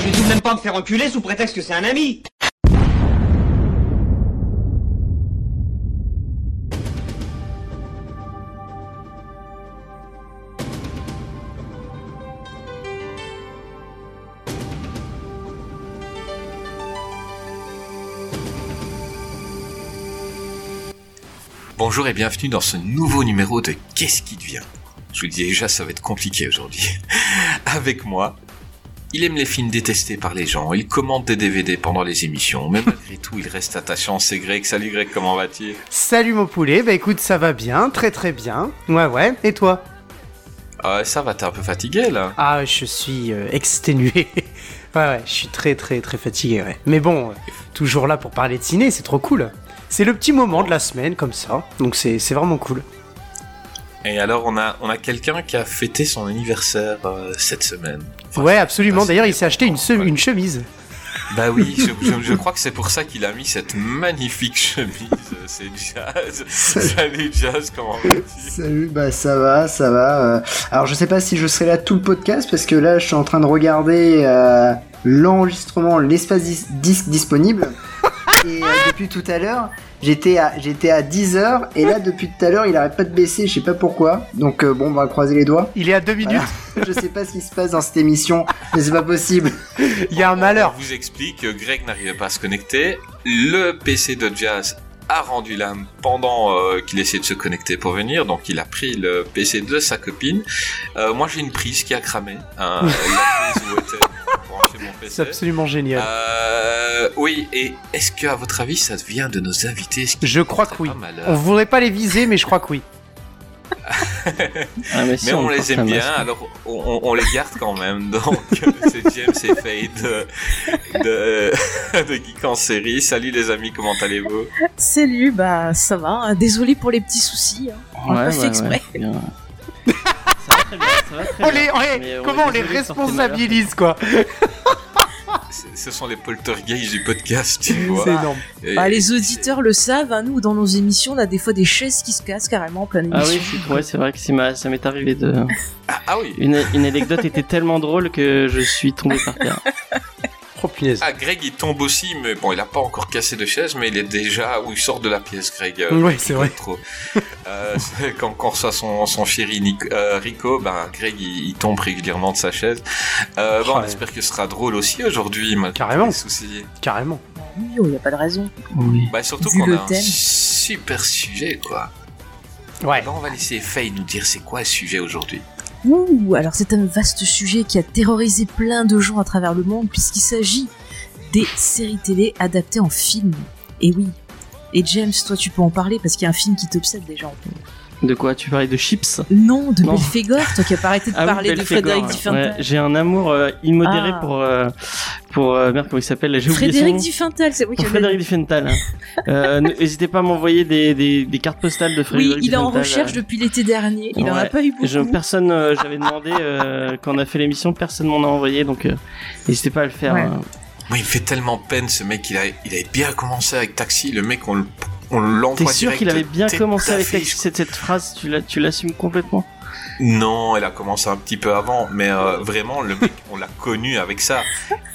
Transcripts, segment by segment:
Je vais tout même pas me faire enculer sous prétexte que c'est un ami Bonjour et bienvenue dans ce nouveau numéro de Qu'est-ce qui devient? Je vous dis déjà, ça va être compliqué aujourd'hui. Avec moi, il aime les films détestés par les gens, il commente des DVD pendant les émissions, mais malgré tout, il reste attachant. C'est Greg. Salut Greg, comment vas-tu? Salut mon poulet, bah écoute, ça va bien, très très bien. Ouais, ouais, et toi? Ah, ça va, t'es un peu fatigué là Ah, je suis euh, exténué. ouais, ouais, je suis très très très fatigué, ouais. Mais bon, euh, toujours là pour parler de ciné, c'est trop cool. C'est le petit moment de la semaine, comme ça, donc c'est vraiment cool. Et alors, on a, on a quelqu'un qui a fêté son anniversaire euh, cette semaine. Enfin, Ouais, absolument. D'ailleurs, il s'est acheté une, Ouais. une chemise. Bah oui, je, je- je crois que c'est pour ça qu'il a mis cette magnifique chemise. C'est Jazz. Salut Jazz, comment vas-tu Salut, bah ça va, ça va. euh. Alors je sais pas si je serai là tout le podcast parce que là je suis en train de regarder euh, l'enregistrement, l'espace dis- disque disponible. Et euh, depuis tout à l'heure, j'étais à j'étais à 10 heures et là depuis tout à l'heure il arrête pas de baisser, je sais pas pourquoi. Donc euh, bon, on va croiser les doigts. Il est à deux minutes. Voilà. je sais pas ce qui se passe dans cette émission, mais c'est pas possible. Il y a un malheur. On vous explique que Greg n'arrivait pas à se connecter. Le PC de Jazz a rendu l'âme pendant euh, qu'il essayait de se connecter pour venir, donc il a pris le PC de sa copine. Euh, moi j'ai une prise qui a cramé. Hein, la prise où était branché mon C'est absolument génial. Euh, oui, et est-ce que à votre avis ça vient de nos invités? Je crois que oui. On voudrait pas les viser, mais je crois que oui. Ah, mais, si, Mais on, les aime bien, masque. alors on, les garde quand même. Donc c'est James et Faye de, de, de Geek en série. Salut les amis, comment allez-vous? Salut, bah ça va. hein. Désolé pour les petits soucis. hein. On pas fait exprès. bien. ça va très bien, ça va très On bien. les, ouais, Mais on comment on les responsabilise, quoi? Ce sont les poltergeists du podcast, tu vois. C'est énorme. Et- Bah, les auditeurs le savent, hein, nous dans nos émissions on a des fois des chaises qui se cassent carrément en pleine Ah émission. oui, c'est ouais, vrai que ma- ça m'est arrivé de. Ah, ah oui. Une, une anecdote était tellement drôle que je suis tombé par terre. Oh punaise. Ah, Greg, il tombe aussi, mais bon, il a pas encore cassé de chaise, mais il est déjà où il sort de la pièce, Greg. Euh, Ouais, c'est vrai. Trop. Euh, c'est quand, quand on reçoit son, son chéri Nico- euh, Rico, ben, Greg, il, il tombe régulièrement de sa chaise. Euh, bon, Oh, on espère que ce sera drôle aussi aujourd'hui, Carrément. soucis. Carrément. Oui, il n'y a pas de raison. Oui. Bah, surtout qu'on le a un thème. super sujet, quoi. Ouais. Alors, on va laisser Faye nous dire c'est quoi le sujet aujourd'hui. Ouh, alors c'est un vaste sujet qui a terrorisé plein de gens à travers le monde puisqu'il s'agit des séries télé adaptées en film. Et oui. Et James, toi tu peux en parler parce qu'il y a un film qui t'obsède déjà. en fait. De quoi Tu parlais de chips Non, de Non. Belphégor, toi qui as pas arrêté de Ah oui, parler de Frédéric ouais. Diffental. Ouais, J'ai un amour euh, immodéré Ah. pour euh, pour euh, merde comment il s'appelle Frédéric. Diffental, c'est oui qui Pour Frédéric Diffental. N'hésitez pas à m'envoyer des, des, des cartes postales de Oui, Frédéric il est en recherche euh. depuis l'été dernier. Il en a Ouais. pas eu beaucoup. Je, personne, euh, j'avais demandé euh, quand on a fait l'émission, personne m'en a envoyé, donc euh, n'hésitez pas à le faire. Ouais. hein. Moi, il me fait tellement peine, ce mec. Il, a, il avait bien commencé avec Taxi. Le mec, on, le- on l'envoie T'es sûr qu'il avait bien commencé avec cette, cette phrase Tu la- tu l'assumes complètement? Non, elle a commencé un petit peu avant, mais euh, vraiment, le mec, on l'a connu avec ça.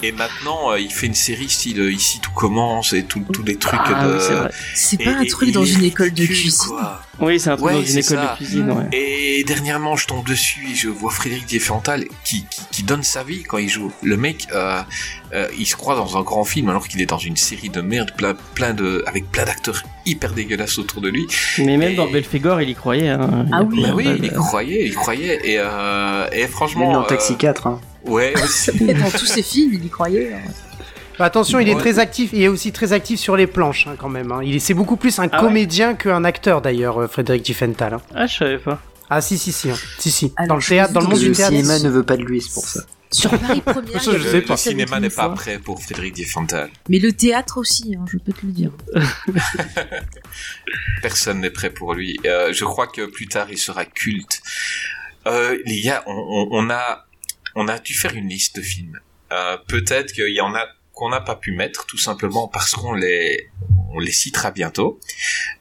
Et maintenant, euh, il fait une série style euh, Ici tout commence et tout- tous les trucs Ah de. oui, c'est vrai. C'est Et- pas un truc dans une école de cuisine. quoi. Oui, c'est un truc Ouais, dans une école ça. de cuisine, ouais. Et dernièrement, je tombe dessus et je vois Frédéric Diffental qui, qui, qui donne sa vie quand il joue. Le mec, euh, euh, il se croit dans un grand film alors qu'il est dans une série de merde, plein, plein de, avec plein d'acteurs hyper dégueulasses autour de lui. Mais même Et- dans Belphégor, il y croyait. Hein. Ah y oui. Bah oui, il y croyait, il croyait. Et, euh, et Même franchement. dans Taxi euh, 4. Hein. Ouais, aussi. Et dans tous ses films, il y croyait. hein. Bah, attention, il est Ouais. très actif. Il est aussi très actif sur les planches, hein, quand même. hein. Il est, c'est beaucoup plus un Ah ouais comédien qu'un acteur, d'ailleurs, euh, Frédéric Diffental. hein. Ah, je savais pas. Ah si si si, hein. si si. Alors, dans le théâtre, dans le monde du Le théâtre. cinéma ne veut pas de lui, c'est pour ça. Sur Paris Première, Ça, je sais pas. Le cinéma n'est pas prêt pour Frédéric Diffental. Mais le théâtre aussi, hein, je peux te le dire. Personne n'est prêt pour lui. Euh, je crois que plus tard il sera culte. Euh, les gars, on, on- on a on a dû faire une liste de films. Euh, Peut-être qu'il y en a qu'on n'a pas pu mettre tout simplement parce qu'on les on les citera bientôt.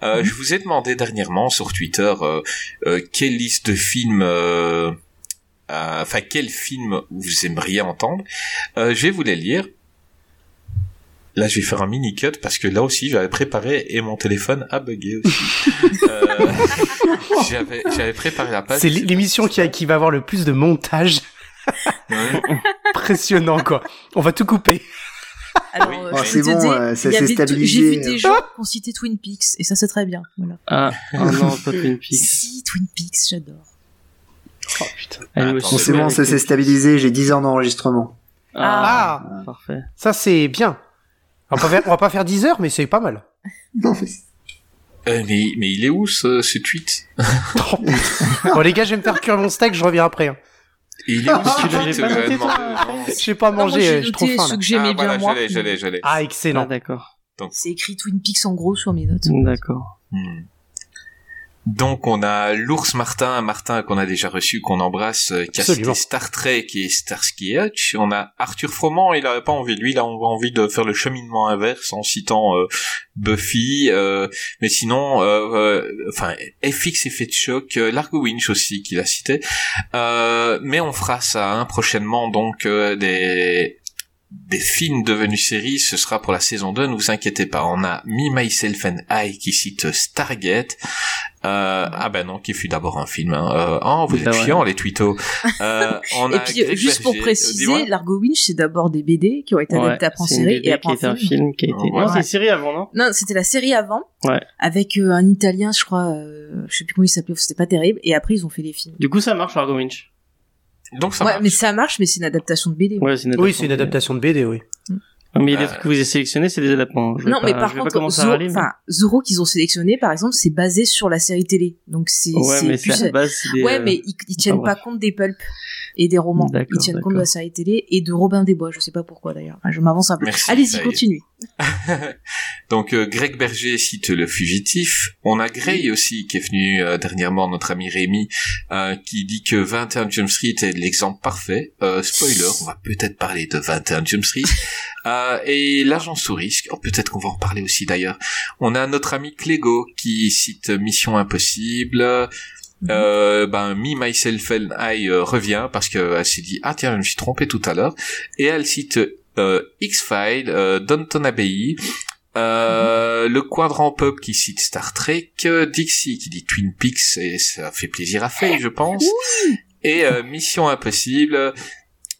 Euh, Je vous ai demandé dernièrement sur Twitter euh, euh, quelle liste de films, enfin quel film vous aimeriez entendre? Euh, je vais vous les lire. Là, je vais faire un mini cut parce que là aussi, j'avais préparé et mon téléphone a bugué aussi. Euh, j'avais, j'avais préparé la page. C'est l'émission qui, a- qui va avoir le plus de montage. Ouais. Impressionnant quoi. On va tout couper. Alors, Oui. euh, Oh, c'est bon, euh, ça s'est stabilisé. J'ai vu des gens qui ont cité Twin Peaks, et ça c'est très bien. Voilà. Ah, oh non, pas Twin Peaks. Si, Twin Peaks, j'adore. Oh putain. Attends, c'est bon, ça s'est stabilisé, j'ai 10 heures d'enregistrement. Ah, Ah, parfait. ça c'est bien. On va, pas faire, on va pas faire 10 heures, mais c'est pas mal. Non, mais... Euh, mais, mais il est où ce, ce tweet Oh, putain. bon les gars, je vais me faire cuire mon steak, je reviens après. hein. Il est où ce l'avais tweet euh. J'ai pas moi, mangé, j'ai euh, trop noté faim. que j'aimais Ah, voilà, bien moi. je l'ai, je l'ai, je l'ai. Ah Ah, excellent. d'accord. C'est écrit Twin Peaks en gros sur mes notes. D'accord. Hmm. Donc on a l'ours Martin, Martin qu'on a déjà reçu, qu'on embrasse, euh, qui a cité Star Trek et Starsky Hutch. On a Arthur Froment, il avait pas envie, lui, il a envie de faire le cheminement inverse en citant euh, Buffy, euh, mais sinon, euh, enfin FX Effet de choc, Largo Winch aussi qu'il a cité. Euh, mais on fera ça hein, prochainement, donc euh, des des films devenus séries, ce sera pour la saison 2, ne vous inquiétez pas. On a Me, Myself and I qui cite Stargate. Euh, ah ben non, qui fut d'abord un film. Hein. Euh, oh, vous êtes vrai. chiants les tweetos. Euh, on Et a puis, euh, Greg juste pour Berger. Euh, préciser. Largo Winch, c'est d'abord des BD qui ont été Ouais, adaptés après en série et après qui un film. qui a été. Ouais. Non, c'est une série avant, non? Non, c'était la série avant, Ouais. avec euh, un Italien, je crois, euh, je sais plus comment il s'appelait, c'était pas terrible, et après ils ont fait les films. Du coup, ça marche, Largo Winch. Donc ça ouais, marche. mais ça marche, mais c'est une adaptation de BD. Ouais, c'est une Oui, c'est une adaptation de BD, oui. Mais les Euh, trucs que vous avez sélectionnés, c'est des adaptations. Non, pas- mais par contre, mais- Zorro qu'ils ont sélectionné, par exemple, c'est basé sur la série télé. Donc c'est Ouais, c'est mais plus... à la base, c'est des, Ouais, euh, mais ils, ils tiennent pas compte des pulps et des romans. Ils tiennent compte de la série télé et de Robin des Bois. Je sais pas pourquoi d'ailleurs. Enfin, je m'avance un peu. Allez-y, continue. Donc euh, Greg Berger cite Le Fugitif. On a Gray aussi qui est venu euh, dernièrement, notre ami Rémi, euh, qui dit que 21 Jump Street est l'exemple parfait. Spoiler, on va peut-être parler de 21 Jump Street. Et l'agent sous risque, oh, peut-être qu'on va en parler aussi d'ailleurs. On a notre ami Clégo qui cite Mission Impossible. Euh, ben Me, Myself and I euh, revient parce que elle s'est dit ah tiens je me suis trompé tout à l'heure et elle cite X-Files, euh, Downton Abbey, euh, le quadrant pub qui cite Star Trek, euh, Dixie qui dit Twin Peaks et ça fait plaisir à Faye je pense, et euh, Mission Impossible.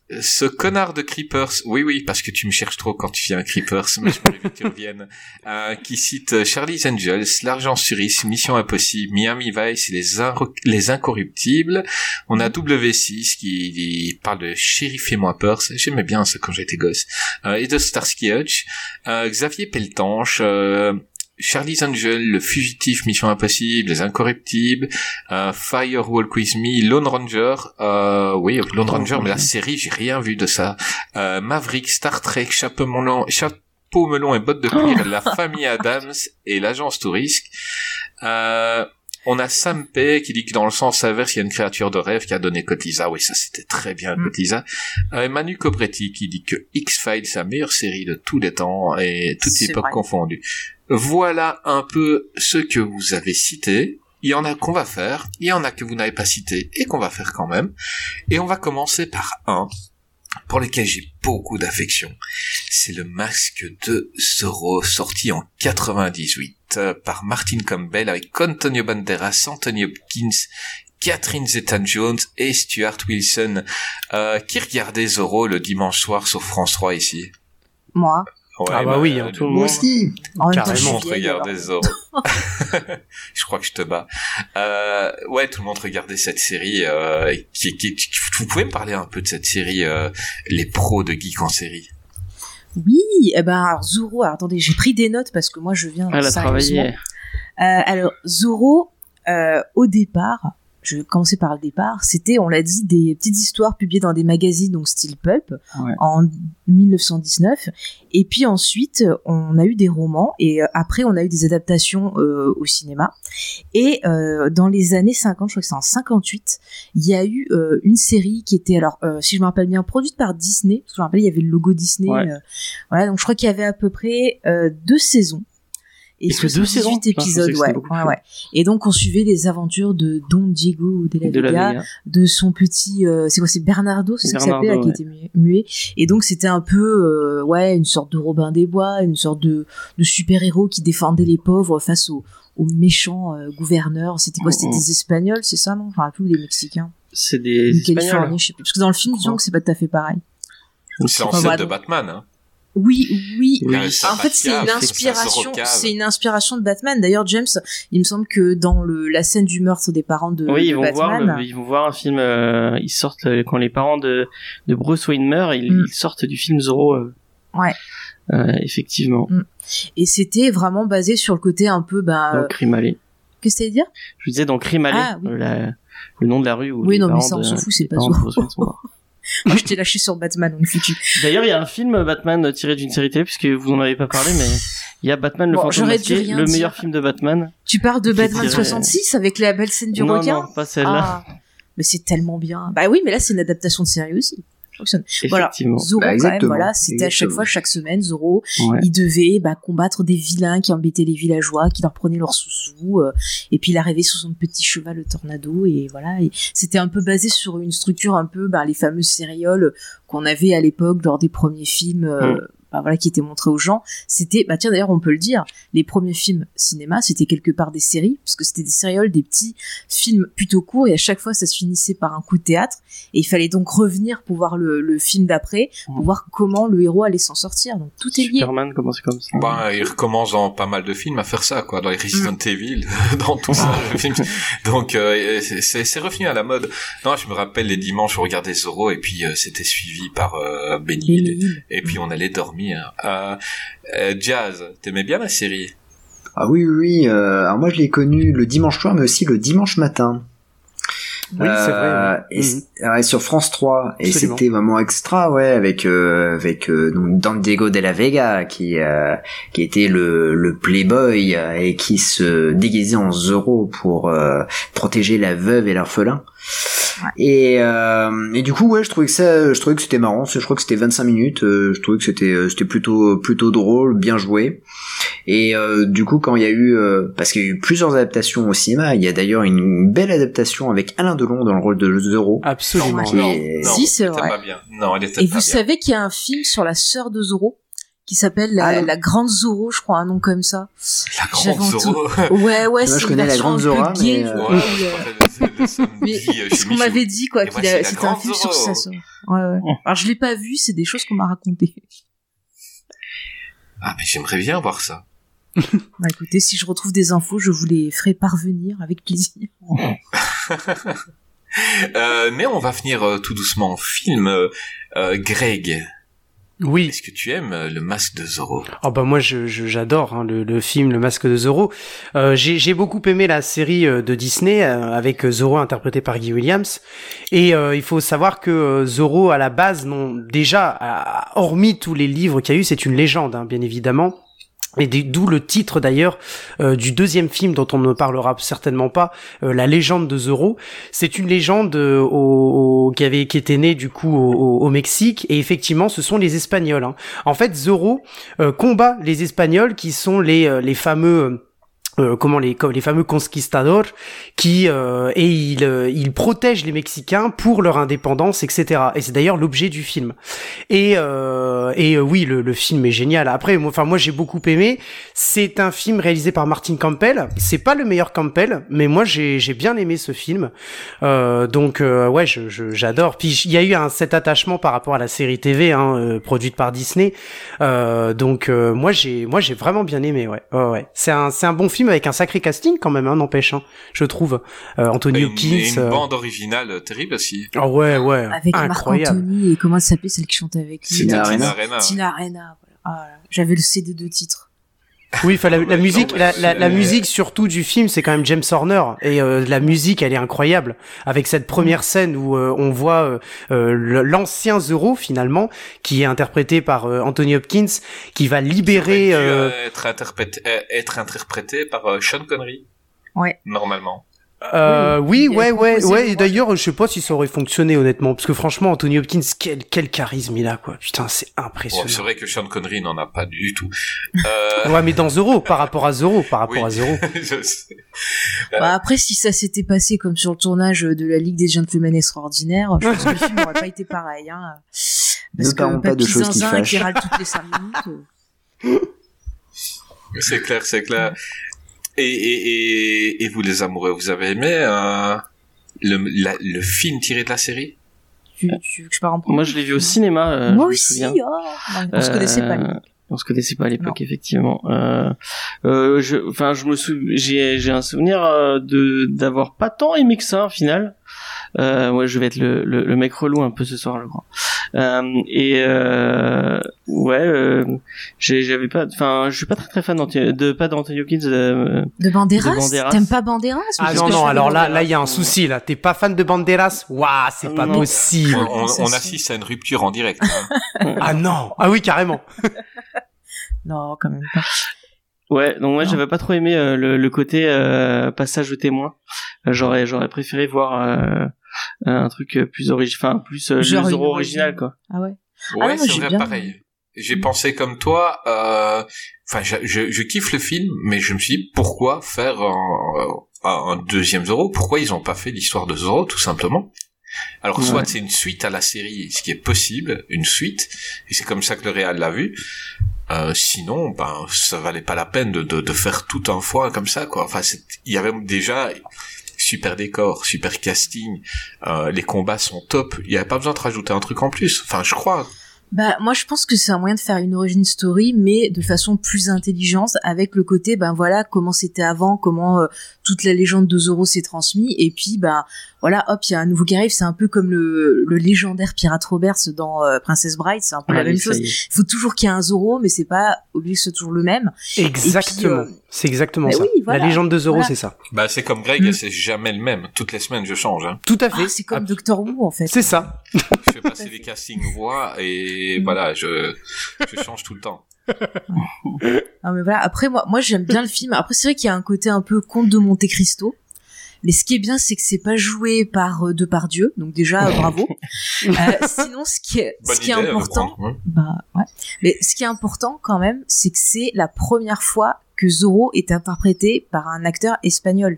Ce connard de Creepers, oui oui parce que tu me cherches trop quand tu viens à Creepers, mais je prévu que tu reviennes, euh, qui cite euh, Charlie's Angels, L'Argent sur Ice, Mission Impossible, Miami Vice les, Incorruptibles. On a W6 qui, parle de Shérif et moi peur, j'aimais bien ça quand j'étais gosse, euh, et de Starsky Hutch, Xavier Peltanche, Charlie's Angel, Le Fugitif, Mission Impossible, Les Incorruptibles, euh, Firewalk With Me, Lone Ranger, euh, oui, Lone Ranger, mais la série, j'ai rien vu de ça, euh, Maverick, Star Trek, Chapeau melon, Chapeau melon et bottes de cuir, La Famille Adams et l'Agence Touriste. Euh, on a Sam P qui dit que dans le sens inverse, il y a une créature de rêve qui a donné Cotlisa. Oui, ça c'était très bien, Mm. Euh, Manu Copretti qui dit que X-Files, c'est la meilleure série de tous les temps et toutes C'est époques confondues. Voilà un peu ce que vous avez cité. Il y en a qu'on va faire, il y en a que vous n'avez pas cité et qu'on va faire quand même. Et on va commencer par un pour lequel j'ai beaucoup d'affection. C'est le masque de Zorro sorti en 98 euh, par Martin Campbell avec Antonio Banderas, Anthony Hopkins, Catherine Zeta-Jones et Stuart Wilson euh, qui regardait Zorro le dimanche soir sur France 3 ici. Moi. Ouais, Ah bah oui, hein, Tout le Moi monde. aussi. En même temps, tout le monde regardait. Zorro. je crois que je te bats. Euh, ouais, tout le monde regardait cette série. Euh, qui, qui, qui- vous pouvez me parler un peu de cette série, euh, les pros de geek en série? Oui, eh ben alors Zorro, alors, attendez, j'ai pris des notes parce que moi je viens Elle a travaillé. Euh, alors Zorro, euh, au départ, je vais commencer par le départ. C'était, on l'a dit, des petites histoires publiées dans des magazines, donc style pulp, Ouais. en 1919. Et puis ensuite, on a eu des romans et euh, après, on a eu des adaptations euh, au cinéma. Et euh, dans les années 50, je crois que c'est en 58, il y a eu euh, une série qui était, alors, si je me rappelle bien, produite par Disney. Parce que je me rappelle, il y avait le logo Disney. Ouais. voilà, donc je crois qu'il y avait à peu près deux saisons. Et Et que deux 78 saisons Putain, je pensais épisodes, ouais, ouais, ouais. Et donc on suivait les aventures de Don Diego de la De la Vega, de son petit, euh, c'est quoi, c'est Bernardo, c'est ça qu'il s'appelait, là, Bernardo, qui était mu- muet. Et donc c'était un peu, euh, ouais, une sorte de Robin des Bois, une sorte de, de super-héros qui défendait les pauvres face aux, aux méchants euh, gouverneurs. C'était quoi, c'était Mhm. des Espagnols, c'est ça, non? Enfin, tous des Mexicains. C'est des Ou Espagnols. Californiens, je sais plus. Parce que dans le film, disons crois. que c'est pas tout à fait pareil. C'est l'ancêtre de Batman. Hein. Oui, oui. Il y a sa En fait, c'est une inspiration. C'est une inspiration de Batman. D'ailleurs, James, il me semble que dans le, la scène du meurtre des parents de, Oui, de ils vont voir, Batman, le- ils vont voir un film. euh, ils sortent euh, quand les parents de, de Bruce Wayne meurent, ils, Mm. ils sortent du film Zorro. euh, Ouais. euh, effectivement. et c'était vraiment basé sur le côté un peu, ben, Dans Crime Alley. qu'est-ce que t'allais dire? Je disais dans Crime Alley, Ah, oui. euh, la- le nom de la rue où Oui, les non, mais ça, on de- s'en fout, c'est les pas parents de Zorro. Moi, je t'ai lâché sur Batman, on est foutu. D'ailleurs, il y a un film Batman tiré d'une série télé, puisque vous en avez pas parlé, mais il y a Batman le Bon, fantôme j'aurais dû masqué, le dire. meilleur film de Batman. Tu parles de Batman dirait- 66 avec la belle scène du non, requin non, pas celle-là. Ah, mais c'est tellement bien. Bah oui, mais là, c'est une adaptation de série aussi. Fonctionne. Voilà. Zorro, Bah, quand même, voilà, c'était à chaque fois, chaque semaine, Ouais. il devait bah, combattre des vilains qui embêtaient les villageois, qui leur prenaient leurs sous-sous, euh, et puis il arrivait sur son petit cheval le tornado, et voilà. et C'était un peu basé sur une structure un peu, bah, les fameuses sérioles qu'on avait à l'époque lors des premiers films. euh, Mm. Bah, voilà, qui étaient montrés aux gens, c'était, bah tiens d'ailleurs on peut le dire, les premiers films cinéma, c'était quelque part des séries, puisque c'était des sérioles, des petits films plutôt courts, et à chaque fois ça se finissait par un coup de théâtre, et il fallait donc revenir pour voir le, le film d'après, pour Mm. voir comment le héros allait s'en sortir. Donc tout est lié. Superman commence comme ça. Ben, il recommence dans pas mal de films à faire ça, quoi, dans les Resident Evil, dans tout ça. le film. Donc, euh, c'est- revenu à la mode. Non, je me rappelle les dimanches, on regardait Zorro et puis euh, c'était suivi par euh, Benny Benny. Et puis on allait dormir. Euh, euh, Jazz, t'aimais bien la série? Ah oui, oui, oui. euh, alors moi, je l'ai connu le dimanche soir, mais aussi le dimanche matin. Oui, c'est vrai. Euh, et Mhm. ouais, sur France 3 et c'était vraiment extra ouais avec euh, avec euh, donc Don Diego de la Vega qui euh, qui était le le playboy et qui se déguisait en Zorro pour euh, protéger la veuve et l'orphelin et euh, et du coup ouais je trouvais que ça je trouvais que c'était marrant je crois que c'était 25 minutes euh, je trouvais que c'était euh, c'était plutôt plutôt drôle bien joué et euh, du coup, quand il y a eu, euh, parce qu'il y a eu plusieurs adaptations au cinéma, il y a d'ailleurs une belle adaptation avec Alain Delon dans le rôle de Zorro. Absolument. Qui Non, est- non, Si, c'est vrai. pas bien. Non, elle était Et pas vous bien. savez qu'il y a un film sur la sœur de Zorro qui s'appelle la, Ah, la Grande Zorro, je crois, un nom comme ça. La grande en Zorro. Ouais, ouais, c'est je une connais la version Grande un peu Zora, gay, mais, euh, Ouais, euh, Mais euh, ce qu'on m'avait dit, quoi, qu'il c'était un film sur Zorro. sœur. Ouais, ouais. Alors je l'ai pas vu, c'est des choses qu'on m'a racontées. Ah, mais j'aimerais bien voir ça. Bah écoutez, si je retrouve des infos, je vous les ferai parvenir avec plaisir. Euh, mais on va finir euh, tout doucement en film. Euh, Greg, Oui. est-ce que tu aimes euh, le masque de Zorro? Oh bah moi je je- j'adore hein, le, le film Le Masque de Zorro. Euh, j'ai j'ai beaucoup aimé la série euh, de Disney euh, avec Zorro interprété par Guy Williams. Et euh, il faut savoir que Zorro à la base, non déjà hormis tous les livres qu'il y a eu, c'est une légende hein, bien évidemment. Et d'où le titre d'ailleurs euh, du deuxième film dont on ne parlera certainement pas, euh, la légende de Zorro. C'est une légende euh, au, qui avait qui était née du coup au, au- Mexique et effectivement ce sont les Espagnols. hein. En fait Zorro combat les Espagnols qui sont les les fameux euh, comment les comme les fameux conquistadors qui euh, et il euh, il protège les Mexicains pour leur indépendance etc et c'est d'ailleurs l'objet du film. Et euh, et euh, oui le, le film est génial. Après moi enfin moi j'ai beaucoup aimé. C'est un film réalisé par Martin Campbell. C'est pas le meilleur Campbell mais moi j'ai j'ai bien aimé ce film. Euh, donc ouais je j'adore. Puis il y a eu un cet attachement par rapport à la série TV hein, produite par Disney. Donc moi j'ai moi j'ai vraiment bien aimé ouais. Ouais, ouais. c'est un c'est un bon film avec un sacré casting quand même hein, n'empêche hein, je trouve euh, Anthony Et une, Hopkins et une euh, bande originale euh, terrible aussi. ah ouais ouais Avec Marc incroyable Anthony et comment elle s'appelait celle qui chantait avec lui? Tina Arena. Arena. Tina Arena. voilà. Ah. J'avais le CD de titre. Oui, enfin la, la musique, non, la, la, la musique surtout du film, c'est quand même James Horner et euh, la musique, elle est incroyable. Avec cette première scène où euh, on voit euh, euh, l'ancien Zoro finalement, qui est interprété par euh, Anthony Hopkins, qui va libérer. Dû, euh, euh, être, interprété, euh, être interprété par euh, Sean Connery. Ouais. Normalement. Euh, oui, ouais, ouais, ouais. d'ailleurs, je sais pas si ça aurait fonctionné honnêtement, parce que franchement, Anthony Hopkins, quel quel charisme il a, quoi. Putain, c'est Bon, impressionnant. c'est vrai que Sean Connery n'en a pas du tout. Euh, Ouais, mais dans Zoro, par rapport à Zoro, par rapport Oui. à Zoro. je sais. Bah, après, si ça s'était passé comme sur le tournage de la Ligue des Gentlemen Extraordinaires, je pense que le film n'aurait pas été pareil. Hein. Parce Ne parlons pas de choses qui Zinzin qui fâchent. râle toutes les 5 minutes. euh, C'est clair, c'est clair. Et, et, et, et vous les amoureux, vous avez aimé euh, le, la- le film tiré de la série? Tu, tu veux que je en premier? Moi, je l'ai vu au cinéma. euh, Moi aussi, oh. On se Euh, connaissait pas. lui. On se connaissait pas à l'époque, effectivement. Euh, euh, je, enfin, je me souviens, j'ai, j'ai un souvenir euh, de d'avoir pas tant aimé que ça, au final. Euh, ouais, je vais être le, le, le mec relou un peu ce soir, je crois. Euh, et euh, ouais, euh, j'avais pas, enfin, je suis pas très très fan d'Anthony- de pas d'Anthony Hopkins. euh, De Banderas, de Banderas. T'aimes pas Banderas Ah non, non, alors là, là, il y a un souci, là. T'es pas fan de Banderas? Waouh, c'est pas Non. possible. on, on, assiste à une rupture en direct. hein. Ah non. Ah oui, carrément. Non, quand même pas. Ouais, donc moi j'avais pas trop aimé euh, le, le côté euh, passage au témoin. J'aurais j'aurais préféré voir euh, un truc plus original, enfin plus euh, Genre original quoi. Ah ouais Ouais, Ah c'est vrai, bien- pareil. J'ai pensé comme toi. euh, Enfin, je, je, je kiffe le film, mais je me suis dit pourquoi faire un, un- deuxième Zoro Pourquoi ils ont pas fait l'histoire de Zoro, tout simplement? Alors, Ouais. soit c'est une suite à la série, ce qui est possible, une suite, et c'est comme ça que le Real l'a vu. Euh, sinon, ben, ça valait pas la peine de, de, de faire tout un fois comme ça, quoi. Enfin, il y avait déjà super décor, super casting, euh, les combats sont top. Il y avait pas besoin de rajouter un truc en plus. Enfin, je crois. Bah moi je pense que c'est un moyen de faire une origin story mais de façon plus intelligente avec le côté ben voilà comment c'était avant, comment euh, toute la légende de Zoro s'est transmise et puis ben voilà hop il y a un nouveau qui arrive, c'est un peu comme le, le légendaire pirate Roberts dans euh, Princess Bride, c'est un peu la même chose. Il faut toujours qu'il y ait un Zoro mais c'est pas obligé que ce soit toujours le même. Exactement. euh, C'est exactement mais ça. oui, voilà. La légende de Zoro, Voilà. c'est ça. Bah, c'est comme Greg, Mm. c'est jamais le même. Toutes les semaines, je change. Hein. Tout à fait. Ah, c'est comme Ah, Doctor Who en fait. C'est ça. Je fais passer les castings voix et Mm. voilà, je, je change tout le temps. Ah, mais voilà. Après, moi, moi, j'aime bien le film. Après, c'est vrai qu'il y a un côté un peu conte de Monte Cristo. Mais ce qui est bien, c'est que c'est pas joué par euh, Depardieu. Donc déjà, euh, bravo. Euh, sinon, ce qui est, Bonne ce qui est idée, important, prendre, bah, ouais. Mais ce qui est important quand même, c'est que c'est la première fois que Zorro est interprété par un acteur espagnol.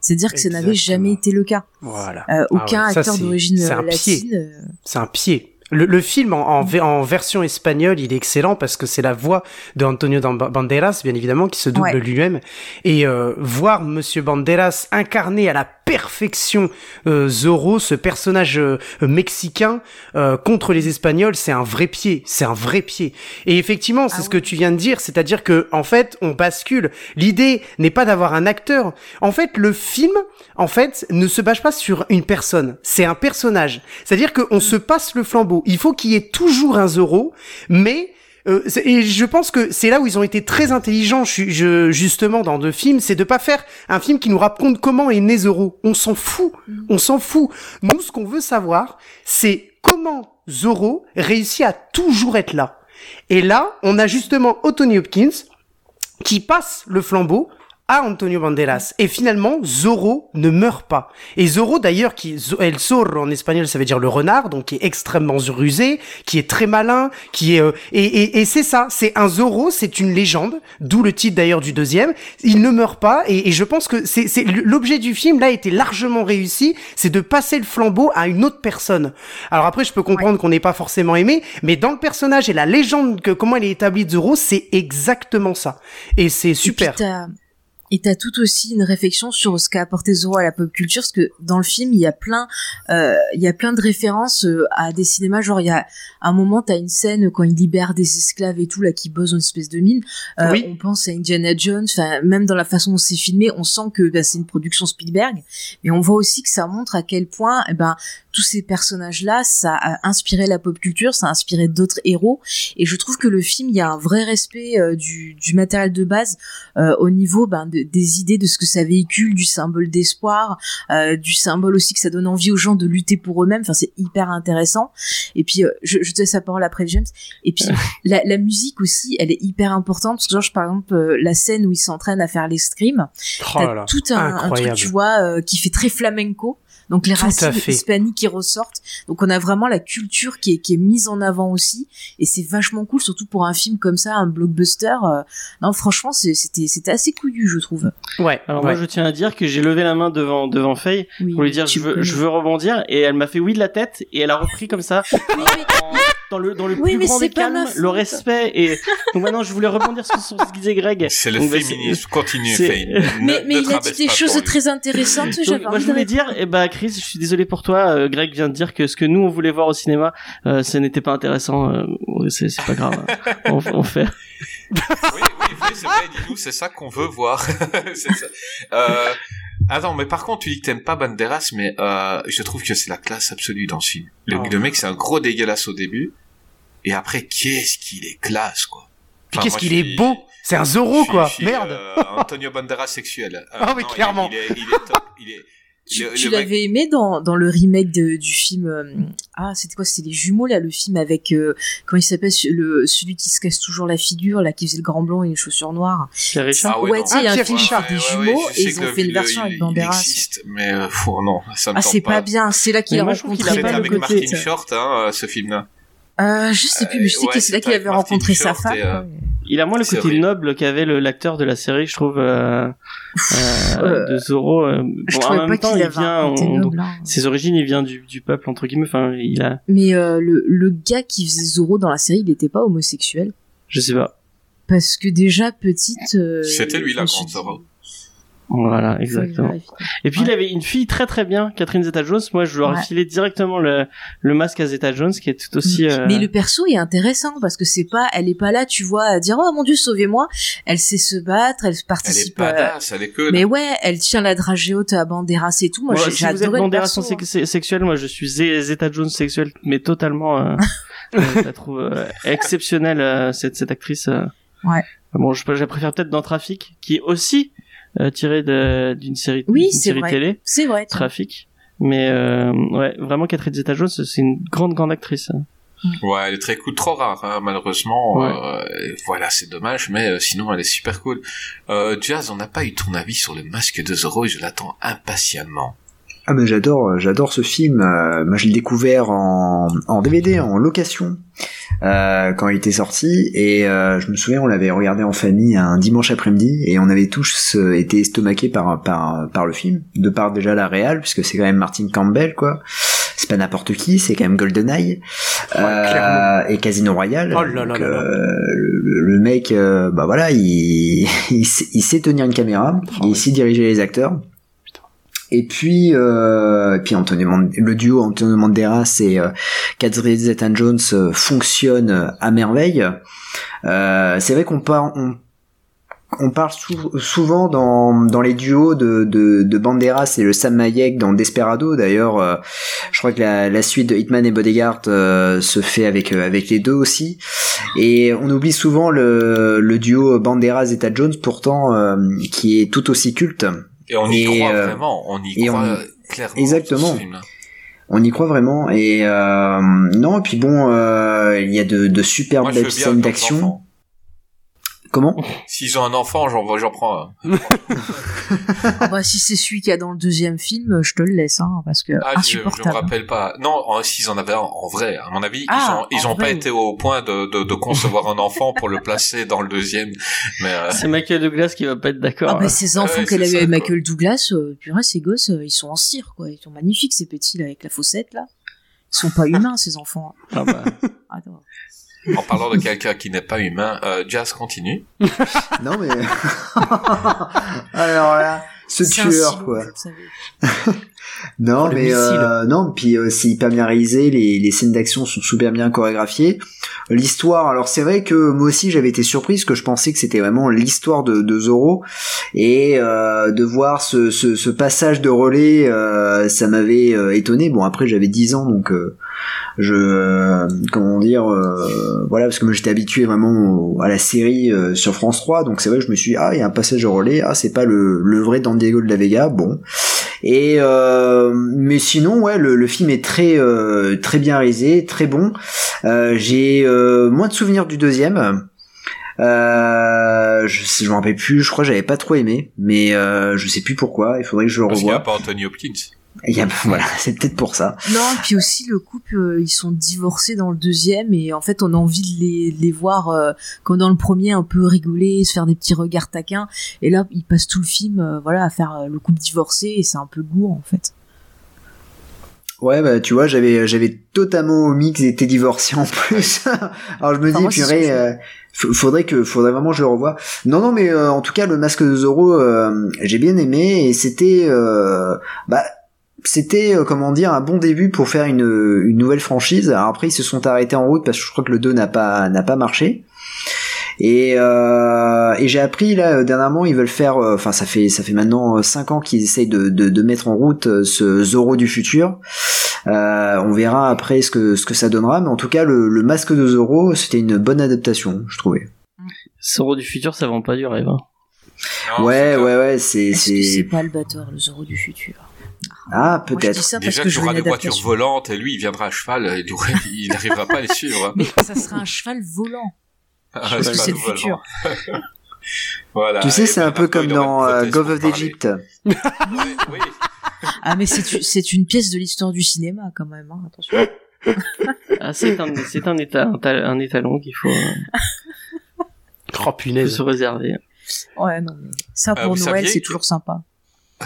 C'est-à-dire que ça n'avait Exactement. jamais été le cas. Voilà. Euh, Ah aucun ouais, ça, acteur d'origine c'est un euh, pied. latine. euh, C'est un pied. Le, le film en, en, en version espagnole, il est excellent parce que c'est la voix de Antonio Banderas, bien évidemment, qui se double Ouais. lui-même. Et euh, voir Monsieur Banderas incarner à la perfection euh, Zorro, ce personnage euh, mexicain euh, contre les Espagnols, c'est un vrai pied. C'est un vrai pied. Et effectivement, c'est Ah ce que tu viens de dire, c'est-à-dire que en fait, on bascule. L'idée n'est pas d'avoir un acteur. En fait, le film, en fait, ne se base pas sur une personne. C'est un personnage. C'est-à-dire qu'on se passe le flambeau. Il faut qu'il y ait toujours un Zorro, mais euh, et je pense que c'est là où ils ont été très intelligents, je, je- justement, dans deux films, c'est de pas faire un film qui nous raconte comment est né Zorro. On s'en fout, on s'en fout. Nous, ce qu'on veut savoir, c'est comment Zorro réussit à toujours être là. Et là, on a justement Anthony Hopkins qui passe le flambeau à Antonio Banderas. Et finalement, Zorro ne meurt pas. Et Zorro, d'ailleurs, qui El Zorro en espagnol, ça veut dire le renard, donc qui est extrêmement rusé, qui est très malin, qui est euh, et, et, et c'est ça, c'est un Zorro, c'est une légende, d'où le titre d'ailleurs du deuxième. Il ne meurt pas, et, et je pense que c'est l'objet du film là était largement réussi, c'est de passer le flambeau à une autre personne. Alors après, je peux comprendre qu'on n'ait pas forcément aimé, mais dans le personnage et la légende que comment elle est établie de Zorro, c'est exactement ça. Et c'est super. puis Et t'as tout aussi une réflexion sur ce qu'a apporté Zorro à la pop culture, parce que dans le film, il y a plein, euh, il y a plein de références euh, à des cinémas. Genre, il y a un moment, t'as une scène quand il libère des esclaves et tout là qui bossent dans une espèce de mine. Euh, Oui. On pense à Indiana Jones. Enfin, même dans la façon dont c'est filmé, on sent que bah, c'est une production Spielberg. Mais on voit aussi que ça montre à quel point, eh ben, tous ces personnages-là, ça a inspiré la pop culture, ça a inspiré d'autres héros. Et je trouve que le film, il y a un vrai respect euh, du, du matériel de base euh, au niveau ben, de- des idées de ce que ça véhicule, du symbole d'espoir, euh, du symbole aussi que ça donne envie aux gens de lutter pour eux-mêmes. Enfin, c'est hyper intéressant. Et puis, euh, je, je te laisse la parole après, James. Et puis, la, la musique aussi, elle est hyper importante. Parce que, genre, par exemple, euh, la scène où ils s'entraînent à faire Oh là t'as là. tout un, un truc, tu vois, euh, qui fait très flamenco. Donc les Tout racines hispaniques qui ressortent. Donc on a vraiment la culture qui est, qui est mise en avant aussi. Et c'est vachement cool, surtout pour un film comme ça, un blockbuster. euh, non, franchement, c'était c'était assez couillu, je trouve. Ouais. Alors ouais. moi je tiens à dire que j'ai levé la main devant devant Faye Oui, pour lui dire je veux je veux rebondir et elle m'a fait oui de la tête et elle a repris comme ça en- dans le dans le Oui, plus grand c'est des calmes le respect et donc maintenant je voulais rebondir sur, sur ce que disait Greg. C'est le Donc, bah, féminisme. Continue, Faye. Ne- Mais, il a dit des choses très intéressantes. Donc, moi je voulais dire, eh ben Chris, je suis désolé pour toi. euh, Greg vient de dire que ce que nous on voulait voir au cinéma, euh, ce n'était pas intéressant. euh, c'est c'est pas grave. on, on fait. Oui, oui, oui, c'est vrai, dis-nous, c'est ça qu'on veut voir. c'est ça. Euh, attends, mais par contre, tu dis que t'aimes pas Banderas, mais euh, je trouve que c'est la classe absolue dans ce film. Le, Oh. le mec, c'est un gros dégueulasse au début, et après, qu'est-ce qu'il est classe, quoi. Puis Enfin, qu'est-ce moi, qu'il est beau C'est un Zorro, quoi. suis, Merde. euh, Antonio Banderas sexuel. Euh, Ah oui, non, il est- clairement. Il est, il est top. Il est, Tu, le- tu le mec- l'avais aimé dans, dans le remake de- du film euh, ah c'était quoi c'était les jumeaux là le film avec euh, comment il s'appelle ce- le celui qui se casse toujours la figure là qui faisait le grand blond et les chaussures noires Pierre Richard. Ah ouais, ouais non. tu sais il y a Ah, un Pierre film Richard. des Ouais, ouais, jumeaux et ils ont fait une version il- avec Banderas Il existe, mais euh, fou, non, ça me ah tente c'est pas bien c'est là qu'il a C'était pas avec le Martin Short, hein, euh, ce film-là. Euh, je sais plus mais je sais ouais, que c'est là qu'il avait Martin rencontré sa femme et, euh. Il a moins le côté horrible. noble qu'avait le- l'acteur de la série, je trouve, euh, euh, Euh, de Zorro. euh, je bon, en trouvais même pas temps, qu'il il avait vient, un côté on- noble hein. ses origines, il vient du, du peuple entre guillemets. Enfin, il a, mais euh, le, le gars qui faisait Zorro dans la série il était pas homosexuel? Je sais pas. parce que déjà petite euh, C'était lui, je la me suis grande dit, Zorro. Voilà, exactement. Et puis il avait une fille très très bien, Catherine Zeta-Jones. Moi, je lui aurais Ouais. filé directement le, le masque à Zeta-Jones, qui est tout aussi. euh, Mais le perso est intéressant parce que c'est pas, elle est pas là, tu vois, à dire oh mon dieu sauvez-moi. Elle sait se battre, elle Elle est participe. à- badass, elle est cool. Mais ouais, elle tient la dragée haute à Banderas et tout. Moi, Moi, j'ai si j'ai vous êtes adoré le Banderas perso. en sé- sexuel, moi je suis Zeta-Jones sexuel, mais totalement. Euh, euh, je la trouve euh, exceptionnelle euh, cette cette actrice. euh. Ouais. Bon, je, je la préfère peut-être dans Trafic, qui est aussi euh, tiré de- d'une série, Oui, série vrai. télé. C'est vrai. Trafic. Mais euh, ouais, vraiment Catherine Zeta-Jones, c'est une grande grande actrice. hein. Ouais, elle est très cool, trop rare, hein, malheureusement. Ouais. euh, voilà, c'est dommage, mais euh, sinon elle est super cool. Euh, Jazz, on n'a pas eu ton avis sur le masque de Zorro et je l'attends impatiemment. Ah ben j'adore, j'adore ce film. Euh, moi je l'ai découvert en, en DVD, en location, euh, quand il était sorti. Et euh, je me souviens, on l'avait regardé en famille un dimanche après-midi et on avait tous euh, été estomaqués par, par, par le film, de par déjà la réal, puisque c'est quand même Martin Campbell, quoi. C'est pas n'importe qui, c'est quand même GoldenEye euh, clairement. et Casino Royale. Oh là là Donc, là là. euh, le, le mec, euh, bah voilà, il, il, sait, il sait tenir une caméra, Oh, il sait diriger les acteurs. Et puis, euh, et puis le duo Antonio Banderas et euh, Zeta-Jones euh, fonctionne euh, à merveille. Euh, c'est vrai qu'on parle, on, parle sou- souvent dans, les duos de, de, de Banderas et le Sam Hayek dans Desperado. D'ailleurs, euh, je crois que la, suite de Hitman et Bodyguard se fait avec les deux aussi. Et on oublie souvent le, le duo Banderas Zeta-Jones, pourtant qui est tout aussi culte. Et on y Et, croit euh, vraiment, on y et croit on- clairement. Exactement. On y croit vraiment et euh, non et puis bon euh, il y a de, de superbes Moi, scènes d'action. Comment S'ils ont un enfant, j'en j'en prends un. Ah bah si c'est celui qu'il y a dans le deuxième film, je te le laisse, hein, parce que Ah, je, je me insupportable. rappelle pas. Non, en- s'ils en avaient un en vrai, à mon avis, Ah, ils ont, ils en ont pas été au point de, de, de concevoir un enfant pour le placer dans le deuxième. Mais euh, C'est Michael Douglas qui va pas être d'accord. Ah bah hein. ces enfants Ouais, qu'elle a eu avec quoi. Michael Douglas, euh, purée, ces gosses, euh, ils sont en cire, quoi. Ils sont magnifiques, ces petits, là, avec la fossette, là. Ils sont pas humains, ces enfants. Ah bah, Attends. En parlant de quelqu'un qui n'est pas humain, euh, Jazz continue. Non mais alors là, ce tueur quoi. Non, le mais missile. euh, non, puis euh, c'est hyper bien réalisé, les, les scènes d'action sont super bien chorégraphiées. L'histoire, alors c'est vrai que moi aussi j'avais été surprise, que je pensais que c'était vraiment l'histoire de, de Zoro, et euh, de voir ce, ce, ce passage de relais, euh, ça m'avait euh, étonné. Bon après j'avais 10 ans, donc euh, je, euh, comment dire, euh, voilà, parce que moi j'étais habitué vraiment au- à la série euh, sur France 3, donc c'est vrai que je me suis dit, ah il y a un passage de relais, ah c'est pas le, le vrai Don Diego de la Vega, bon. Et euh, mais sinon, ouais, le, le film est très euh, très bien réalisé, très bon. Euh, J'ai euh, moins de souvenirs du deuxième. Euh, je sais, je me rappelle plus. Je crois que j'avais pas trop aimé, mais euh, je sais plus pourquoi. Il faudrait que je le Parce qu'il n'y a revoie. pas Anthony Hopkins. Il y a, voilà, c'est peut-être pour ça. Non, puis aussi le couple, euh, ils sont divorcés dans le deuxième et en fait on a envie de les, de les voir euh, comme dans le premier un peu rigoler, se faire des petits regards taquins et là ils passent tout le film euh, voilà à faire euh, le couple divorcé et c'est un peu lourd en fait. Ouais, bah tu vois, j'avais j'avais totalement omis qu'ils étaient divorcés en plus. Alors je me Enfin, dis, moi, purée, euh, faudrait que faudrait vraiment que je le revoie. Non, non, mais euh, en tout cas, le Masque de Zorro, euh, j'ai bien aimé et c'était, euh, bah c'était euh, comment dire un bon début pour faire une, une nouvelle franchise. Alors après ils se sont arrêtés en route parce que je crois que le 2 n'a pas n'a pas marché. Et, euh, et j'ai appris là euh, dernièrement ils veulent faire euh, enfin ça fait ça fait maintenant 5 ans qu'ils essayent de, de, de mettre en route euh, ce Zoro du futur. Euh, on verra après ce que ce que ça donnera mais en tout cas le, le masque de Zoro c'était une bonne adaptation je trouvais. Zoro du futur, ça vend pas du rêve. hein. Non, ouais ouais ouais c'est c'est c'est pas le batteur, le Zoro du futur? Ah peut-être. ça parce Déjà, que tu auras des voitures volantes et lui, il viendra à cheval, et il n'arrivera pas à les suivre. Mais ça sera un cheval volant. Ah, Parce que pas c'est le volant. futur. Voilà. Tu sais c'est un peu comme dans euh, Gov of. Egypt. Ouais, oui. Ah mais c'est une pièce de l'histoire du cinéma quand même, hein, attention. Ah, c'est un, c'est un, état, un, ta- un étalon qu'il faut, euh, Oh faut se réserver. Ouais non mais ça Euh, pour vous Noël c'est que- toujours sympa.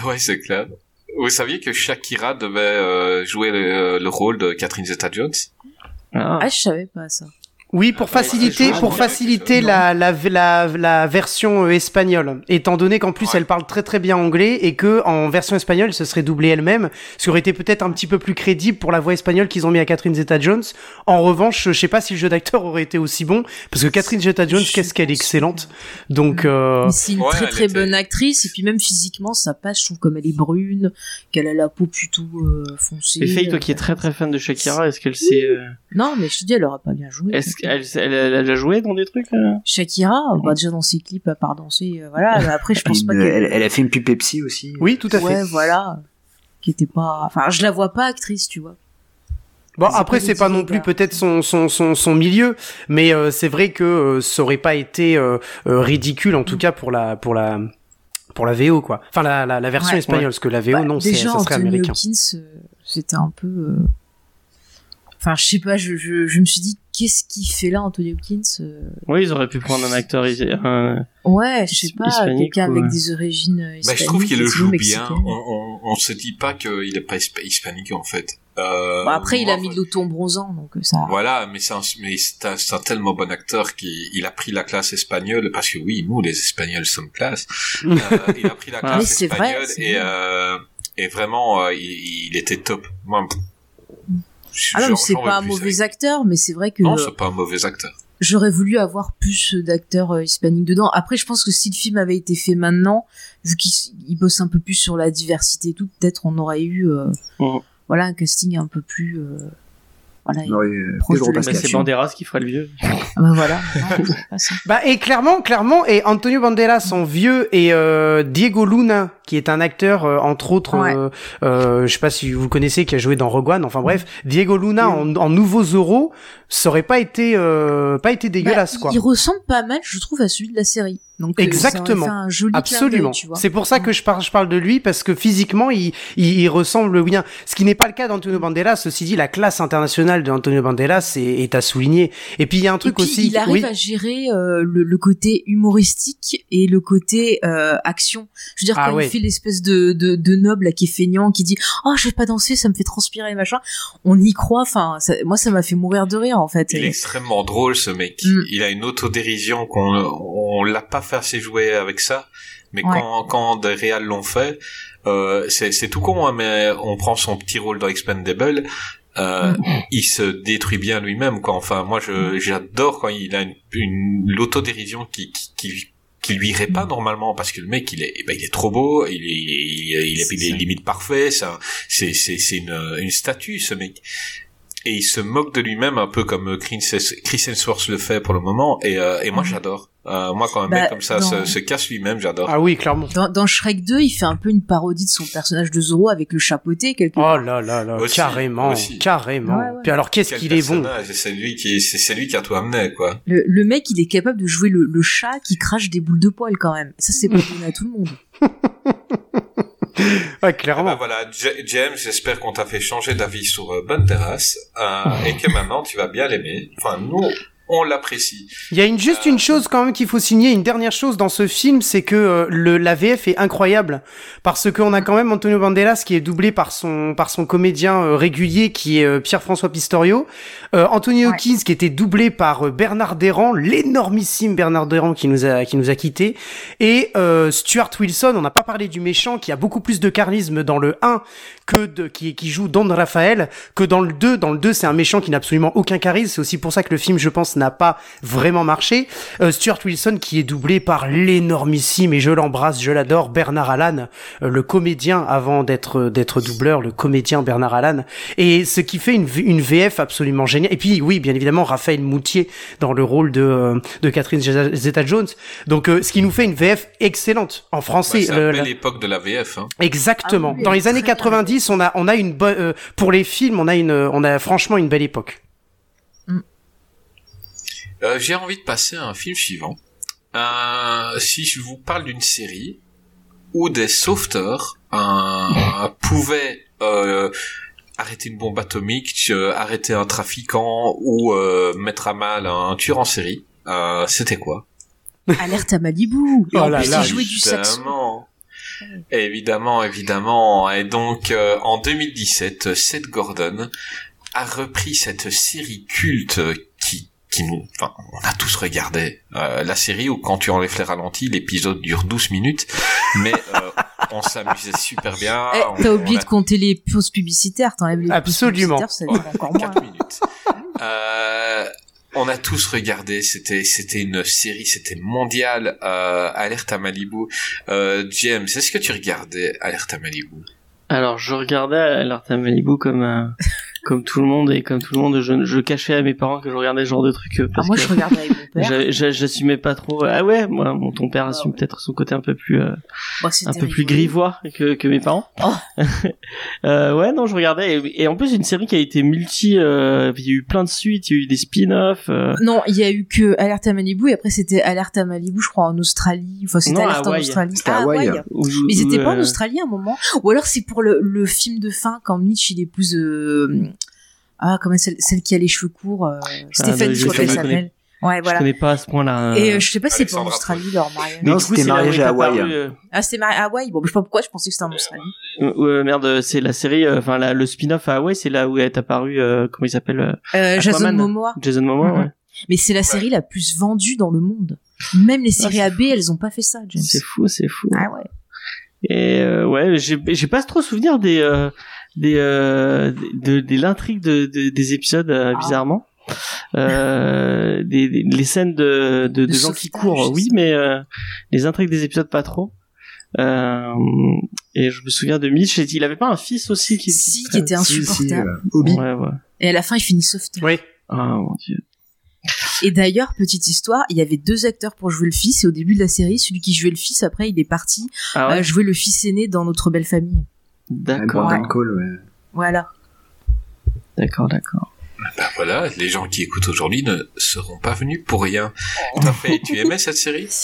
Ouais, c'est clair. Vous saviez que Shakira devait euh, jouer le, le rôle de Catherine Zeta-Jones? Ah, Ah je savais pas ça. Oui, pour faciliter, pour faciliter la, la, la, la version euh, espagnole, étant donné qu'en plus Ouais. elle parle très très bien anglais et que en version espagnole ce serait doublé elle-même, ce qui aurait été peut-être un petit peu plus crédible pour la voix espagnole qu'ils ont mis à Catherine Zeta-Jones. En revanche, je sais pas si le jeu d'acteur aurait été aussi bon, parce que Catherine Zeta-Jones, qu'est-ce qu'elle est excellente. Donc, euh, Mais c'est une ouais, très très était- bonne actrice et puis même physiquement ça passe, je trouve comme elle est brune, qu'elle a la peau plutôt euh, foncée. Et Faye, toi qui es très très fan de Shakira, est-ce qu'elle sait, euh, Non mais je te dis elle aura pas bien joué. est-ce elle, elle a déjà joué dans des trucs, euh Shakira, bah déjà dans ses clips à part danser, euh, voilà. mais après je pense pas qu'elle. elle, elle a fait une pub Pepsi aussi. oui, tout à ouais fait. voilà, qui était pas. Enfin je la vois pas actrice, tu vois. Bon, après, c'est pas non plus peut-être son, son, son, son milieu, mais euh, c'est vrai que euh, ça aurait pas été euh, ridicule, en tout cas pour la, pour la, pour la VO, quoi. Enfin, la, la, la version Ouais. espagnole, parce que la VO, Bah, non, c'est, déjà ça serait Anthony américain. Hopkins, euh, c'était un peu. Enfin je sais pas, je, je, je me suis dit qu'est-ce qu'il fait là Anthony Hopkins euh, Oui, ils auraient pu prendre un acteur, un, Ouais, je sais pas, quelqu'un ou, avec euh, des origines euh, bah, Je trouve qu'il le hispaniques, joue bien. On, on, on se dit pas qu'il est pas hisp- hispanique, en fait. Euh, Bon, après, il a mis de l'auton bronzant, donc ça. Voilà, mais c'est un, mais c'est un, c'est un tellement bon acteur qu'il il a pris la classe espagnole parce que oui, nous les Espagnols sommes classe. Euh, il a pris la Ah. classe Mais c'est vrai, espagnole c'est et vrai. euh, et vraiment euh, il, il était top. Moi, Ah non, mais c'est pas un mauvais avec- acteur, mais c'est vrai que Non, euh, c'est pas un mauvais acteur. j'aurais voulu avoir plus d'acteurs euh, hispaniques dedans. Après, je pense que si le film avait été fait maintenant, vu qu'il bosse un peu plus sur la diversité et tout, peut-être on aurait eu, euh, Mhm. voilà, un casting un peu plus, euh, voilà. On aurait eu Proche Pedro de la bah, Pascal. c'est Banderas qui fera le vieux. Ah bah voilà. Bah, et clairement, clairement, et Antonio Banderas en vieux et euh, Diego Luna, qui est un acteur, euh, entre autres, Ouais. euh, euh, je sais pas si vous le connaissez, qui a joué dans Rogue One, enfin bref, Diego Luna en, en nouveau Zorro, ça aurait pas été, euh, pas été dégueulasse, Bah, quoi. Il ressemble pas mal, je trouve, à celui de la série. Donc, euh, Exactement. Un joli Absolument. C'est pour ça que je parle, je parle de lui parce que physiquement, il, il, il ressemble bien. Ce qui n'est pas le cas d'Antonio Banderas. Ceci dit, la classe internationale d'Antonio Banderas est, est à souligner. Et puis il y a un Et truc puis, aussi. il arrive oui. à gérer euh, le, le côté humoristique et le côté euh, action. Je veux dire, Ah quand ouais. il l'espèce de, de, de noble là, qui est feignant, qui dit oh je vais pas danser, ça me fait transpirer machin. On y croit. Enfin, moi ça m'a fait mourir de rire en fait. Il est extrêmement drôle ce mec. Mm. Il a une autodérision qu'on on l'a pas fait assez jouer avec ça, mais Ouais. quand quand des réals l'ont fait, euh, c'est tout con, hein, mais on prend son petit rôle dans Expendable. Euh, Mm. il se détruit bien lui-même quoi. Enfin moi je j'adore quand il a une, une l'autodérision qui, qui qui qui lui irait pas normalement parce que le mec il est eh ben, il est trop beau, il est il est, il est, il est limite parfait, ça c'est c'est c'est une une statue ce mec et il se moque de lui-même un peu comme Chris Chris Hemsworth le fait pour le moment et, euh, et moi j'adore Euh, moi quand un Bah, mec comme ça dans- se, se casse lui-même j'adore Ah oui, clairement. Dans, dans Shrek 2, il fait un peu une parodie de son personnage de Zoro avec le chapeauté quelque Oh là là là, Aussi, carrément, aussi. carrément. Ouais, ouais. Puis alors qu'est-ce qu'il est bon c'est lui qui c'est c'est lui qui a tout amené quoi Le, le mec, il est capable de jouer le, le chat qui crache des boules de poil quand même. Ça, c'est pas donné à tout le monde. Ouais, Ah bah clairement. voilà, J- James, j'espère qu'on t'a fait changer d'avis sur euh, Bonne Terrasse euh, et que maintenant tu vas bien l'aimer. Enfin, nous, on l'apprécie. Il y a une, juste une chose quand même qu'il faut signer, une dernière chose dans ce film, c'est que euh, le, la VF est incroyable. Parce qu'on a quand même Antonio Banderas qui est doublé par son par son comédien euh, régulier qui est euh, Pierre-François Pistorio, euh, Anthony Ouais. Hawkins qui était doublé par euh, Bernard Derrand, l'énormissime Bernard Derrand qui nous a qui nous a quitté et euh, Stuart Wilson, on n'a pas parlé du méchant qui a beaucoup plus de charisme dans le 1 que de qui qui joue Don Raphaël que dans le 2, dans le 2 c'est un méchant qui n'a absolument aucun charisme, c'est aussi pour ça que le film je pense n'a pas vraiment marché. Euh, Stuart Wilson qui est doublé par l'énormissime et je l'embrasse, je l'adore Bernard Allan, euh, le comédien avant d'être d'être doubleur, le comédien Bernard Allan et ce qui fait une, VF absolument géniale. Et puis oui, bien évidemment Raphaël Moutier dans le rôle de euh, de Catherine Zeta-Jones. Donc euh, ce qui nous fait une VF excellente en Bah, français. c'est Le- la la- belle époque de la VF. Hein. Exactement. Ah oui, Dans les années très bien 90, on a on a une bonne euh, pour les films, on a une on a franchement une belle époque. Euh, J'ai envie de passer à un film suivant. Euh, si je vous parle d'une série où des sauveteurs euh, pouvaient euh, arrêter une bombe atomique, euh, arrêter un trafiquant ou euh, mettre à mal un tueur en série, euh, c'était quoi? Alerte à Malibu. Et Oh en là plus, là, jouait du saxo. Évidemment. Évidemment, évidemment. Et donc, euh, en 2017, Seth Gordon a repris cette série culte qui, nous, enfin, on a tous regardé euh, la série où quand tu enlèves les ralentis, l'épisode dure 12 minutes, mais euh, on s'amusait super bien. Eh, on- T'as on oublié a- de compter les pauses publicitaires. T'enlèves les pauses Absolument. publicitaires, ça dure encore moins. 4 minutes. Euh, on a tous regardé, c'était c'était une série, c'était mondial, euh, Alerte à Malibu. Euh, James, est-ce que tu regardais Alerte à Malibu? Alors, je regardais Alerte à Malibu comme euh, comme tout le monde et comme tout le monde, je, je cachais à mes parents que je regardais ce genre de trucs euh, Ah, parce moi, que je regardais avec mon père. j'a- j'a- j'assumais pas trop. Ah ouais, moi, mon ton père assume peut-être son côté un peu plus euh, c'était un peu plus grivois que, que mes parents. Oh. euh, ouais, non, je regardais et, et en plus une série qui a été multi. euh, il y a eu plein de suites, il y a eu des spin-offs. euh, Non, il y a eu que Alerte à Malibu et après c'était Alerte à Malibu, je crois, en Australie. Enfin, c'était Alerte en. Australie. C'était à Ah, Hawaï. Hawaï. où- Mais étaient pas en euh, Australie à un moment. Ou alors c'est pour le, le film de fin quand Mitch il épouse euh, ah comment celle, celle qui a les cheveux courts euh, Stéphanie bah, je je crois qu'elle je s'appelle. Ouais Je voilà. connais pas à ce point-là. Et euh, je sais pas si c'est pas en Australie leur mariage. Non, c'était mariage à Hawaï. euh, Ah c'était marié à Hawaï. Bon, je sais pas pourquoi je pensais que c'était en Australie. Euh, merde, c'est la série, euh, enfin le spin-off à Hawaï, c'est là où est apparu, euh, comment il s'appelle, Jason. Momoa. Jason Momoa, Mhm. ouais. Mais c'est la série la plus vendue dans le monde. Même les séries c'est AB, elles ont pas fait ça, James. C'est fou, c'est fou. Ah ouais. Et euh, ouais, j'ai j'ai pas trop souvenir des euh, des euh, de, de l'intrigue de, de- des épisodes euh, Ah. bizarrement. Euh, des, des- les scènes de, de, gens qui courent, oui, mais euh, les intrigues des épisodes pas trop. Euh, et je me souviens de Mitch, il avait pas un fils aussi qui Si, qui était Si, si, insupportable. euh. Ouais, ouais. Et à la fin, il finit sauveteur. Oui. Ah mon dieu. Et d'ailleurs, petite histoire, il y avait deux acteurs pour jouer le fils, et au début de la série, celui qui jouait le fils, après, il est parti Ah ouais. euh, jouer le fils aîné dans Notre Belle Famille. D'accord, ouais. Voilà. d'accord, d'accord. Ben voilà, les gens qui écoutent aujourd'hui ne seront pas venus pour rien. Tout à fait. Tu aimais cette série?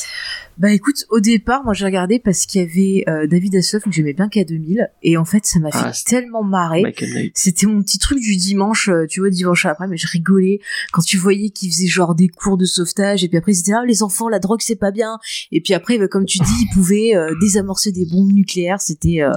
Bah écoute, au départ, moi j'ai regardé parce qu'il y avait euh, David Hasselhoff que j'aimais bien K2000 et en fait ça m'a fait Ah, tellement marrer. C'était mon petit truc du dimanche, euh, tu vois, dimanche après, mais je rigolais quand tu voyais qu'ils faisaient genre des cours de sauvetage et puis après ils étaient là, les enfants, la drogue c'est pas bien. Et puis après, bah, comme tu dis, ils pouvaient euh, désamorcer des bombes nucléaires. C'était, euh,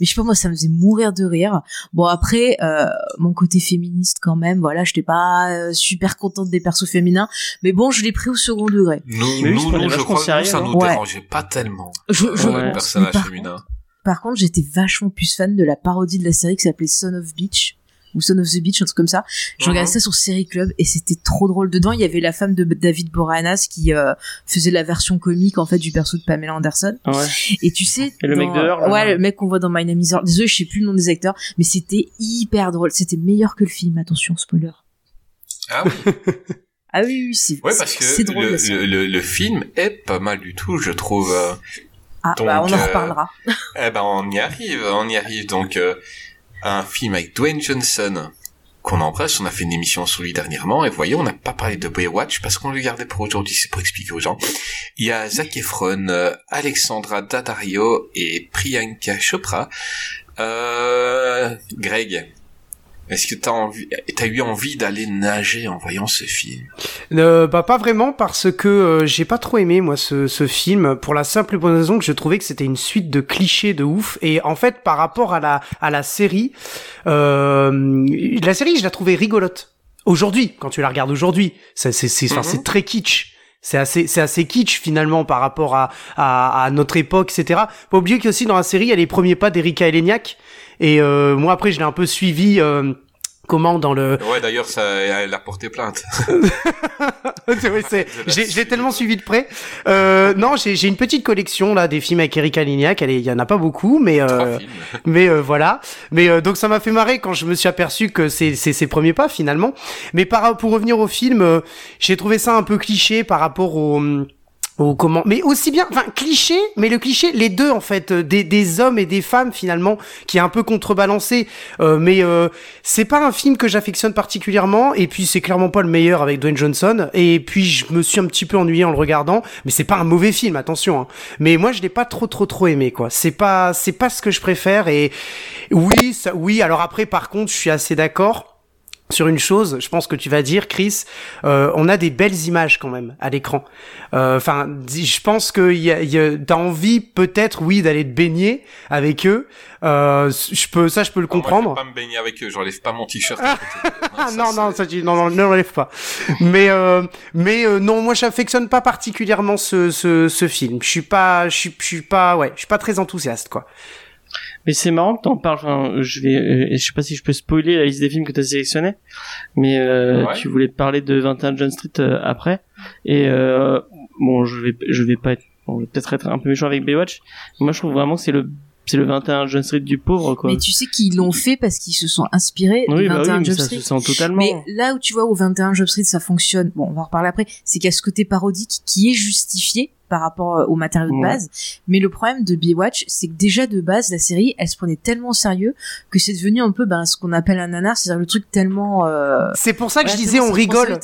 mais je sais pas moi, ça me faisait mourir de rire. Bon après, euh, mon côté féministe quand même, voilà, j'étais pas euh, super contente des persos féminins, mais bon, je l'ai pris au second degré. Nous, oui, nous, nous, je crois que ça hein. nous Ouais. dérangeait pas tellement. Je, je Ouais. le pense, personnage mais par féminin. Par contre, j'étais vachement plus fan de la parodie de la série qui s'appelait Son of Beach ou Son of the Beach, un truc comme ça. Je Mhm. regardais ça sur Série Club et c'était trop drôle. Dedans, il y avait la femme de David Boreanaz qui euh, faisait la version comique en fait du perso de Pamela Anderson. Ouais. Et tu sais, Et le dans- mec de Earl, ouais, le mec qu'on voit dans My Name Is Earl. Désolé, je sais plus le nom des acteurs, mais c'était hyper drôle. C'était meilleur que le film. Attention, spoiler. Ah oui. Ah oui, oui, c'est Ouais, parce que drôle. le, le, le, le film est pas mal du tout, je trouve. euh. Ah, donc, bah, on en euh, reparlera. Eh ben, on y arrive, on y arrive. Donc, euh, un film avec Dwayne Johnson qu'on embrasse. On a fait une émission sur lui dernièrement. Et vous voyez, on n'a pas parlé de Baywatch parce qu'on le gardait pour aujourd'hui. C'est pour expliquer aux gens. Il y a Zac Efron, euh, Alexandra Daddario et Priyanka Chopra. Euh, Greg, est-ce que t'as envie, t'as eu envie d'aller nager en voyant ce film? Euh, bah pas vraiment parce que euh, j'ai pas trop aimé moi ce, ce film pour la simple et bonne raison que je trouvais que c'était une suite de clichés de ouf et en fait par rapport à la à la série euh, la série je la trouvais rigolote aujourd'hui quand tu la regardes aujourd'hui c'est c'est c'est Mhm. c'est très kitsch c'est assez, c'est assez kitsch finalement par rapport à, à, à notre époque, etc. Pas oublier qu'il y a aussi dans la série, il y a les premiers pas d'Erika Eleniak. Et euh, moi après, je l'ai un peu suivi. Euh, comment dans le Ouais, d'ailleurs, ça, elle a porté plainte. C'est- j'ai tellement suivi de près. Euh, non, j'ai j'ai une petite collection là des films avec Erika Lignac. Elle Il y en a pas beaucoup, mais euh, mais euh, voilà. Mais euh, donc ça m'a fait marrer quand je me suis aperçu que c'est c'est ses premiers pas finalement. Mais par pour revenir au film, euh, j'ai trouvé ça un peu cliché par rapport au au comment mais aussi bien enfin cliché mais le cliché les deux en fait euh, des, des hommes et des femmes finalement qui est un peu contrebalancé euh, mais euh, c'est pas un film que j'affectionne particulièrement et puis c'est clairement pas le meilleur avec Dwayne Johnson et puis je me suis un petit peu ennuyé en le regardant mais c'est pas un mauvais film attention hein. mais moi je l'ai pas trop trop trop aimé quoi c'est pas c'est pas ce que je préfère et oui ça oui alors après par contre je suis assez d'accord sur une chose, je pense que tu vas dire, Chris, euh, on a des belles images quand même à l'écran. Euh, Enfin, dis- je pense que y a, y a, t'as envie peut-être, oui, d'aller te baigner avec eux. Euh, je peux, ça, je peux le comprendre. Moi, je vais pas me baigner avec eux, j'enlève pas mon t-shirt. Ah non non ça tu non non ne l'enlève pas. mais euh, mais euh, non moi j'affectionne pas particulièrement ce, ce ce film. Je suis pas je suis pas ouais je suis pas très enthousiaste quoi. Mais c'est marrant que t'en parles. Enfin, je vais, euh, je sais pas si je peux spoiler la liste des films que t'as sélectionné, mais euh, Ouais. tu voulais parler de 21 John Street euh, après. Et euh, bon, je vais, je vais pas être, bon, je vais peut-être être un peu méchant avec Baywatch. Moi, je trouve vraiment que c'est le, c'est le 21 John Street du pauvre, quoi. Mais tu sais qu'ils l'ont fait parce qu'ils se sont inspirés oui, du bah 21 oui, mais Jump ça Street. se sent totalement. Mais là où tu vois au 21 Job Street ça fonctionne, bon on va en reparler après, c'est qu'il y a ce côté parodique qui est justifié par rapport euh, au matériau de Ouais. base. Mais le problème de Baywatch, c'est que déjà de base la série, elle se prenait tellement au sérieux que c'est devenu un peu ben, ce qu'on appelle un nanar, c'est-à-dire le truc tellement. Euh... C'est pour ça que je disais on rigole.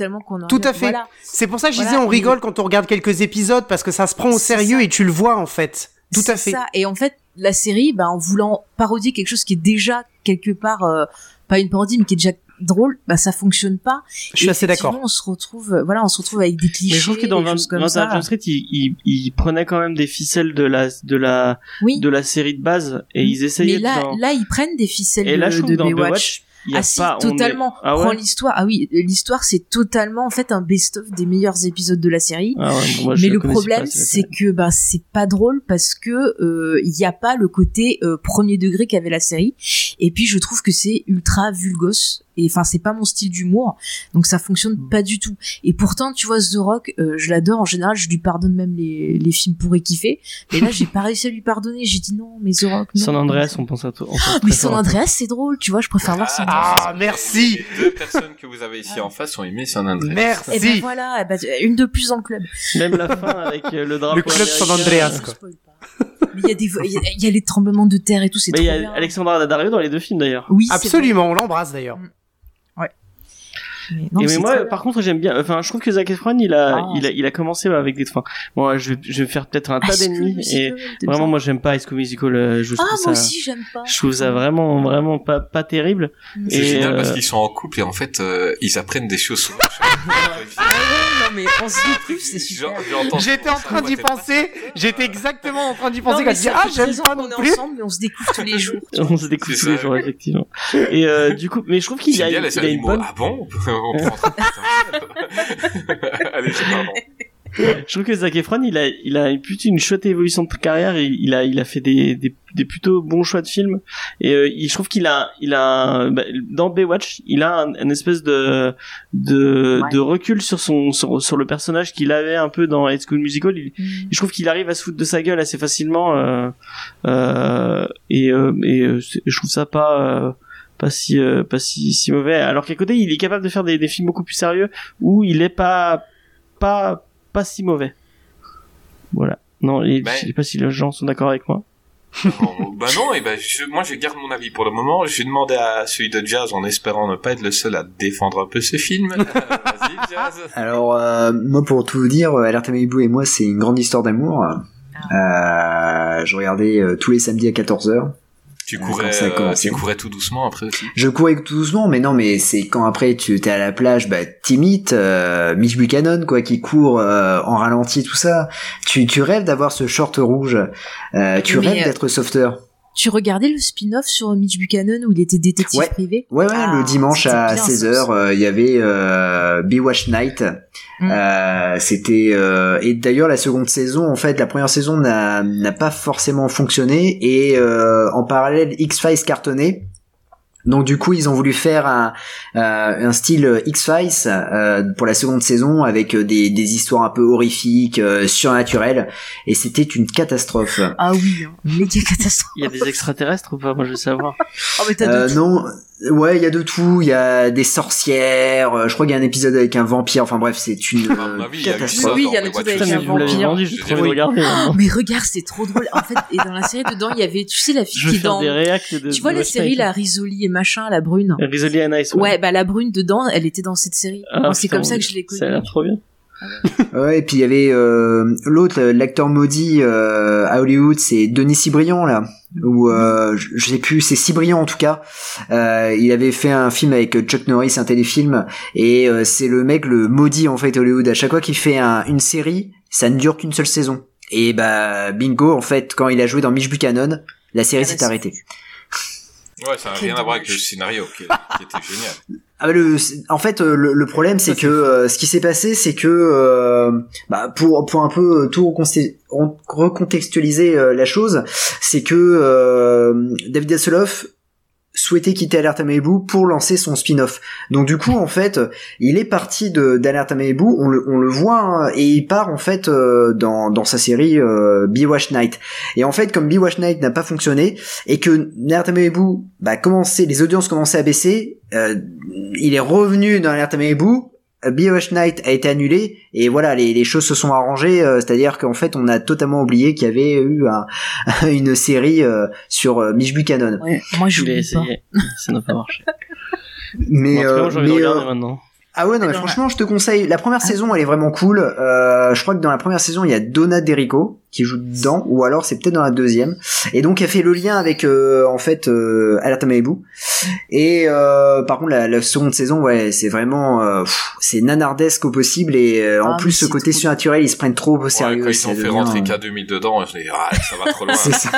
Tout à fait. Voilà. C'est pour ça que je Voilà, disais on rigole quand on regarde quelques épisodes parce que ça se prend au sérieux ça. et tu le vois en fait. Tout à fait. ça. Et en fait, la série, ben, en voulant parodier quelque chose qui est déjà quelque part, euh, pas une parodie, mais qui est déjà drôle, bah ça fonctionne pas. Je suis Et assez d'accord. On se retrouve, euh, voilà, on se retrouve avec des clichés, Mais je trouve que dans des 20, choses comme 21 ça. John Street, il, il, il prenait quand même des ficelles de la, de la, Oui. de la série de base et ils essayaient mais là, de. là, ils prennent des ficelles Et là, je de, trouve de dans Baywatch. Ah si, pas, on est- totalement. Ah ouais? Prends l'histoire. Ah oui, l'histoire c'est totalement en fait un best-of des meilleurs épisodes de la série. Ah ouais, bon, moi, je mais le problème, c'est que bah c'est pas drôle parce que euh, il y a pas le côté euh, premier degré qu'avait la série. Et puis je trouve que c'est ultra vulgos. Et enfin c'est pas mon style d'humour, donc ça fonctionne Mm. pas du tout. Et pourtant tu vois The Rock, euh, je l'adore en général, je lui pardonne même les, les films pourris fait. Mais là j'ai pas réussi à lui pardonner. J'ai dit non, mais The Rock. Non. San Andreas, on pense à toi. pense Mais San. Andreas c'est drôle, tu vois. Je préfère voir San Andreas. Ah merci. Les deux personnes que vous avez ici en face ont aimé San Andreas. Merci. Et ben voilà, eh ben, une de plus dans le club. Même la fin avec euh, le drapeau. Le club San. Andreas, quoi. Il y a des, il y a, il y a les tremblements de terre et tout, c'est Mais trop il y bien. a Alexandra Daddario dans les deux films d'ailleurs. Oui, c'est Absolument, on l'embrasse d'ailleurs. Mm. Mais non, et mais c'est moi, par contre, j'aime bien. Enfin, je trouve que Zac Efron, il a, Ah. il a, il a commencé avec des. Enfin, moi, je vais, je vais faire peut-être un tas d'ennemis. Et vraiment, moi, j'aime pas High School Musical. euh, Je Ah, moi ça. aussi, j'aime pas. Je trouve ça vraiment, vraiment pas, pas terrible. C'est Et, génial parce euh, qu'ils sont en couple et en fait, euh, ils apprennent des choses mais on se dit plus, c'est super. J'étais en train d'y penser. J'étais exactement en train d'y penser quand tu dis ah j'aime 13 ans pas non est plus. ensemble, mais on se découvre tous les jours. on se découvre tous les jours, effectivement. Et euh, du coup, mais je trouve qu'il a, il a une bonne. Ah bon? On prend Allez, c'est pardon. Je trouve que Zac Efron, il a, il a plutôt une chouette évolution de carrière. Et il a, il a fait des, des, des plutôt bons choix de films. Et euh, il, je trouve qu'il a, il a, bah, dans Baywatch, il a un, une espèce de, de, Ouais. de recul sur son, sur, sur le personnage qu'il avait un peu dans High School Musical. Il, je trouve qu'il arrive à se foutre de sa gueule assez facilement. Euh, euh, et, euh, et euh, je trouve ça pas. Euh, pas si euh, pas si si mauvais alors qu'à côté il est capable de faire des, des films beaucoup plus sérieux où il est pas pas pas si mauvais voilà non et Ben- je sais pas si les gens sont d'accord avec moi Non, bah non, et ben je- moi je garde mon avis pour le moment. Je vais demander à celui de Jazz en espérant ne pas être le seul à défendre un peu ce film. Euh, Vas-y, Jazz. Alors, euh, moi, pour tout vous dire, euh, Alerte à Malibu et moi, c'est une grande histoire d'amour. Euh, je regardais euh, tous les samedis à 14h. Tu Quand courais, ça euh, tu courais tout doucement après aussi. Je courais tout doucement, mais non, mais c'est quand après tu t'es à la plage, bah timide, euh, Mitch Buchanan quoi, qui court euh, en ralenti, tout ça. Tu, tu rêves d'avoir ce short rouge. Euh, tu Mais, rêves euh, d'être softer? Tu regardais le spin-off sur Mitch Buchanan où il était détective Ouais. privé? Ouais, ouais, Ah, le dimanche c'était à bien, 16h, ça euh, il y avait euh, Night. Mm. Euh, c'était euh, et d'ailleurs la seconde saison, en fait, la première saison n'a n'a pas forcément fonctionné et euh, en parallèle X Files cartonnait. Donc du coup, ils ont voulu faire un, euh, un style X-Files euh, pour la seconde saison avec euh, des, des histoires un peu horrifiques, euh, surnaturelles, et c'était une catastrophe. Ah oui, hein, méga catastrophe. il y a des extraterrestres ou pas? Moi je veux savoir Oh mais Euh, tout. non, ouais, il y a de tout. Il y a des sorcières. euh, Je crois qu'il y a un épisode avec un vampire. Enfin bref, c'est une euh, eu catastrophe. Oui, il y a les tout Watch avec un l'avez vampire. vendu je Je trouve dirais- regarder Oh, mais regarde, c'est trop drôle. En fait, et dans la série dedans, il y avait, tu sais, la fille je qui dans. de Tu vois la série la Risoli et machin, la brune. Risoli and Ice Ouais, bah la brune dedans, elle était dans cette série. Ah, c'est comme ça que je l'ai ça a connue. l'air trop bien Ouais, et puis il y avait euh, l'autre, euh, l'acteur maudit euh, à Hollywood, c'est Denis Cibrian là. Ou euh, je sais plus, c'est Cibrian en tout cas. Il avait fait un film avec Chuck Norris, un téléfilm, et c'est le mec le maudit en fait à Hollywood. À chaque fois qu'il fait un- une série, ça ne dure qu'une seule saison. Et bah bingo, en fait, quand il a joué dans Mitch Buchanan, la série Ah, bah, s'est c'est arrêtée. Ouais, ça n'a rien à voir avec le scénario qui, qui était génial. Ah bah le, en fait, euh, le, le problème, c'est que euh, ce qui s'est passé, c'est que euh, bah, pour pour un peu tout reconste- recontextualiser euh, la chose, c'est que euh, David Hasselhoff souhaitait quitter Alert à Malibu pour lancer son spin-off. Donc du coup, en fait, il est parti de d'Alert à Malibu, on le, on le voit, hein, et il part en fait euh, dans, dans sa série euh, Bewatch Night. Et en fait, comme Bewatch Night n'a pas fonctionné, et que Alert à Malibu, bah, commençait, les audiences commençaient à baisser, euh, il est revenu dans Alert à Malibu, Bewatch Night a été annulé et voilà les, les choses se sont arrangées euh, c'est-à-dire qu'en fait on a totalement oublié qu'il y avait eu un- une série euh, sur euh, Mitch Buchanan. Ouais, moi, je je l'ai l'ai pas. essayé ça n'a pas marché. Mais, cas, euh, euh, maintenant ah ouais non mais franchement je te conseille. La première Ah. saison elle est vraiment cool. Euh, je crois que dans la première saison il y a Donna Derrico qui joue dedans ou alors c'est peut-être dans la deuxième. Et donc elle fait le lien avec euh, en fait euh, Malibu. Et euh, par contre la, la seconde saison ouais c'est vraiment euh, c'est nanardesque au possible. Et euh, en Ah, plus ce côté trop surnaturel ils se prennent trop au Ouais, sérieux quand ils ont fait devient, rentrer euh, K2000 dedans, je dis, ah, ça va trop loin. c'est ça.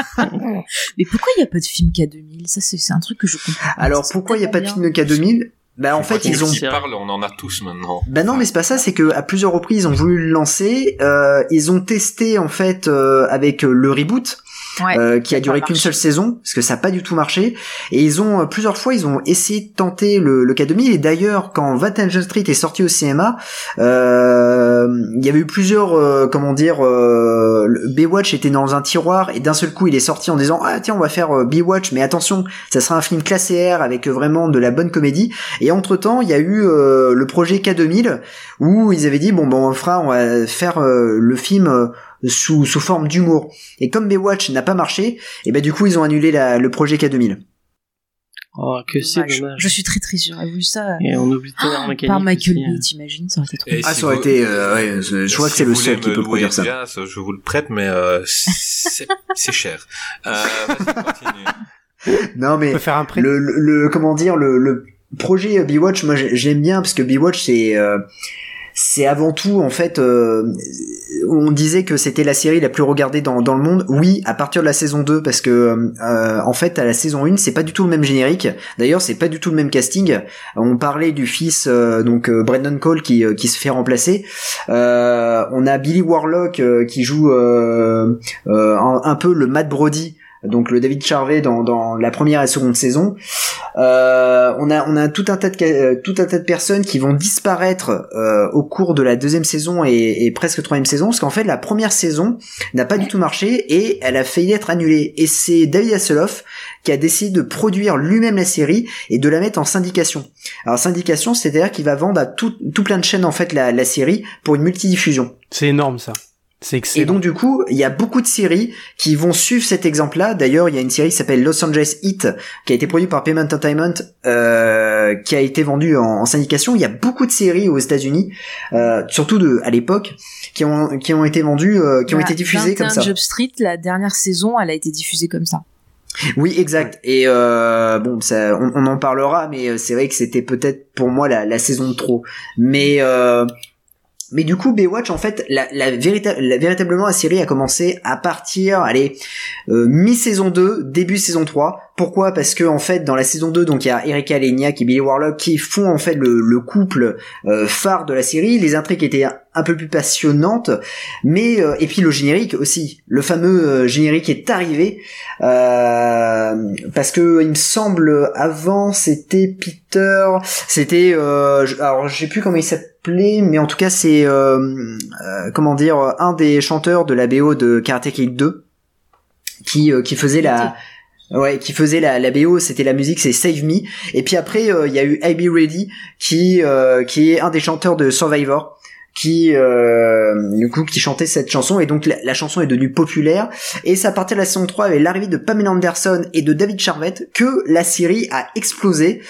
Mais pourquoi il n'y a pas de film K2000 Ça, c'est c'est un truc que je comprends pas. alors pourquoi il y a pas de film de K2000 bah en fait ils ont parlent, on en a tous maintenant. Bah non, mais c'est pas ça. C'est que à plusieurs reprises, ils ont voulu le lancer. Euh, ils ont testé en fait euh, avec euh, le reboot. Ouais. euh, qui a duré qu'une seule saison, parce que ça a pas du tout marché. Et ils ont euh, plusieurs fois, ils ont essayé de tenter le, le K2000. Et d'ailleurs, quand Vatten Street est sorti au cinéma, euh, il y avait eu plusieurs, euh, comment dire, euh, le Baywatch était dans un tiroir et d'un seul coup, il est sorti en disant ah tiens, on va faire euh, Baywatch, mais attention, ça sera un film classé R avec euh, vraiment de la bonne comédie. Et entre temps, il y a eu euh, le projet K2000 où ils avaient dit bon ben on fera, on va faire euh, le film euh, sous sous forme d'humour. Et comme Baywatch n'a pas marché, et ben du coup ils ont annulé le projet K2000. Oh, que c'est Dommage. dommage. Je suis très triste, j'aurais voulu ça. Et on oublie Tonnerre Ah, par Michael. Bay, t'imagines Ça aurait été trop Et bien. Ah, si ça aurait vous- été, euh, ouais, je je crois que Si c'est le seul qui me peut produire ça. je vous le prête, mais euh, c'est c'est cher. Euh, vas-y, continue. Non, mais On peut faire un prêt. le, le, le- comment dire le, le projet euh, Bewatch moi j'ai- j'aime bien parce que Bewatch c'est euh, c'est avant tout en fait euh, on disait que c'était la série la plus regardée dans, le monde. Oui à partir de la saison 2 parce que euh, en fait à la saison 1 c'est pas du tout le même générique. D'ailleurs c'est pas du tout le même casting. On parlait du fils euh, donc euh, Brendan Cole qui, qui se fait remplacer. On a Billy Warlock qui joue un, un peu le Matt Brody donc le David Charvet dans, dans la première et seconde saison. Euh, on a on a tout un tas de euh, tout un tas de personnes qui vont disparaître euh, au cours de la deuxième saison et, et presque troisième saison parce qu'en fait la première saison n'a pas du tout marché et elle a failli être annulée et c'est David Hasselhoff qui a décidé de produire lui-même la série et de la mettre en syndication. Alors syndication c'est-à-dire qu'il va vendre à tout, tout plein de chaînes en fait la, la série pour une multidiffusion. C'est énorme ça. C'est Et donc du coup, il y a beaucoup de séries qui vont suivre cet exemple-là. D'ailleurs, il y a une série qui s'appelle Los Angeles Heat, qui a été produite par Payment Entertainment, euh, qui a été vendue en, en syndication. Il y a beaucoup de séries aux États-Unis, euh, surtout de à l'époque, qui ont qui ont été vendues, euh, qui ont été diffusées comme 21 ça. Job Street, la dernière saison, elle a été diffusée comme ça. Oui, exact. Et euh, bon, ça, on, on en parlera, mais c'est vrai que c'était peut-être pour moi la, la saison de trop. Mais euh, mais du coup, Baywatch, en fait, la, la, vérita- la- véritablement, la série a commencé à partir, allez, euh, mi-saison 2, début saison 3. Pourquoi? Parce que en fait, dans la saison 2, donc il y a Erika Leniak et Billy Warlock qui font en fait le, le couple euh, phare de la série. Les intrigues étaient un, peu plus passionnantes, mais euh, et puis le générique aussi, le fameux euh, générique est arrivé euh, parce que il me semble avant c'était Peter, c'était alors je sais plus comment il mais en tout cas c'est euh, euh, comment dire un des chanteurs de la BO de Karate Kid 2 qui euh, qui faisait la Ouais, qui faisait la, la BO, c'était la musique, c'est Save Me. Et puis après, euh, il y a eu I Be Ready, qui euh, qui est un des chanteurs de Survivor, qui euh, du coup qui chantait cette chanson. Et donc la, la chanson est devenue populaire. Et c'est à partir de la saison 3, avec l'arrivée de Pamela Anderson et de David Charvet, que la série a explosé.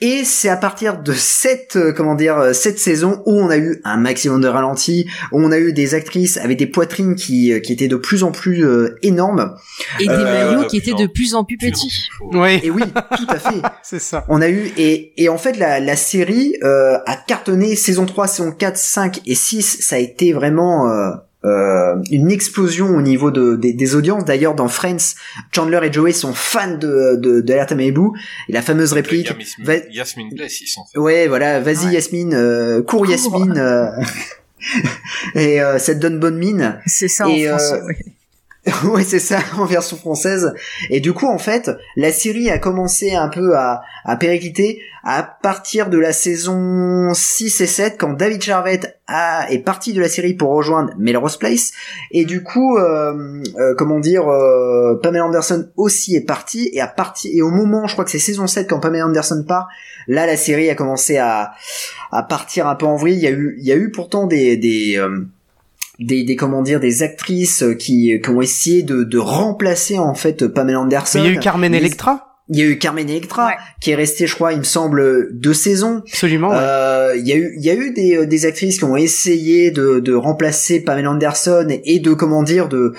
Et c'est à partir de cette euh, comment dire euh, cette saison où on a eu un maximum de ralentis, où on a eu des actrices avec des poitrines qui euh, qui étaient de plus en plus euh, énormes. Et des Euh, maillots qui étaient en de plus en plus petits. Ouais, Et oui, tout à fait. c'est ça. On a eu et, et en fait la, la série euh, a cartonné saison 3, saison 4, 5 et 6, ça a été vraiment euh, euh, une explosion au niveau de, des, des audiences. D'ailleurs dans Friends, Chandler et Joey sont fans de de, de Alerte à Malibu et la fameuse réplique Yasmine, va- Yasmine Bless, ils sont. Ouais, voilà, vas-y Ouais. Yasmine, euh, cours Cours. Yasmine euh, et euh, ça te donne bonne mine. C'est ça Et, en français, euh, ouais. c'est ça, en version française. Et du coup, en fait, la série a commencé un peu à, à péricliter à partir de la saison 6 et 7, quand David Charvet a, est parti de la série pour rejoindre Melrose Place. Et du coup, euh, euh, comment dire, euh, Pamela Anderson aussi est partie. Et à partir, et au moment, je crois que c'est saison 7, quand Pamela Anderson part, là, la série a commencé à, à partir un peu en vrille. Il y a eu, y a eu pourtant des, des, des comment dire des actrices qui, qui ont essayé de, de remplacer en fait Pamela Anderson. Mais il y a eu Carmen Electra, Il y a eu Carmen Electra Ouais. qui est restée, je crois, il me semble, deux saisons. absolument. ouais. Euh, Il y a eu, il y a eu des, euh, des actrices qui ont essayé de, de remplacer Pamela Anderson et de comment dire de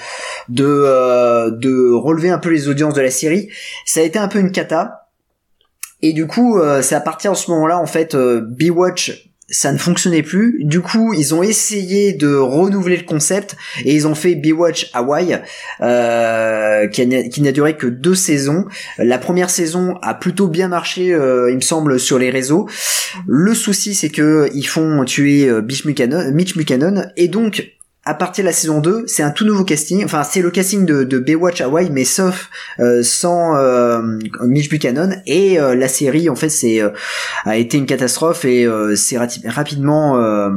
de euh, de relever un peu les audiences de la série. Ça a été un peu une cata. Et du coup, euh, c'est à partir de ce moment-là, en fait, euh, Bewatch ça ne fonctionnait plus. Du coup, ils ont essayé de renouveler le concept et ils ont fait Bewatch Hawaii, euh, qui n'a duré que deux saisons. La première saison a plutôt bien marché, euh, il me semble, sur les réseaux. Le souci, c'est que ils font tuer euh, Mitch Buchanan, et donc à partir de la saison 2, c'est un tout nouveau casting. Enfin, c'est le casting de, de Baywatch Hawaii, mais sauf euh, sans euh, Mitch Buchanan. Et euh, la série, en fait, c'est euh, a été une catastrophe et euh, c'est rapidement euh,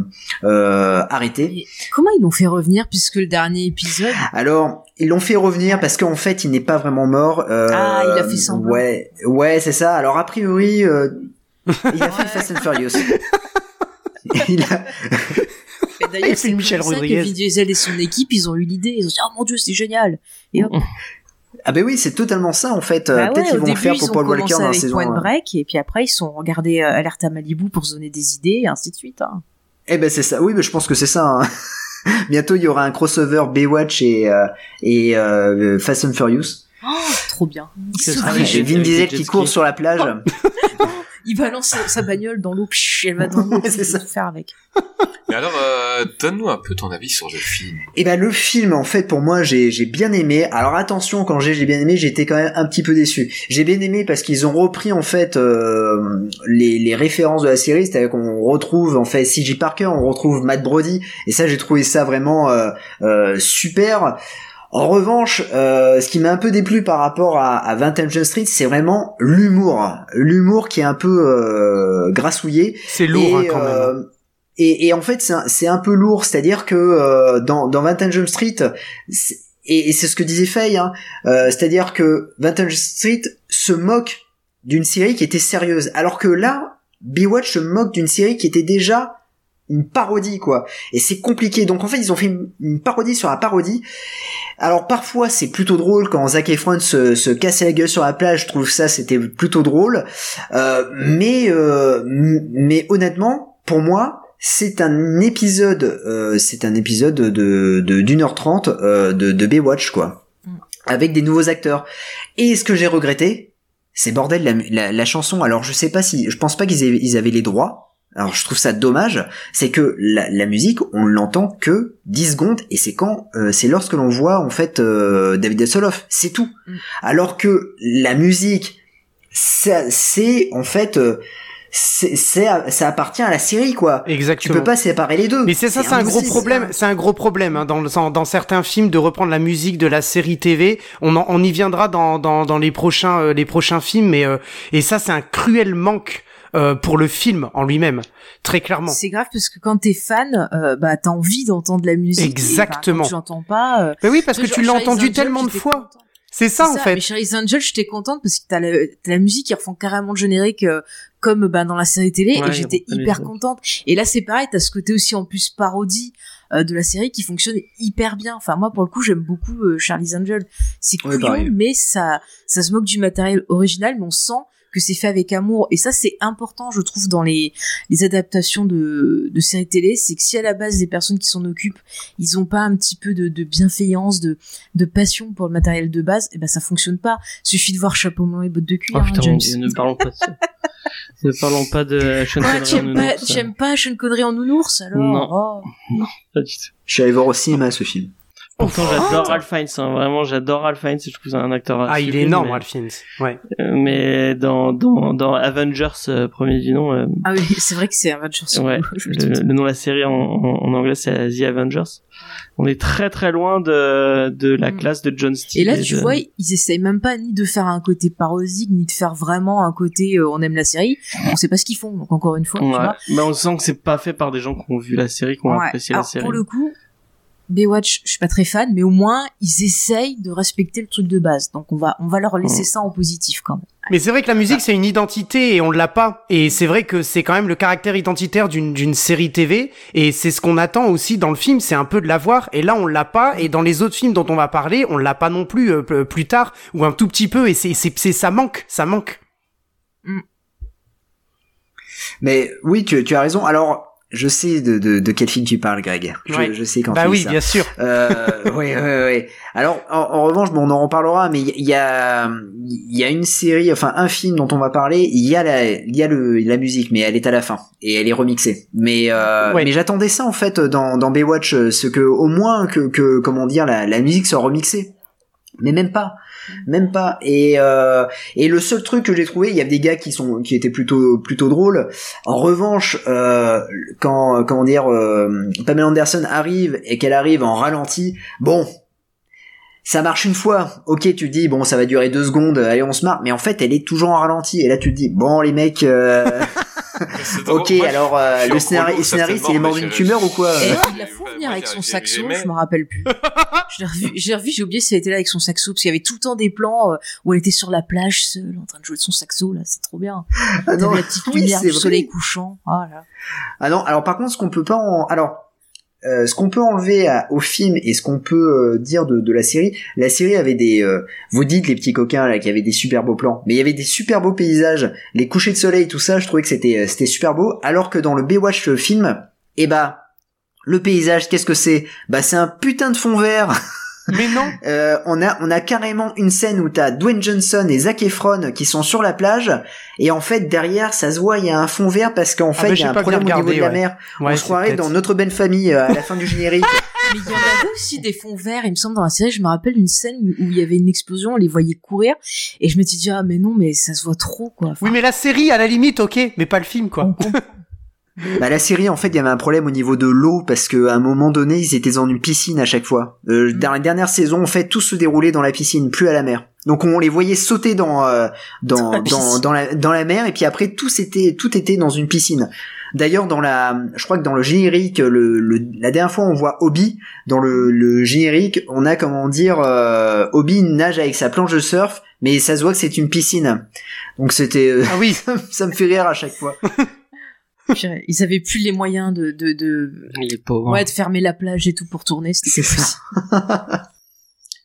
euh, arrêté. Comment ils l'ont fait revenir puisque le dernier épisode? Alors, ils l'ont fait revenir parce qu'en fait, il n'est pas vraiment mort. Ah, il a fait semblant. Ouais, ouais, c'est ça. Alors, a priori, euh, il a fait Fast and Furious. il a... Et d'ailleurs, c'est Michel pour ça Rodriguez. que Vin Diesel et son équipe, ils ont eu l'idée. Ils ont dit, oh mon dieu, c'est génial. Et hop. Ah ben oui, c'est totalement ça en fait. Euh, Bah Peut-être ouais, qu'ils vont début, faire pour Paul Walker dans la saison. Point. Break, et puis après, ils sont regardés euh, Alerte à Malibu pour se donner des idées, et ainsi de suite. Hein. Eh ben c'est ça. Oui, mais je pense que c'est ça. hein. Bientôt, il y aura un crossover Baywatch et euh, et euh, Fast and Furious. Oh, trop bien. Ce se sera Vin Diesel qui court sur la plage. il balance sa- sa bagnole dans l'eau, elle va dans l'eau, C'est ça. faire avec. Mais alors, euh, donne-nous un peu ton avis sur le film. Et ben le film en fait pour moi j'ai j'ai bien aimé. Alors attention quand j'ai j'ai bien aimé j'étais quand même un petit peu déçu. J'ai bien aimé parce qu'ils ont repris en fait euh, les les références de la série, c'est-à-dire qu'on retrouve en fait CJ Parker, on retrouve Matt Brody et ça j'ai trouvé ça vraiment euh, euh, super. En revanche, euh, ce qui m'a un peu déplu par rapport à, à 20 Jump Street, c'est vraiment l'humour, l'humour qui est un peu euh, grassouillé. C'est lourd hein, Et, quand même. euh, et, et en fait, c'est un, peu lourd, c'est-à-dire que euh, dans, dans 21 Jump Street, et, et c'est ce que disait Faye, hein, euh, c'est-à-dire que 21 Jump Street se moque d'une série qui était sérieuse, alors que là, Bewatch se moque d'une série qui était déjà une parodie, quoi. Et c'est compliqué. Donc en fait, ils ont fait une, une parodie sur la parodie. Alors parfois, c'est plutôt drôle quand Zac Efron se, se cassait la gueule sur la plage. Je trouve ça, c'était plutôt drôle. Euh, mais euh, mais honnêtement, pour moi, c'est un épisode, euh, c'est un épisode de d'une heure trente de, de Baywatch quoi, Mm. avec des nouveaux acteurs. Et ce que j'ai regretté, c'est bordel la, la, la chanson. Alors je sais pas si, je pense pas qu'ils aient- ils avaient les droits. Alors je trouve ça dommage, c'est que la, la musique, on l'entend que 10 secondes et c'est quand euh, c'est lorsque l'on voit en fait euh, David Hasselhoff, c'est tout. Mm. Alors que la musique ça- c'est en fait euh, c'est c'est- ça appartient à la série quoi. Tu Exactement. peux pas séparer les deux. Mais c'est ça, c'est un gros problème. C'est un gros problème hein, dans, le- dans, dans certains films de reprendre la musique de la série TV. On, en- on y viendra dans, dans, dans les prochains euh, les prochains films, mais euh, et ça c'est un cruel manque euh, pour le film en lui-même, très clairement. C'est grave parce que quand t'es fan, euh, bah t'as envie d'entendre la musique. et, bah, Exactement. quand tu l'entends pas. euh, Mais oui, parce que tu l'as Charlie's entendu tellement de fois. C'est ça, en fait. Mais Charlie's Angels, j'étais contente parce que t'as la, t'as la musique qui refont carrément le générique euh, comme bah, dans la série télé Ouais, et j'étais hyper contente. Et là c'est pareil, t'as ce côté aussi en plus parodie euh, de la série qui fonctionne hyper bien. Enfin moi pour le coup j'aime beaucoup euh, Charlie's Angels. C'est Ouais, couillon pareil. mais ça ça se moque du matériel original mais on sent que c'est fait avec amour et ça c'est important je trouve dans les les adaptations de de séries télé c'est que si à la base les personnes qui s'en occupent ils ont pas un petit peu de, de bienveillance de de passion pour le matériel de base et ben ça fonctionne pas suffit de voir chapeau melon et bottes de cuir Oh hein, putain, ne parlons pas de ça. ne parlons pas de Sean Connery en nounours, t'aimes pas Sean Connery en nounours alors Non. Oh. pas du tout. Je suis allé voir au cinéma ce film. Pourtant, j'adore Ralph Fiennes, hein, vraiment, j'adore Ralph Fiennes, je trouve c'est un acteur. Ah, il est énorme, mais, Ralph Fiennes. Ouais. euh, mais dans, dans, dans Avengers, euh, premier du nom, euh, Ah oui, c'est vrai que c'est Avengers. ouais, le, nom de la série en, en, en anglais, c'est The Avengers. On est très très loin de, de la Mm. classe de John Steele. Et là, tu de- vois, ils essayent même pas ni de faire un côté parodique, ni de faire vraiment un côté euh, on aime la série. On sait pas ce qu'ils font. Donc encore une fois, tu Ouais. vois. Mais on sent que c'est pas fait par des gens qui ont vu la série, qui ont Ouais. apprécié la Alors série. pour le coup, Baywatch, je suis pas très fan, mais au moins ils essayent de respecter le truc de base. Donc on va on va leur laisser Mm. ça en positif quand même. Mais c'est vrai que la musique c'est une identité et on l'a pas. Et c'est vrai que c'est quand même le caractère identitaire d'une d'une série TV et c'est ce qu'on attend aussi dans le film, c'est un peu de l'avoir. Et là on l'a pas. Et dans les autres films dont on va parler, on l'a pas non plus euh, plus tard ou un tout petit peu. Et c'est c'est c'est- ça manque, ça manque. Mais oui, tu, tu as raison. Alors, je sais de, de, de quel film tu parles, Greg. Je, Ouais. je sais quand bah tu oui, ça. bien sûr. Euh, oui, oui, oui. Alors, en, en revanche, bon, on en reparlera, mais il y a, il y a une série, enfin un film dont on va parler. Il y a la, il y a le, la musique, mais elle est à la fin et elle est remixée. Mais, euh, Ouais. mais j'attendais ça en fait dans, dans Baywatch, euh, ce que au moins que, que comment dire, la, la musique soit remixée. Mais même pas, même pas. Et euh, et le seul truc que j'ai trouvé, il y a des gars qui sont qui étaient plutôt plutôt drôles. En revanche, euh, quand comment dire, euh, Pamela Anderson arrive et qu'elle arrive en ralenti, bon, ça marche une fois. Ok, tu dis bon, ça va durer deux secondes, allez, on se marre. Mais en fait, elle est toujours en ralenti. Et là, tu te dis bon, les mecs, euh. ok, alors euh, le scénari- scénariste, il est mort d'une tumeur ou quoi Et Ouais. il la Ouais, venir avec son saxo, je me rappelle plus. je l'ai revu, j'ai revu, j'ai oublié si elle était là avec son saxo, parce qu'il y avait tout le temps des plans euh, où elle était sur la plage seule, en train de jouer de son saxo, là, c'est trop bien. Ah non, la petite oui, lumière c'est du vrai. soleil couchant. Ah là. Ah non, alors par contre, ce qu'on peut pas en... Alors, euh, ce qu'on peut enlever au film et ce qu'on peut euh, dire de, la série, la série avait des, euh, vous dites les petits coquins là, qui avaient des super beaux plans, mais il y avait des super beaux paysages, les couchers de soleil, tout ça, je trouvais que c'était c'était super beau, alors que dans le Baywatch film, eh bah le paysage, qu'est-ce que c'est? Bah c'est un putain de fond vert. Mais non. Euh, on a on a carrément une scène où t'as Dwayne Johnson et Zac Efron qui sont sur la plage et en fait derrière ça se voit il y a un fond vert parce qu'en fait bah, il y j'ai a un problème au niveau de la mer. Ouais, on se croirait dans notre belle famille euh, à la fin du générique. Mais il y en avait aussi des fonds verts, il me semble, dans la série. Je me rappelle une scène où où il y avait une explosion, on les voyait courir. Et je me suis dit, ah, mais non, mais ça se voit trop, quoi. Enfin, Oui, mais la série, à la limite, ok, mais pas le film, quoi. Bah, la série, en fait, il y avait un problème au niveau de l'eau parce que à un moment donné, ils étaient dans une piscine à chaque fois. Euh. Dans la dernière saison, en fait, tout se déroulait dans la piscine, plus à la mer. Donc on les voyait sauter dans euh, Dans dans la dans, la dans la mer et puis après tout c'était tout était dans une piscine. D'ailleurs dans la je crois que dans le générique le, le la dernière fois on voit Obi dans le, le générique on a comment dire euh, Obi nage avec sa planche de surf mais ça se voit que c'est une piscine. Donc c'était euh, Ah oui. ça me fait rire à chaque fois. Ils avaient plus les moyens de, de, de, Les pauvres. ouais, de fermer la plage et tout pour tourner. C'était ça.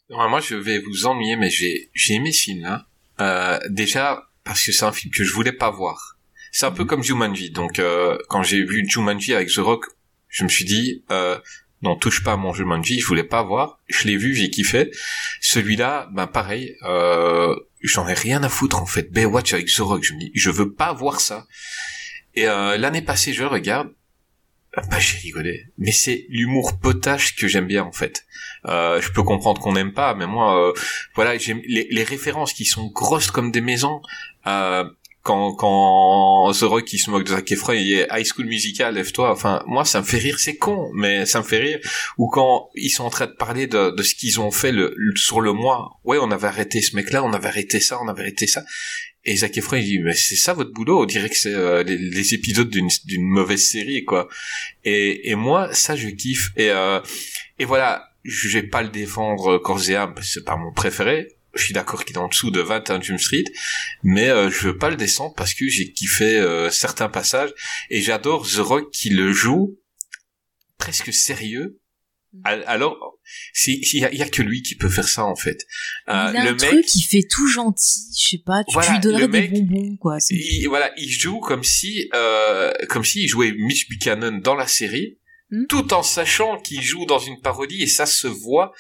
Ouais, moi, je vais vous ennuyer, mais j'ai j'ai aimé ce film-là. Euh, déjà parce que c'est un film que je voulais pas voir. C'est un peu comme Jumanji. Donc, euh, quand j'ai vu Jumanji avec The Rock, je me suis dit, euh, non, touche pas à mon Jumanji, je voulais pas voir. Je l'ai vu, j'ai kiffé. Celui-là, ben pareil, euh, j'en ai rien à foutre en fait. Baywatch avec The Rock, je me dis, je veux pas voir ça. Et euh, l'année passée, je regarde. Ah, Bah, j'ai rigolé. Mais c'est l'humour potache que j'aime bien en fait. Euh, je peux comprendre qu'on n'aime pas, mais moi, euh, voilà, j'aime les, les références qui sont grosses comme des maisons. Euh, quand quand The Rock qui se moque de Zac Efron, il est High School Musical, lève-toi. Enfin, moi, ça me fait rire, c'est con, mais ça me fait rire. Ou quand ils sont en train de parler de, de ce qu'ils ont fait le, le- sur le mois. Ouais, on avait arrêté ce mec-là, on avait arrêté ça, on avait arrêté ça. Et Zac Efron, il dit, mais c'est ça votre boulot On dirait que c'est euh, les, les épisodes d'une d'une mauvaise série, quoi. Et, et moi, ça, je kiffe. Et, euh, et voilà, je vais pas le défendre corps et âme, parce que c'est pas mon préféré. Je suis d'accord qu'il est en dessous de 21 Jump Street, mais euh, je veux pas le descendre parce que j'ai kiffé euh, certains passages et j'adore The Rock qui le joue presque sérieux. Al- Alors, il y a, il y a que lui qui peut faire ça en fait. Euh, il a le un mec, truc, il fait tout gentil, je sais pas, tu, Voilà, tu lui donnerais mec, des bonbons, quoi. Il, voilà, il joue comme si, euh, comme s'il jouait Mitch Buchanan dans la série, Hmm. tout en sachant qu'il joue dans une parodie et ça se voit.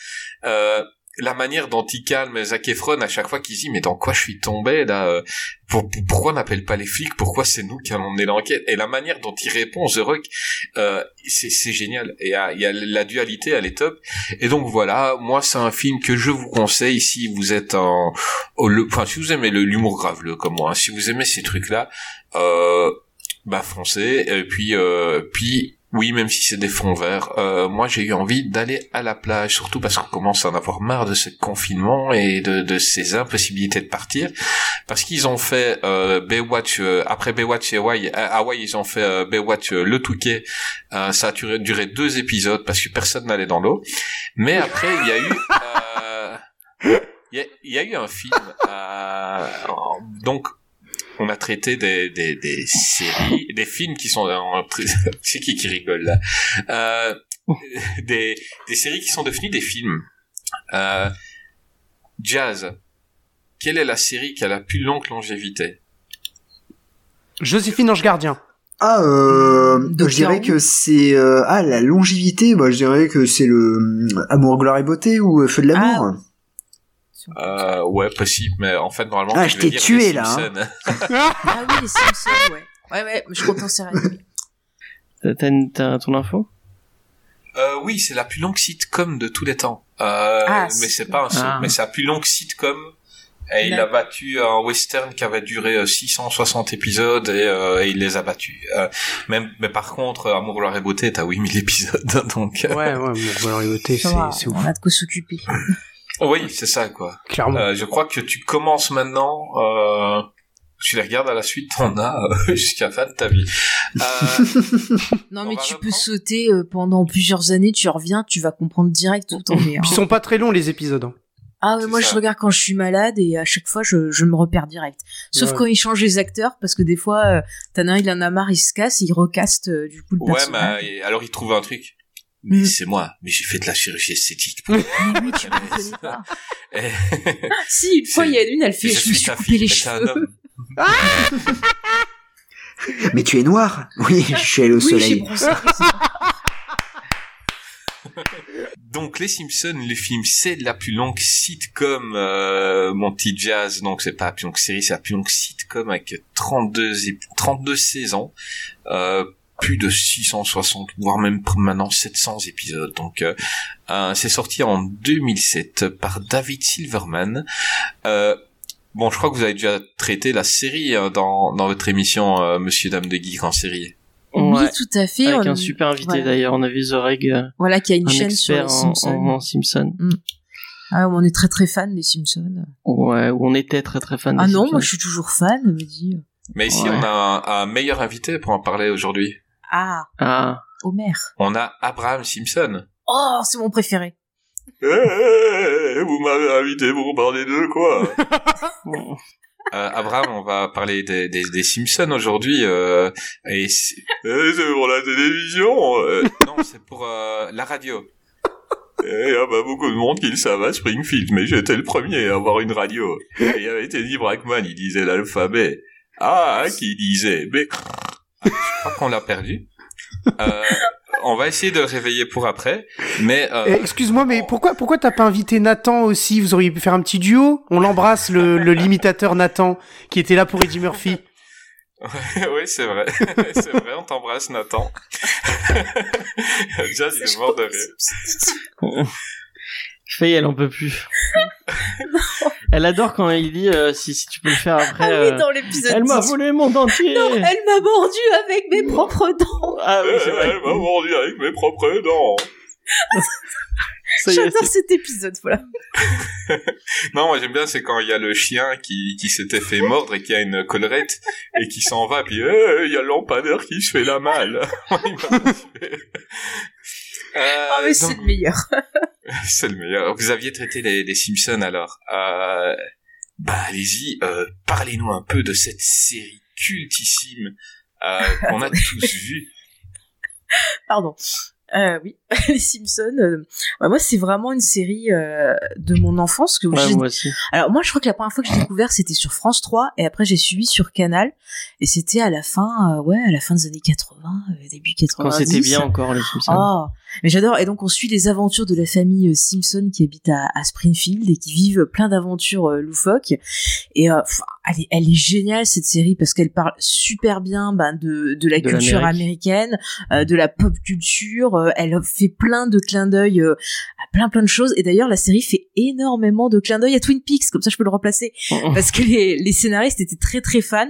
Euh, la manière dont il calme Zac Efron à chaque fois qu'il dit mais dans quoi je suis tombé là euh, pour, pour- pourquoi n'appelle pas les flics pourquoi c'est nous qui allons mener l'enquête? Et la manière dont il répond The Rock euh, c'est c'est génial. Et il y a, il y a la dualité elle est top. Et donc voilà. Moi c'est un film que je vous conseille si vous êtes en le- enfin si vous aimez l'humour grave comme moi hein, si vous aimez ces trucs là euh, bah foncez. Et puis euh, puis oui même si c'est des fonds verts. Euh, moi j'ai eu envie d'aller à la plage surtout parce qu'on commence à en avoir marre de ce confinement et de, de ces impossibilités de partir. Parce qu'ils ont fait euh, Baywatch euh, après Baywatch et Hawaii à Hawaï ils ont fait euh, Baywatch euh, le Touquet. Euh, ça a duré, deux épisodes parce que personne n'allait dans l'eau. Mais après il y a eu euh, il y, y a eu un film euh, donc on a traité des, des, des séries, des films qui sont en, c'est qui qui rigole là, euh, des, des séries qui sont devenues des films. Euh, Jazz, quelle est la série qui a la plus longue longévité? Joséphine Ange Gardien. Ah, euh, je dirais que c'est euh, ah la longévité. Bah, je dirais que c'est le euh, Amour, gloire et beauté ou euh, Feu de l'amour. Euh, Ouais, possible, mais en fait normalement. Ah, je t'ai tué, là, hein. Ah oui, les Simpsons, ouais. Ouais, ouais, je compte en série. T'as- T'as une- t'as ton info? Euh, oui, c'est la plus longue sitcom de tous les temps. Euh, Ah, mais c'est pas un Ah. mais c'est la plus longue sitcom. Et il a battu un western qui avait duré euh, 660 épisodes et, euh, et il les a battus. Euh, même, mais par contre, euh, Amour, gloire et beauté, t'as 8000 épisodes, donc. euh, Ouais, ouais, réalité, Ça c'est va, c'est ouf. on a de quoi s'occuper. Oui, c'est ça, quoi. Clairement. Euh, je crois que tu commences maintenant. Euh, tu les regardes à la suite, t'en as euh, jusqu'à la fin de ta vie. Euh, Non, On mais tu peux sauter euh, pendant plusieurs années, tu reviens, tu vas comprendre direct tout en est. hein. Ils sont pas très longs les épisodes. hein. Ah ouais, moi ça. je regarde quand je suis malade et à chaque fois je, je me repère direct. Sauf Ouais. quand ils changent les acteurs parce que des fois euh, t'en as un il en a marre, il se casse, il recaste euh, du coup le ouais, personnage. mais alors il trouve un truc. Mais Mm. c'est moi, mais j'ai fait de la chirurgie esthétique. pour- connais pas. Eh, Si, une fois, il y a une, elle fait, je je me suis coupé fille, les cheveux. homme. Mais tu es noir Oui, je suis allé au Oui, soleil. Donc les Simpsons, le film, c'est la plus longue sitcom, euh, mon petit jazz, donc c'est pas la plus longue série, c'est la plus longue sitcom avec 32, ép- 32 saisons, euh, plus de 660, voire même maintenant 700 épisodes. Donc euh, euh, c'est sorti en 2007 par David Silverman. Euh, bon, je crois que vous avez déjà traité la série euh, dans, dans votre émission euh, Monsieur Dame de Geek en série. Oui, Ouais. tout à fait. Avec on- un super invité d'ailleurs, on a vu The Reg, euh, Voilà, qui a une un chaîne sur les en, en Simpsons. Ah, on est très très fan des Simpsons. Ouais, on était très très fan Ah des non, Simpsons. moi je suis toujours fan, me dit. Mais ici, Ouais. on a un, un meilleur invité pour en parler aujourd'hui. Ah, Ah, Homer. On a Abraham Simpson. Oh, c'est mon préféré. Eh, vous m'avez invité pour parler de quoi bon. euh, Abraham, on va parler des, des, des Simpsons aujourd'hui. Euh, et c'est eh, c'est pour la télévision euh, Non, c'est pour euh, la radio. Eh, Il y a pas beaucoup de monde qui le savent à Springfield, mais j'étais le premier à avoir une radio. Et il y avait Teddy Brackman, il disait l'alphabet. Ah, qui disait B. Ah, je crois qu'on l'a perdu. Euh, on va essayer de le réveiller pour après, mais... Euh, Eh, Excuse-moi, mais pourquoi pourquoi t'as pas invité Nathan aussi? Vous auriez pu faire un petit duo? On l'embrasse, le, le limitateur Nathan, qui était là pour Eddie Murphy. oui, c'est vrai. c'est vrai, on t'embrasse, Nathan. Jazz, il est mort de rire. Faye, elle en peut plus. elle adore quand il dit euh, si, si tu peux le faire après. Ah oui, euh, dans l'épisode elle m'a 10. volé mon dentier. Non, elle m'a mordu avec mes propres dents. Ah oui, c'est vrai. Elle m'a mordu avec mes propres dents. J'adore cet épisode, voilà. Non, moi j'aime bien, c'est quand il y a le chien qui, qui s'était fait mordre et qui a une collerette et qui s'en va, puis il y a le qui se fait la malle. Euh, Ah, mais c'est le meilleur. C'est le meilleur. Vous aviez traité les, les Simpsons alors. Euh, bah allez-y, euh, parlez-nous un peu de cette série cultissime euh, qu'on a tous vue. Pardon. Euh, oui, les Simpsons. euh, moi, c'est vraiment une série euh, de mon enfance que Ouais, moi aussi. Alors moi je crois que la première fois que j'ai découvert c'était sur France 3 et après j'ai suivi sur Canal et c'était à la fin euh, ouais à la fin des années 80 euh, début 90. Quand c'était bien encore les Simpsons. Oh, mais j'adore. Et donc on suit les aventures de la famille euh, Simpson qui habite à, Springfield et qui vivent plein d'aventures euh, loufoques. Et euh, elle est elle est géniale cette série parce qu'elle parle super bien ben, de de la De culture américaine, euh, de la pop culture, euh, elle fait plein de clins d'œil euh, à plein plein de choses. Et d'ailleurs la série fait énormément de clins d'œil à Twin Peaks comme ça je peux le replacer. Parce que les, les scénaristes étaient très très fans.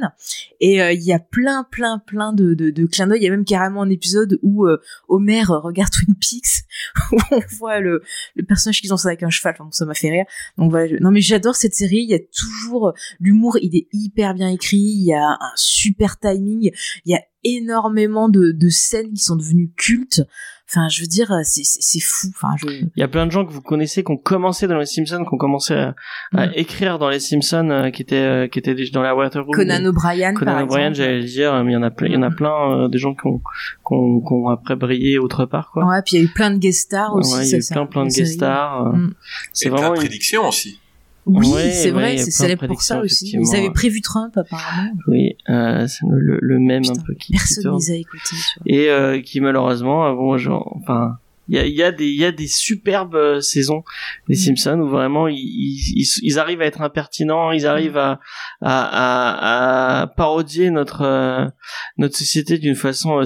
Et euh, il y a plein plein plein de, de, de clins d'œil. Il y a même carrément un épisode où euh, Homer regarde Twin Peaks où on voit le, le personnage qu'ils ont avec un cheval. Enfin, bon, ça m'a fait rire. Donc voilà je- non mais j'adore cette série. Il y a toujours euh, l'humour il est hyper bien écrit il y a un super timing il y a énormément de, de scènes qui sont devenues cultes enfin je veux dire c'est fou enfin je Il y a plein de gens que vous connaissez qui ont commencé dans les Simpsons, qui ont commencé à, à écrire dans les Simpsons, euh, qui étaient euh, qui étaient déjà dans la Waterroom. Conan O'Brien Conan O'Brien, j'allais le dire, mais il y en a plein, il y en a Mm. plein euh, des gens qui ont, qui ont, qui ont après brillé autre part, quoi. Ouais, puis il y a eu plein de guest stars aussi. Ouais, il y a eu ça, plein plein de guest stars. Mm. C'est vraiment de une... prédictions aussi. Oui, Ouais, c'est vrai, c'est célèbre pour ça aussi. Ils avaient prévu Trump apparemment. Oui, euh, c'est le, le même Putain, un peu qui, Personne les a écoutés. et euh, qui malheureusement bon genre enfin il y a, il y a des y a des superbes euh, saisons des Mm. Simpsons où vraiment ils, ils, ils- arrivent à être impertinents ils arrivent à à, à, à parodier notre euh, notre société d'une façon euh,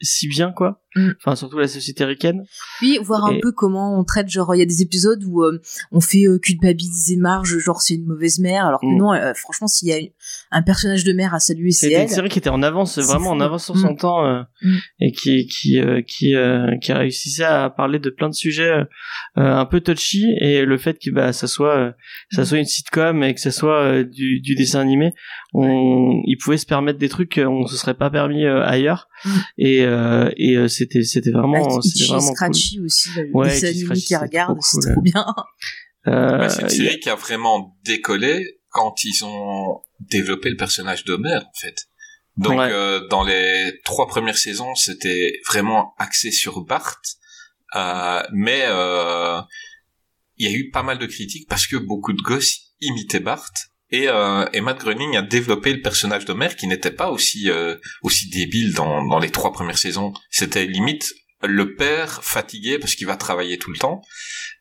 si bien quoi Mm. enfin surtout la société ricaine Puis voir un peu comment on traite, genre il y a des épisodes où euh, on fait euh, culpabiliser Marge, genre c'est une mauvaise mère, alors que Mm. non, euh, franchement s'il y a une- un personnage de mère à saluer, c'est c'était une elle. série qui était en avance C'est vraiment en avance sur son Mm. temps et qui qui qui qui réussissait à parler de plein de sujets un peu touchy et le fait que bah ça soit ça soit une sitcom et que ça soit du, du dessin animé on il pouvait se permettre des trucs qu'on se serait pas permis euh, ailleurs Mm. et euh, et euh, c'était c'était vraiment Avec c'était vraiment cool. Scratchy aussi, là, le Ouais, dessin Itchy animé Scratchy, qui c'est regarde, trop c'est cool, trop bien. Euh, Ouais, c'est une série qui a vraiment décollé quand ils ont développé le personnage d'Homer, en fait. Donc, Ouais. euh, dans les trois premières saisons, c'était vraiment axé sur Bart. Euh, mais euh, il y a eu pas mal de critiques parce que beaucoup de gosses imitaient Bart. Et, euh, et Matt Groening a développé le personnage d'Homer qui n'était pas aussi euh, aussi débile dans, dans les trois premières saisons. C'était limite le père fatigué parce qu'il va travailler tout le temps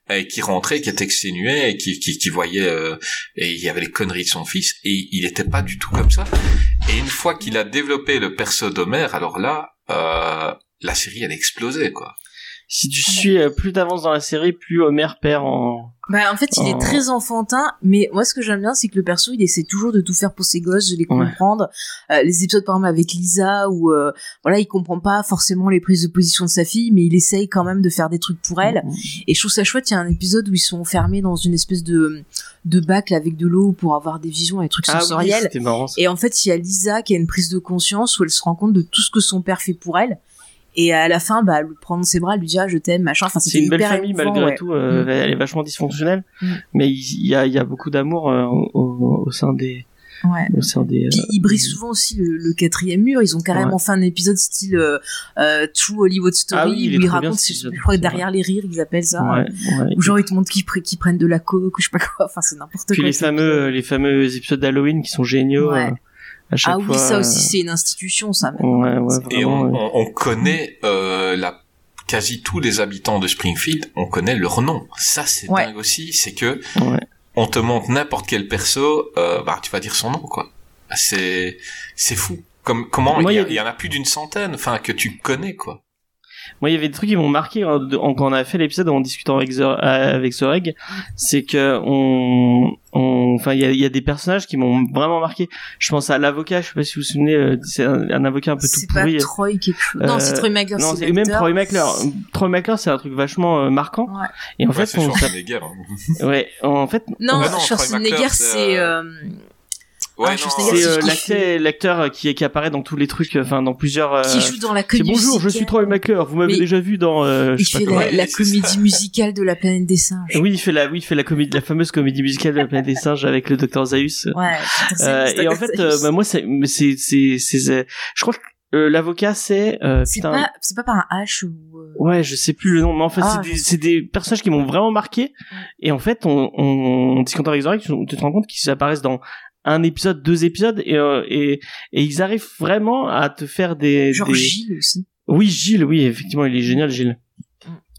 et qui rentrait, qui était exténué et qui, qui, qui voyait euh, et il y avait les conneries de son fils et il n'était pas du tout comme ça. Et une fois qu'il a développé le perso d'Homer, alors là, euh, la série elle a explosé quoi. Si tu suis euh, plus t'avances dans la série, plus Homer perd en. Bah, en fait, il est très enfantin, mais moi, ce que j'aime bien, c'est que le perso, il essaie toujours de tout faire pour ses gosses, de les Ouais. comprendre. Euh, les épisodes, par exemple, avec Lisa, où, euh, voilà, il comprend pas forcément les prises de position de sa fille, mais il essaye quand même de faire des trucs pour elle. Et je trouve ça chouette, il y a un épisode où ils sont enfermés dans une espèce de, de bac là, avec de l'eau pour avoir des visions et des trucs Ah oui, sensoriels. c'était marrant. Et en fait, il y a Lisa qui a une prise de conscience où elle se rend compte de tout ce que son père fait pour elle. Et à la fin, bah, le prend dans ses bras, lui dit, ah, je t'aime, machin. Enfin, C'est une belle famille émouvant, malgré ouais. tout. euh, Mm. Elle est vachement dysfonctionnelle, Mm. mais il y a, il y a beaucoup d'amour euh, au, sein des, Ouais. au sein des. Puis euh, ils brisent souvent aussi le, le quatrième mur. Ils ont carrément Ouais. fait un épisode style euh, euh, True Hollywood Story Ah oui, où ils racontent, je, crois que derrière les rires, ils appellent ça. ouais. Ou genre ils te montrent qu'ils pre- qu'ils prennent de la coke ou je sais pas quoi. Enfin c'est n'importe Puis quoi. les c'est- fameux, les fameux épisodes d'Halloween qui sont géniaux. Ouais. à chaque Ah oui, fois, ça aussi c'est une institution ça. Ouais, ouais, Et on, vraiment. ouais. on, on connaît euh, la quasi tous les habitants de Springfield, on connaît leur nom. Ça c'est Ouais. dingue aussi, c'est que Ouais. on te montre n'importe quel perso, euh, bah tu vas dire son nom quoi. C'est c'est fou. Comme comment Moi, il y, il y a- a des- il y en a plus d'une centaine, enfin que tu connais quoi. Moi, il y avait des trucs qui m'ont marqué hein, de- en- quand on a fait l'épisode en discutant avec euh, avec Zoreg, c'est que on, on, enfin, il y a, y a des personnages qui m'ont vraiment marqué. Je pense à l'avocat. Je sais pas si vous vous souvenez, euh, c'est un, un avocat un peu tout C'est pas pourri. Troy quelque chose. Euh, non, c'est Troy McClure. non, c'est même. Troy McClure. Troy McClure, c'est un truc vachement euh, marquant. Ouais. Et en Ouais, fait, c'est on hein. ouais, en fait, Non, Bah non, Schwarzenegger c'est. C'est, euh, Ouais, Ah, c'est euh, l'acteur, fait. l'acteur qui, qui apparaît dans tous les trucs, euh, enfin dans plusieurs. euh, qui joue dans la comédie bonjour, je suis. Troy McClure. Vous m'avez déjà vu dans. euh, je Il sais fait pas quoi. la, comédie musicale de la planète des singes. Oui, il fait la, oui, il fait la comédie, la fameuse comédie musicale de la planète des singes avec le docteur Zaius. Ouais. Euh, et en fait, euh, bah, moi, c'est, c'est, c'est, c'est, je crois que euh, l'avocat, c'est, euh, c'est pas, c'est pas par un H ou. euh, ouais, je sais plus le nom, mais en fait, Ah, c'est, je des, des personnages qui m'ont vraiment marqué. Et en fait, on, on, on discute avec Zorek, tu tu te rends compte qu'ils apparaissent dans un épisode, deux épisodes, et, euh, et, et ils arrivent vraiment à te faire des, Genre des- Gilles aussi. oui, Gilles, oui, effectivement, il est génial, Gilles.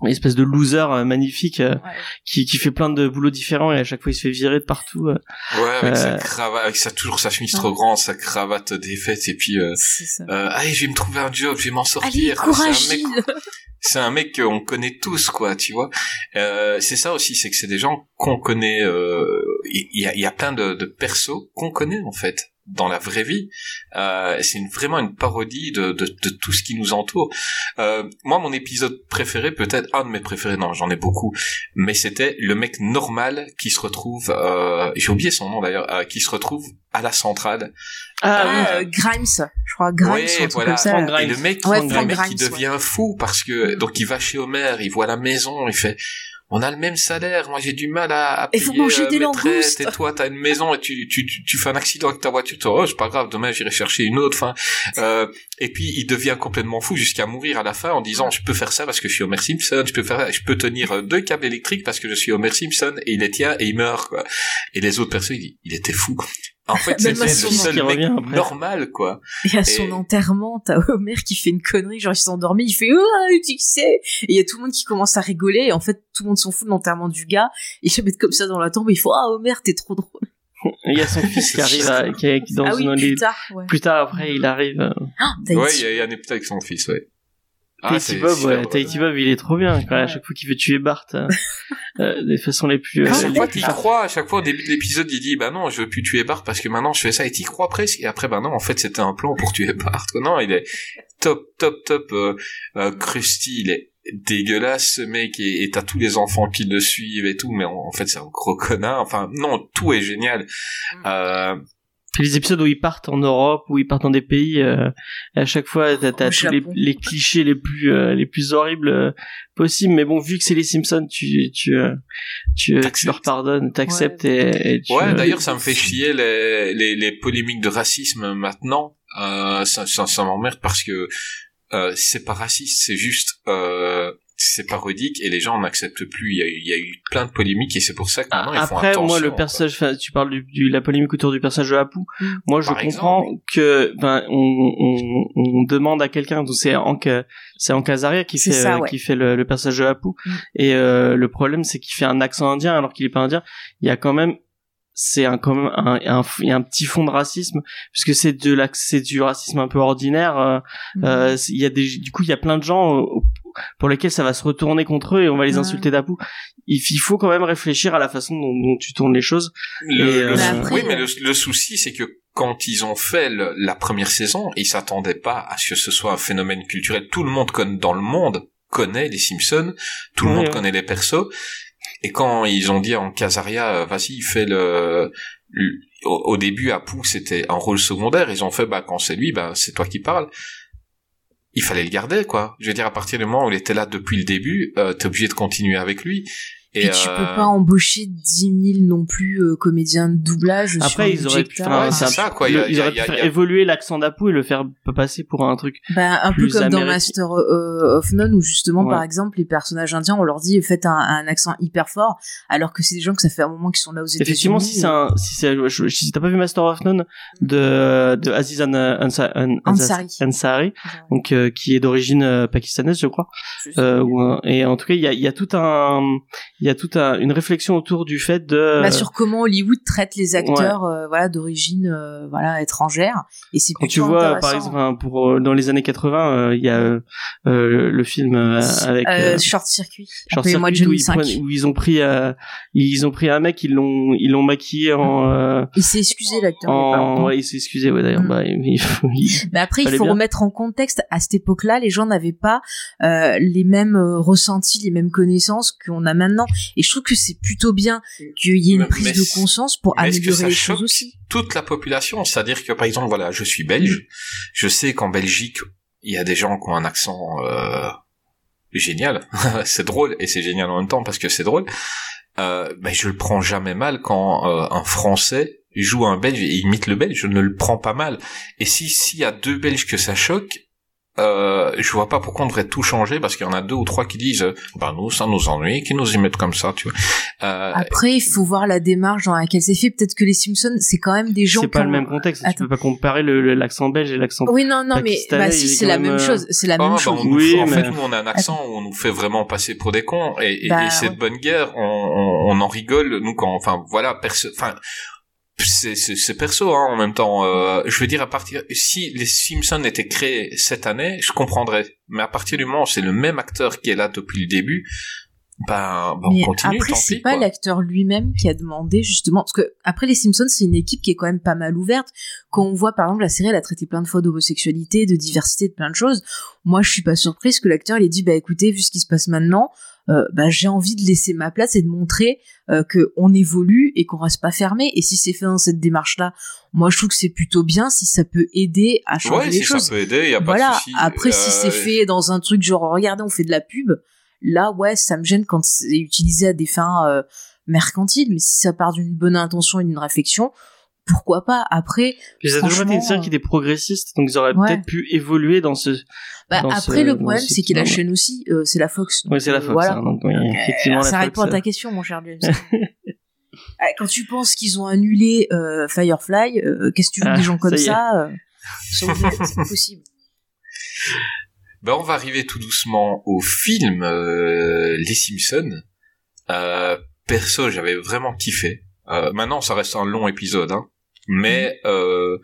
Une espèce de loser euh, magnifique euh, Ouais. qui, qui fait plein de boulots différents et à chaque fois il se fait virer de partout. euh. Ouais, avec sa cravate, avec sa toujours sa chemise Ouais. trop grande, sa cravate défaite et puis euh, C'est ça. euh, allez, je vais me trouver un job, je vais m'en sortir. Allez, courage, C'est un mec- Gilles. c'est un mec qu'on connaît tous quoi tu vois euh, c'est ça aussi c'est que c'est des gens qu'on connaît euh, il y, a, il y a plein de, de persos qu'on connaît en fait dans la vraie vie euh, c'est une, vraiment une parodie de, de, de tout ce qui nous entoure euh, moi mon épisode préféré peut-être un de mes préférés non j'en ai beaucoup mais c'était le mec normal qui se retrouve euh, j'ai oublié son nom d'ailleurs euh, qui se retrouve à la centrale Ah, oui. euh, Grimes. Je crois Grimes Ouais, voilà. comme ça. Frank Grimes. Et le mec, Ouais, le mec Grimes, il devient fou parce que donc il va chez Homer, il voit la maison, il fait on a le même salaire, moi j'ai du mal à, à Et payer manger euh, des mes traites, et toi t'as une maison et tu, tu, tu, tu fais un accident avec ta voiture, tu dis, oh c'est pas grave, demain j'irai chercher une autre, enfin, euh, et puis il devient complètement fou jusqu'à mourir à la fin en disant je peux faire ça parce que je suis Homer Simpson, je peux faire, je peux tenir euh, deux câbles électriques parce que je suis Homer Simpson et il les tient et il meurt quoi. Et les autres personnes, il, dit, il était fou. En fait, à le seul qui mec revient après. normal quoi. Et à son Et- enterrement, t'as Homer qui fait une connerie, genre il s'est endormi, il fait oh tu sais, et il y a tout le monde qui commence à rigoler, et en fait tout le monde s'en fout de l'enterrement du gars, et ils se mettent comme ça dans la tombe, et il faut ah Homer t'es trop drôle. Et Il y a son fils qui arrive à, qui est dans ah oui une- plus tard, ouais. plus tard après il arrive. euh, Ah, t'as Ouais, il y, a- il y a un épisode avec son fils, ouais. Tahiti c'est Bob, ouais. Tahiti Bob, il est trop bien quand même, à chaque fois qu'il veut tuer Bart, euh, euh, des façons les plus. À euh, chaque les fois qu'il croit, à chaque fois au début de l'épisode, il dit bah non, je veux plus tuer Bart parce que maintenant je fais ça et t'y crois presque. Et après bah non, en fait c'était un plan pour tuer Bart. quoi. Non, il est top, top, top. Euh, euh, Krusty, il est dégueulasse ce mec et t'as tous les enfants qui le suivent et tout, mais en, en fait c'est un gros connard. Enfin non, tout est génial. Euh, les épisodes où ils partent en Europe, où ils partent dans des pays, euh, à chaque fois t'as, t'as tous les, clichés les plus euh, les plus horribles euh, possibles. Mais bon, vu que c'est les Simpsons, tu tu euh, tu, tu leur pardonnes, t'acceptes et, et tu, Ouais, euh, d'ailleurs, ça me fait chier les, les, les polémiques de racisme maintenant. Euh, ça, ça, ça m'emmerde parce que euh, c'est pas raciste, c'est juste euh, c'est parodique et les gens n'acceptent plus. Il y, a eu, il y a eu plein de polémiques et c'est pour ça que maintenant ils font Après, moi, le personnage, enfin, tu parles du, du- la polémique autour du personnage de Apu. Mm. Moi, je Par comprends exemple. que, ben, on, on, on demande à quelqu'un, donc c'est Hank, c'est Hank Azaria qui fait, ça, euh, ouais. qui fait le, le personnage de Apu. Mm. Et euh, le problème, c'est qu'il fait un accent indien alors qu'il est pas indien. Il y a quand même, c'est un quand même un, un, il y a un petit fond de racisme puisque c'est de c'est du racisme un peu ordinaire. euh, Mm. euh, il y a des, du coup, il y a plein de gens euh, pour lesquels ça va se retourner contre eux et on va les Ouais. insulter d'Apu. Il, il faut quand même réfléchir à la façon dont, dont tu tournes les choses. Le- Et, le- euh, Mais après, oui, mais euh, le, le souci, c'est que quand ils ont fait le- la première saison, ils s'attendaient pas à ce que ce soit un phénomène culturel. Tout le monde connaît, dans le monde connaît les Simpsons, tout le monde connaît les persos. Et quand ils ont dit en Casaria, euh, vas-y, fais le, le- au, au début, Apu, c'était un rôle secondaire. Ils ont fait, bah, quand c'est lui, bah, c'est toi qui parles. Il fallait le garder, quoi. Je veux dire, à partir du moment où il était là depuis le début, euh, t'es obligé de continuer avec lui. Et, Puis tu euh, peux pas embaucher 10 000 non plus euh, comédiens de doublage. sur Après, ils auraient pu faire c'est ça, quoi. Ils auraient pu faire a- évoluer l'accent d'Apu et le faire passer pour un truc. Ben, un peu comme dans. Master euh, of None où justement Ouais. par exemple les personnages indiens on leur dit faites un, un accent hyper fort alors que c'est des gens que ça fait un moment qu'ils sont là aux États-Unis. Effectivement, si c'est un, si c'est, je- si t'as pas vu Master of None de, de Aziz An- Ansa- An- Ansari. Ansari, donc, euh, qui est d'origine euh, pakistanaise, je crois. Euh, et en tout cas, il y a, il y a tout un, il y a toute un, une réflexion autour du fait de. Bah, sur comment Hollywood traite les acteurs euh, voilà d'origine euh, voilà étrangère et c'est tu vois, par exemple, hein, pour euh, dans les années 80, euh, il y a le film avec Short Circuit. Short Circuit, où ils, 5. prennent- où ils ont pris, ils ont pris un mec, ils l'ont, ils l'ont maquillé en, euh, Il s'est excusé l'acteur. il en, ouais, il s'est excusé, ouais, d'ailleurs, Mm. bah, il, il- Mais après, il faut bien. remettre en contexte. À cette époque-là, les gens n'avaient pas les mêmes ressentis, les mêmes connaissances qu'on a maintenant. Et je trouve que c'est plutôt bien qu'il y ait une Mais- prise mais de conscience pour Mais améliorer les choses aussi. toute la population? C'est-à-dire que, par exemple, voilà, je suis belge. Je sais qu'en Belgique, il y a des gens qui ont un accent euh, génial. c'est drôle et c'est génial en même temps parce que c'est drôle. Euh, ben, je le prends jamais mal quand euh, un Français joue un Belge et imite le Belge. Je ne le prends pas mal. Et si s'il y a deux Belges que ça choque, euh, je vois pas pourquoi on devrait tout changer parce qu'il y en a deux ou trois qui disent, ben nous ça nous ennuie, qui nous y mettent comme ça, tu vois. Euh, Après, il faut voir la démarche dans laquelle c'est fait. Peut-être que les Simpsons, c'est quand même des gens c'est pas le même contexte. Tu Attends. peux pas comparer l'accent belge et l'accent. Oui, non, non, mais bah si, est c'est la même, même euh, chose. C'est la Ah, même bah, chose. Oui, fait- en mais- fait, nous, on a un accent où on nous fait vraiment passer pour des cons. Et, et, Bah, et c'est ouais. de bonne guerre. On, on, on en rigole, nous, quand, enfin, voilà, perso, enfin, c'est, perso, hein, en même temps. Euh, je veux dire, à partir, si les Simpsons étaient créés cette année, je comprendrais. Mais à partir du moment où c'est le même acteur qui est là depuis le début, ben, ben on continue, après, c'est pas l'acteur lui-même qui a demandé justement, parce que après les Simpsons, c'est une équipe qui est quand même pas mal ouverte. Quand on voit par exemple la série, elle a traité plein de fois d'homosexualité, de diversité, de plein de choses. Moi, je suis pas surprise que l'acteur il ait dit, bah écoutez, vu ce qui se passe maintenant, bah j'ai envie de laisser ma place et de montrer euh, que on évolue et qu'on reste pas fermé. Et si c'est fait dans cette démarche-là, moi je trouve que c'est plutôt bien si ça peut aider à changer Ouais, les si choses ça peut aider, y a pas voilà. de souci. Après, si c'est Euh, fait dans un truc genre, regardez, on fait de la pub, là, ouais, ça me gêne quand c'est utilisé à des fins euh, mercantiles. Mais si ça part d'une bonne intention et d'une réflexion, pourquoi pas Après, Puis ça a toujours été une série qui était progressiste, donc ils auraient ouais. peut-être pu évoluer dans ce. bah, Dans après ce- le problème, ce c'est qu'il la chaîne aussi, euh, c'est la Fox. Oui, c'est la Euh, Fox. Voilà. hein, donc, oui, Donc, euh, effectivement, ça la répond à ta question, mon cher James. Euh, Quand tu penses qu'ils ont annulé euh, Firefly, euh, qu'est-ce que tu veux que Ah, des gens comme ça ça euh, C'est pas possible. Ben, on va arriver tout doucement au film euh, Les Simpsons. Euh, perso, j'avais vraiment kiffé. Euh, maintenant, ça reste un long épisode, hein. Mais euh,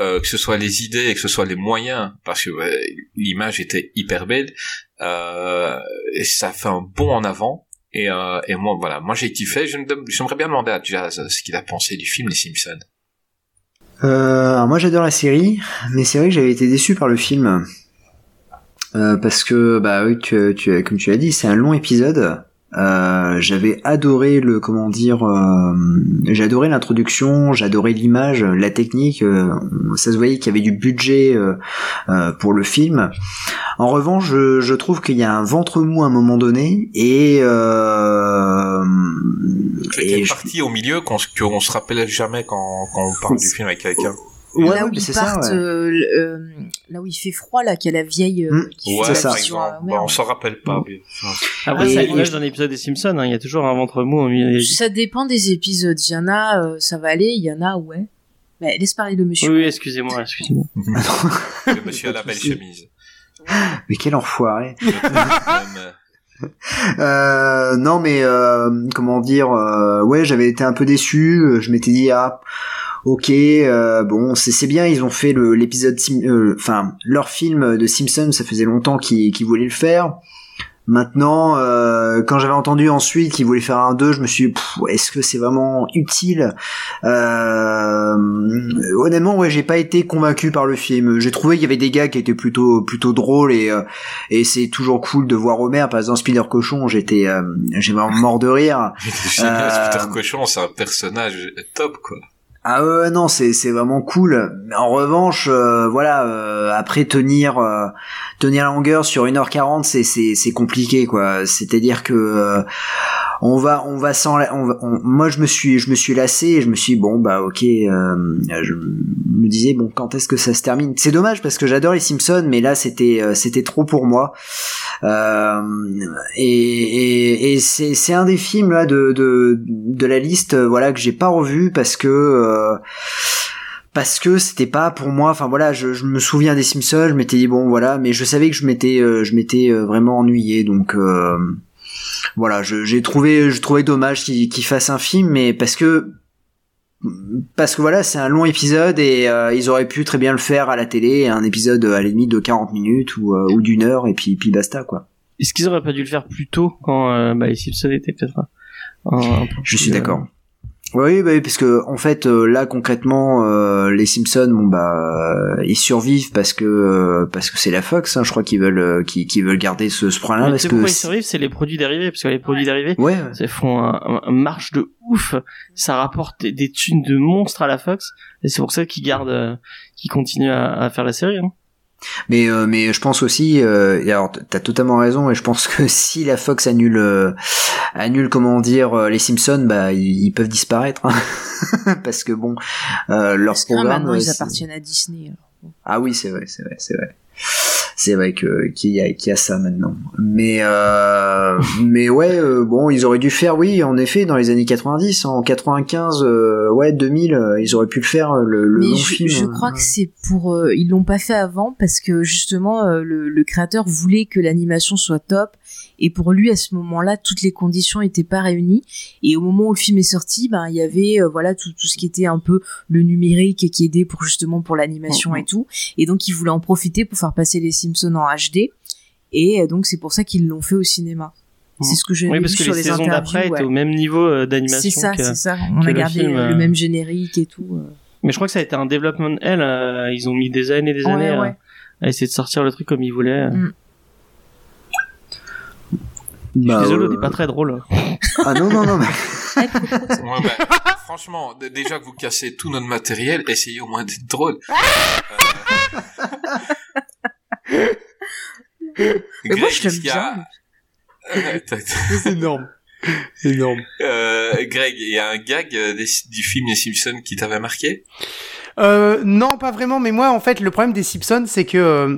euh, que ce soit les idées et que ce soit les moyens, parce que ouais, l'image était hyper belle, euh, et ça fait un bond en avant. Et, euh, et moi, voilà, moi j'ai kiffé. J'aimerais bien demander à Jazz ce qu'il a pensé du film Les Simpsons. Euh, alors moi j'adore la série, mais c'est vrai que j'avais été déçu par le film. Euh, parce que bah oui, tu, tu, comme tu l'as dit, c'est un long épisode. Euh, j'avais adoré le comment dire, euh, adoré l'introduction, j'adorais l'image, la technique. euh, ça se voyait qu'il y avait du budget euh, euh, pour le film. En revanche, je, je trouve qu'il y a un ventre mou à un moment donné et euh, Il y a et une je- partie au milieu qu'on qu'on se rappelle jamais quand, quand on parle du film avec quelqu'un. Ouais, là ouais, où ils c'est ça, ouais. euh, euh, là où il fait froid, là, qu'il y a la vieille euh, Mm. qui Ouais, fait ça. vision Bah, on s'en rappelle pas. mais- enfin, Après, c'est l'image d'un épisode des Simpsons, hein, il y a toujours un ventre mou au milieu des... Ça dépend des épisodes. Il y en a, euh, ça va aller. Il y en a, ouais. Mais laisse parler le monsieur. Oui, oui, excusez-moi, excusez-moi. Le monsieur à la belle chemise. Mais quel enfoiré. Euh, non mais euh, comment dire euh, ouais j'avais été un peu déçu je m'étais dit ah ok euh, bon c'est c'est bien ils ont fait le l'épisode euh, enfin leur film de Simpson ça faisait longtemps qu'ils voulaient le faire. Maintenant euh, quand j'avais entendu ensuite qu'ils voulaient faire un 2 je me suis dit, est-ce que c'est vraiment utile? Euh, honnêtement ouais j'ai pas été convaincu par le film. J'ai trouvé qu'il y avait des gars qui étaient plutôt plutôt drôles et euh, et c'est toujours cool de voir Homer par exemple Spider Cochon j'étais euh, j'ai vraiment mort de rire. Génial, Euh, Cochon, c'est un personnage top, quoi. Ah ouais non c'est c'est vraiment cool. Mais en revanche euh, voilà euh, après tenir euh, tenir la longueur sur 1h40 c'est c'est c'est compliqué quoi. C'est-à-dire que on va on va sans moi je me suis je me suis lassé et je me suis dit, bon bah OK euh, je me disais bon quand est-ce que ça se termine? C'est dommage parce que j'adore les Simpsons mais là c'était euh, c'était trop pour moi. Euh, et, c'est un des films là de la liste euh, voilà que j'ai pas revu parce que euh, parce que c'était pas pour moi. Enfin voilà je, je me souviens des Simpsons je m'étais dit bon voilà mais je savais que je m'étais je m'étais vraiment ennuyé donc voilà je- j'ai trouvé je trouvais dommage qu'il qu'il fasse un film mais parce que parce que voilà c'est un long épisode et euh, ils auraient pu très bien le faire à la télé un épisode à la limite de 40 minutes ou, euh, ou d'une heure et puis puis basta quoi Est-ce qu'ils auraient pas dû le faire plus tôt quand euh, bah, les Simpsons étaient peut-être un, un peu Je suis euh, d'accord. Oui, bah, oui, parce que en fait, euh, là concrètement, euh, les Simpsons, bon bah, euh, ils survivent parce que euh, parce que c'est la Fox. Hein, je crois qu'ils veulent euh, qu'ils qu'ils veulent garder ce, ce point-là parce que pourquoi ils survivent? C'est les produits dérivés, parce que les produits dérivés, ouais, ça font un, marche de ouf. Ça rapporte des, des thunes de monstres à la Fox, et c'est pour ça qu'ils gardent, euh, qu'ils continuent à, à faire la série. Hein. Mais euh, mais je pense aussi, euh, et alors t'as totalement raison, et je pense que si la Fox annule euh, annule comment dire euh, les Simpsons, bah ils, ils peuvent disparaître hein. parce que bon, euh, leur programme. maintenant, euh, ils appartiennent à Disney. alors. Ah oui, c'est vrai, c'est vrai, c'est vrai. C'est vrai que qu'il y a qu'il y a ça maintenant. Mais euh, mais ouais, euh, bon, ils auraient dû faire, oui, en effet, dans les années 90, en 95, euh, ouais, 2000, euh, ils auraient pu le faire le, le Mais long je, film. je crois que c'est pour euh, ils l'ont pas fait avant parce que justement euh, le, le créateur voulait que l'animation soit top et pour lui à ce moment-là toutes les conditions étaient pas réunies et au moment où le film est sorti ben il y avait euh, voilà tout, tout ce qui était un peu le numérique qui aidait pour justement pour l'animation et tout et donc il voulait en profiter pour faire passer les Simpsons en HD et euh, donc c'est pour ça qu'ils l'ont fait au cinéma. C'est ce que j'ai Oui, vu parce que sur les les saisons d'après ouais. étaient au même niveau euh, C'est d'animation ça, que. c'est ça. On a le gardé film, le même générique et tout. Mais je crois que ça a été un développement L. ils ont mis des années et des années Ouais, à- ouais. à, essayer de sortir le truc comme ils voulaient. Mm. Je suis Bah, désolé, euh, pas très drôle. Ah non non non. mais- Ouais, bah, franchement, déjà que vous cassez tout notre matériel, essayez au moins d'être drôle. Euh... Mais moi, Greg, je a- bien. C'est énorme. C'est énorme. euh, Greg, il y a un gag euh, des- du film Les Simpsons qui t'avait marqué? Euh, non, pas vraiment. Mais moi, en fait, le problème des Simpsons, c'est que euh,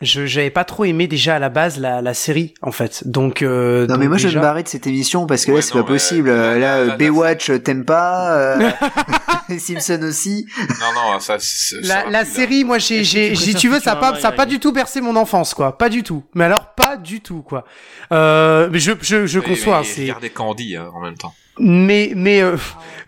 je j'avais pas trop aimé déjà à la base la, la série, en fait. Donc, euh, Non mais donc moi je vais me barrer de cette émission parce que là c'est pas mais, possible. euh, Là, là, là, Baywatch t'aimes pas, euh, les Simpsons aussi. Non, non, ça... ça La, la série, moi, j'ai, j'ai, tu si tu veux, ça a pas, ça pas du tout bercé mon enfance, quoi. Pas du tout. Mais alors, pas du tout, quoi. Euh, mais je, je, je Oui, conçois. c'est, Regardez Candy hein, en même temps. Mais, mais, euh,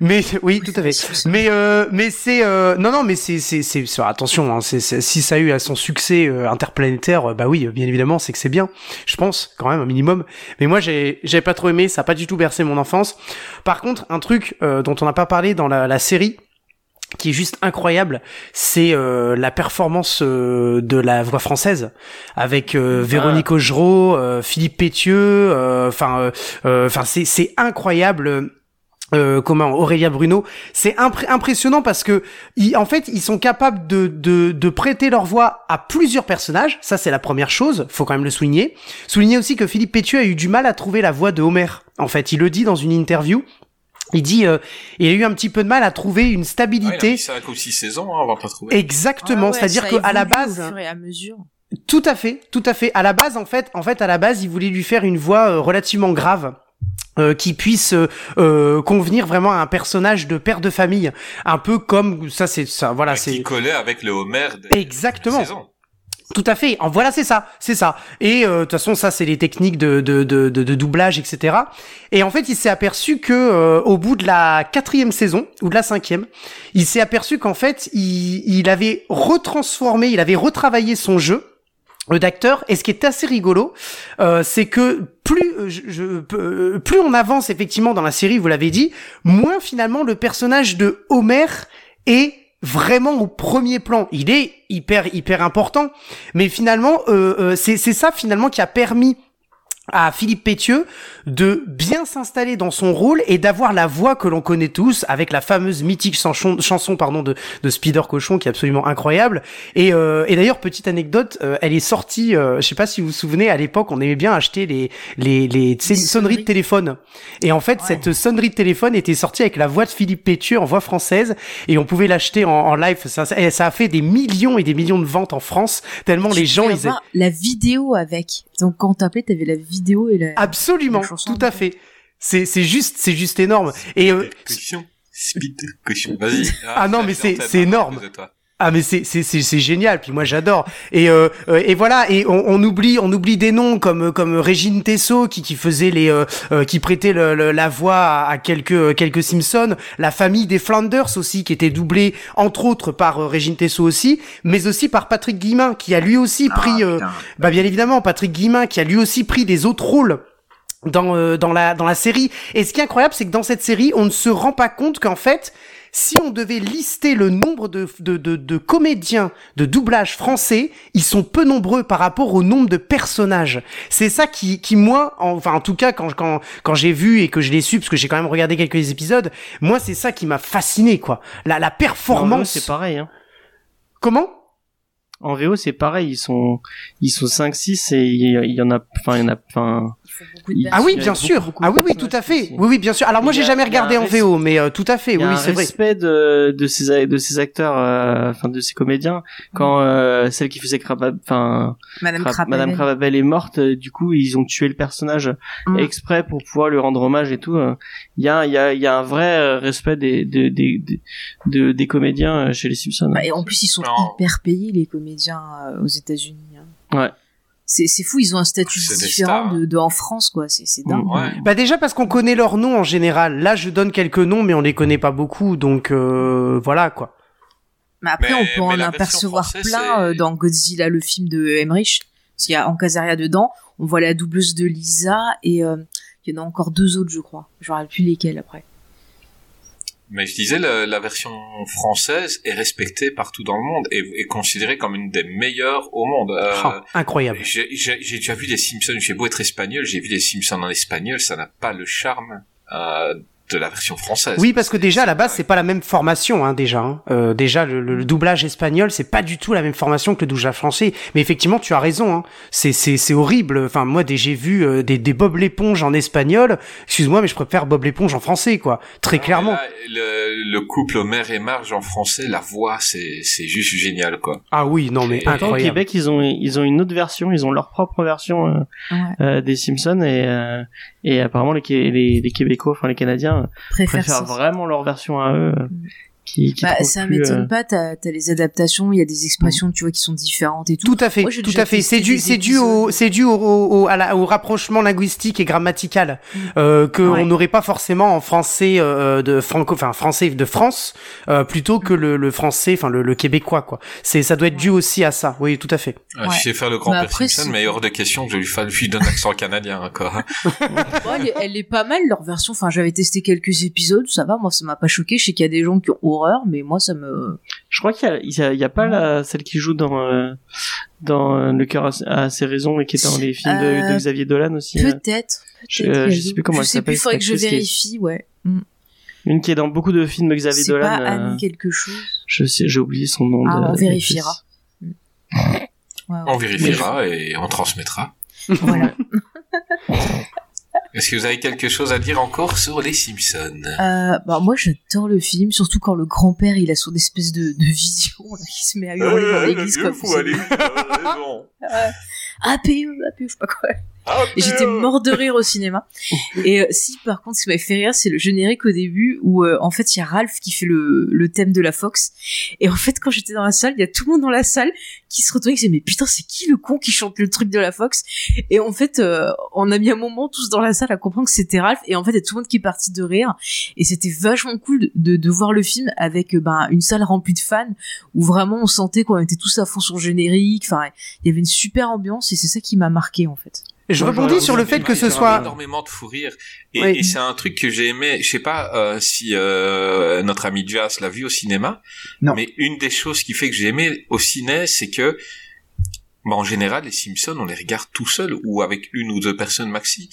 mais, oui, tout à fait. Mais, euh, mais c'est, euh, non, non, mais c'est, c'est, c'est, c'est- attention, hein, c'est, c'est- si ça a eu à son succès euh, interplanétaire, euh, bah oui, bien évidemment, c'est que c'est bien. Je pense, quand même, un minimum. Mais moi, j'ai, j'ai pas trop aimé. Ça a pas du tout bercé mon enfance. Par contre, un truc euh, dont on n'a pas parlé dans la, la série qui est juste incroyable, c'est euh, la performance euh, de la voix française avec euh, Véronique Augereau, euh, Philippe Pétieux, euh, enfin, euh, enfin c'est c'est incroyable. Euh, comment Aurélia Bruno, c'est impré- impressionnant parce que ils, en fait ils sont capables de, de de prêter leur voix à plusieurs personnages. Ça c'est la première chose, faut quand même le souligner. Souligner aussi que Philippe Pétieux a eu du mal à trouver la voix de Homer. En fait, il le dit dans une interview Il dit, euh, il a eu un petit peu de mal à trouver une Ouais, il a stabilité. mis 5 ou 6 saisons, hein, on va pas trouver. Exactement, Ah ouais, c'est-à-dire ça que à la base, Au fur et à mesure. tout à fait, tout à fait. À la base, en fait, en fait, à la base, il voulait lui faire une voix euh, relativement grave. euh, qui puisse euh, euh, convenir vraiment à un personnage de père de famille, un peu comme ça, c'est ça, voilà, Ouais, c'est Qui collait avec le Homer des Exactement. des saisons. Tout à fait. En voilà, c'est ça, c'est ça. Et euh, de toute façon, ça, c'est les techniques de, de, de, doublage, etc. Et en fait, il s'est aperçu que euh, au bout de la quatrième saison ou de la cinquième, il s'est aperçu qu'en fait, il, avait retransformé, il avait retravaillé son jeu euh, d'acteur. Et ce qui est assez rigolo, c'est que plus plus on avance effectivement dans la série, vous l'avez dit, moins finalement le personnage de Homer est vraiment au premier plan. Il est hyper hyper important, mais finalement euh, euh, c'est c'est ça finalement qui a permis à Philippe Pétieux de bien s'installer dans son rôle et d'avoir la voix que l'on connaît tous avec la fameuse mythique chanson, chanson pardon de, de Spider Cochon qui est absolument incroyable et, euh, et d'ailleurs petite anecdote euh, elle est sortie euh, je sais pas si vous vous souvenez à l'époque on aimait bien acheter les les les, sonneries de téléphone et en fait Ouais. cette sonnerie de téléphone était sortie avec la voix de Philippe Pétieux en voix française et on pouvait l'acheter en, en live ça, ça, a fait des millions et des millions de ventes en France tellement Tu les gens ils avoir la vidéo avec. Donc quand t'appelais, t'avais la vidéo et la. Absolument, La chanson, tout à fait. C'est c'est juste c'est juste énorme. Et euh, Cochon. Speed cochon. Vas-y. Ah non, mais c'est- c'est hein, énorme. Ah mais c'est c'est c'est c'est génial. Puis moi j'adore. Et euh, euh, et voilà. Et on, on oublie on oublie des noms comme comme Régine Tessot qui qui faisait les euh, euh, qui prêtait le- le- la voix à, à quelques quelques Simpsons. La famille des Flanders aussi qui était doublée entre autres par euh, Régine Tessot aussi, mais aussi par Patrick Guillemin qui a lui aussi Ah, pris euh. Bah bien évidemment, Patrick Guillemin qui a lui aussi pris des autres rôles dans euh, dans la dans la série. Et ce qui est incroyable, c'est que dans cette série, on ne se rend pas compte qu'en fait, si on devait lister le nombre de, de, de, de comédiens de doublage français, ils sont peu nombreux par rapport au nombre de personnages. C'est ça qui, qui moi, en- enfin en tout cas quand, quand, quand j'ai vu et que je l'ai su, parce que j'ai quand même regardé quelques épisodes, moi c'est ça qui m'a fasciné quoi. La, la performance. c'est pareil. Hein. Comment? En VO, c'est pareil. Ils sont, ils sont 5-6 et il y, en a, enfin, il y en a, enfin. Ah oui, bien sûr. beaucoup ah oui, oui, tout à fait. aussi. Oui, oui, bien sûr. Alors moi, j'ai jamais regardé en VO, mais euh, tout à fait. il y Oui, a oui, un c'est vrai. respect de, de ces, de ces acteurs, euh, enfin, de ces comédiens. Quand euh, celle qui faisait Crabbe, enfin, Madame Crab- Crabbe. Madame Crababel est morte, euh, du coup, ils ont tué le personnage Mm. exprès pour pouvoir lui rendre hommage et tout. euh. Il y a, il y a, il y a un vrai respect des, des, des, des, de- des comédiens chez les Simpsons. Bah, et en plus, ils sont Non. hyper payés, les comédiens euh, aux États-Unis. hein. Ouais. C'est fou, ils ont un statut différent de, de en France, quoi. C'est dingue. Ouais. Bah déjà parce qu'on connaît leurs noms en général. Là, je donne quelques noms, mais on les connaît pas beaucoup, donc euh, voilà quoi. Mais après, Mais- on peut en apercevoir plein euh, dans Godzilla, le film de Emmerich. Parce qu'il y a Ancasaria dedans. On voit la doubleuse de Lisa et euh, il y en a encore deux autres, je crois. Je ne rappelle plus lesquels après. Mais je disais, le- la version française est respectée partout dans le monde et est considérée comme une des meilleures au monde. Euh, Ah, incroyable. j'ai déjà vu des Simpsons, j'ai beau être espagnol, j'ai vu des Simpsons en espagnol, ça n'a pas le charme euh, de la version française. Oui, parce que déjà à la base, c'est pas la même formation, hein, déjà. hein. Euh, déjà, le, le- le doublage espagnol, c'est pas du tout la même formation que le doublage français. Mais effectivement, tu as raison. Hein. C'est c'est c'est horrible. Enfin, moi, j'ai vu euh, des des Bob l'éponge en espagnol. Excuse-moi, mais je préfère Bob l'éponge en français, quoi. Très Non, clairement. là, le, le couple Homer et Marge en français, la voix, c'est c'est juste génial, quoi. Ah oui, non mais Et- au. Québec, ils ont, ils ont une autre version, ils ont leur propre version euh, Ouais. euh, des Simpsons et, euh, et apparemment les, les Québécois, enfin les Canadiens, Préfère préfèrent vraiment leur version à eux. Qui, qui Bah, ça m'étonne euh, pas, t'as as les adaptations, il y a des expressions, tu vois, qui sont différentes et tout. Tout à fait, Moi, tout à fait. C'est dû, c'est dû au, c'est dû au, au, au- à la- au rapprochement linguistique et grammatical euh, que Ouais. on n'aurait pas forcément en français euh, de franco, enfin français de France, euh, plutôt que le, le français, enfin le, le québécois quoi. C'est, ça doit être dû aussi à ça. Oui, tout à fait. Ouais. Je sais faire le grand Mais père Simpson, mais hors de question que je lui fasse lui donne l'accent canadien encore. Bon, elle, est, elle est pas mal, leur version. Enfin, j'avais testé quelques épisodes, ça va, moi, ça m'a pas choqué. Je sais qu'il y a des gens qui ont horreur, mais moi, ça me... Je crois qu'il y a, y y pas la, celle qui joue dans euh, dans euh, Le cœur a, ses raisons et qui est dans les films de, Euh, de Xavier Dolan aussi. euh. Peut-être. Je- euh, Yazo. sais plus comment Je elle sais plus, faudrait que je vérifie, ouais. Mm. Une qui est dans beaucoup de films de Xavier C'est Dolan. pas euh, Anne quelque chose. je sais, j'ai oublié son nom. Ah, de- on vérifiera. Ouais, ouais. On vérifiera et on transmettra. Voilà. Est-ce que vous avez quelque chose à dire encore sur les Simpsons? Euh, bah, moi, j'adore le film, surtout quand le grand-père, il a son espèce de, de vision, là, qui se met à hurler dans l'église comme faut aller. APE, APE, je sais pas quoi. Ah, Et j'étais mort de rire au cinéma. Et euh, si par contre ce qui m'avait fait rire, c'est le générique au début où euh, en fait il y a Ralph qui fait le, le thème de la Fox. Et en fait quand j'étais dans la salle, il y a tout le monde dans la salle qui se retournait et qui disait mais putain c'est qui le con qui chante le truc de la Fox? Et en fait euh, on a mis un moment tous dans la salle à comprendre que c'était Ralph. Et en fait il y a tout le monde qui est parti de rire. Et c'était vachement cool de, de voir le film avec euh, ben une salle remplie de fans où vraiment on sentait qu'on était tous à fond sur le générique. Enfin il y avait une super ambiance et c'est ça qui m'a marqué en fait. Je Moi, rebondis sur le fait Il que y ce a soit. énormément de fou rire et, Oui. et c'est un truc que j'ai aimé je sais pas euh, si euh, notre ami Jas l'a vu au cinéma Non. mais une des choses qui fait que j'ai aimé au ciné c'est que bah, en général les Simpsons on les regarde tout seul ou avec une ou deux personnes maxi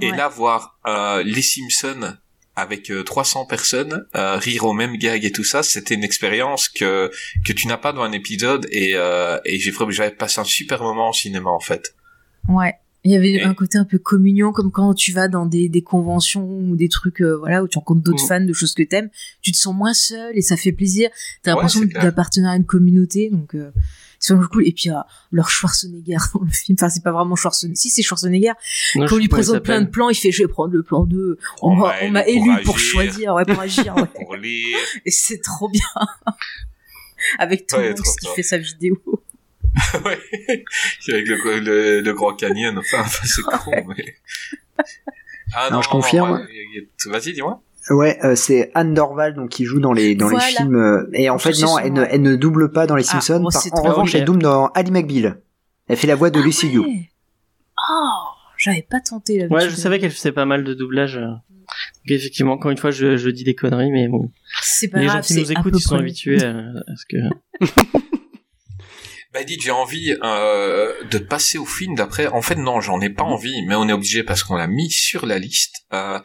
et Ouais. là voir euh, les Simpsons avec euh, 300 personnes euh, rire au même gag et tout ça c'était une expérience que que tu n'as pas dans un épisode et euh, et j'ai vraiment j'avais passé un super moment au cinéma en fait Ouais. Il y avait Et- un côté un peu communion, comme quand tu vas dans des, des conventions ou des trucs, euh, voilà, où tu rencontres d'autres Mm. fans de choses que t'aimes. Tu te sens moins seul et ça fait plaisir. T'as Ouais, l'impression d'appartenir à une communauté, donc euh, c'est vraiment cool. Et puis euh, leur Schwarzenegger dans le film, enfin c'est pas vraiment Schwarzenegger, si c'est Schwarzenegger. Non, Quand on lui présente plein de plans, il fait je vais prendre le plan 2. On On m'a élu pour choisir, ouais, pour agir. ouais. pour lire Et c'est trop bien. Avec Tom Hanks qui fait sa vidéo. ouais. Avec le, le, le Grand Canyon, enfin, enfin, c'est con, mais... Ah Non, je confirme. ouais, Vas-y, dis-moi. Ouais, euh, c'est Anne Dorval donc qui joue dans les dans Voilà. les films euh, et en fait non, elle ne, elle ne double pas dans les Ah, Simpsons. bon, Par, c'est en revanche, elle double dans Ali McBeal. Elle fait la voix de Lucy Liu. Ouais. Oh, j'avais pas tenté là. Ouais, je savais qu'elle faisait pas mal de doublage. euh. Donc, effectivement, encore une fois, je, je dis des conneries, mais bon. C'est pas les grave, gens qui nous écoutent, ils sont près. habitués à, à ce que. Bah, dites, j'ai envie euh, de passer au film d'après. En fait, non, j'en ai pas envie, mais on est obligé parce qu'on l'a mis sur la liste. Euh,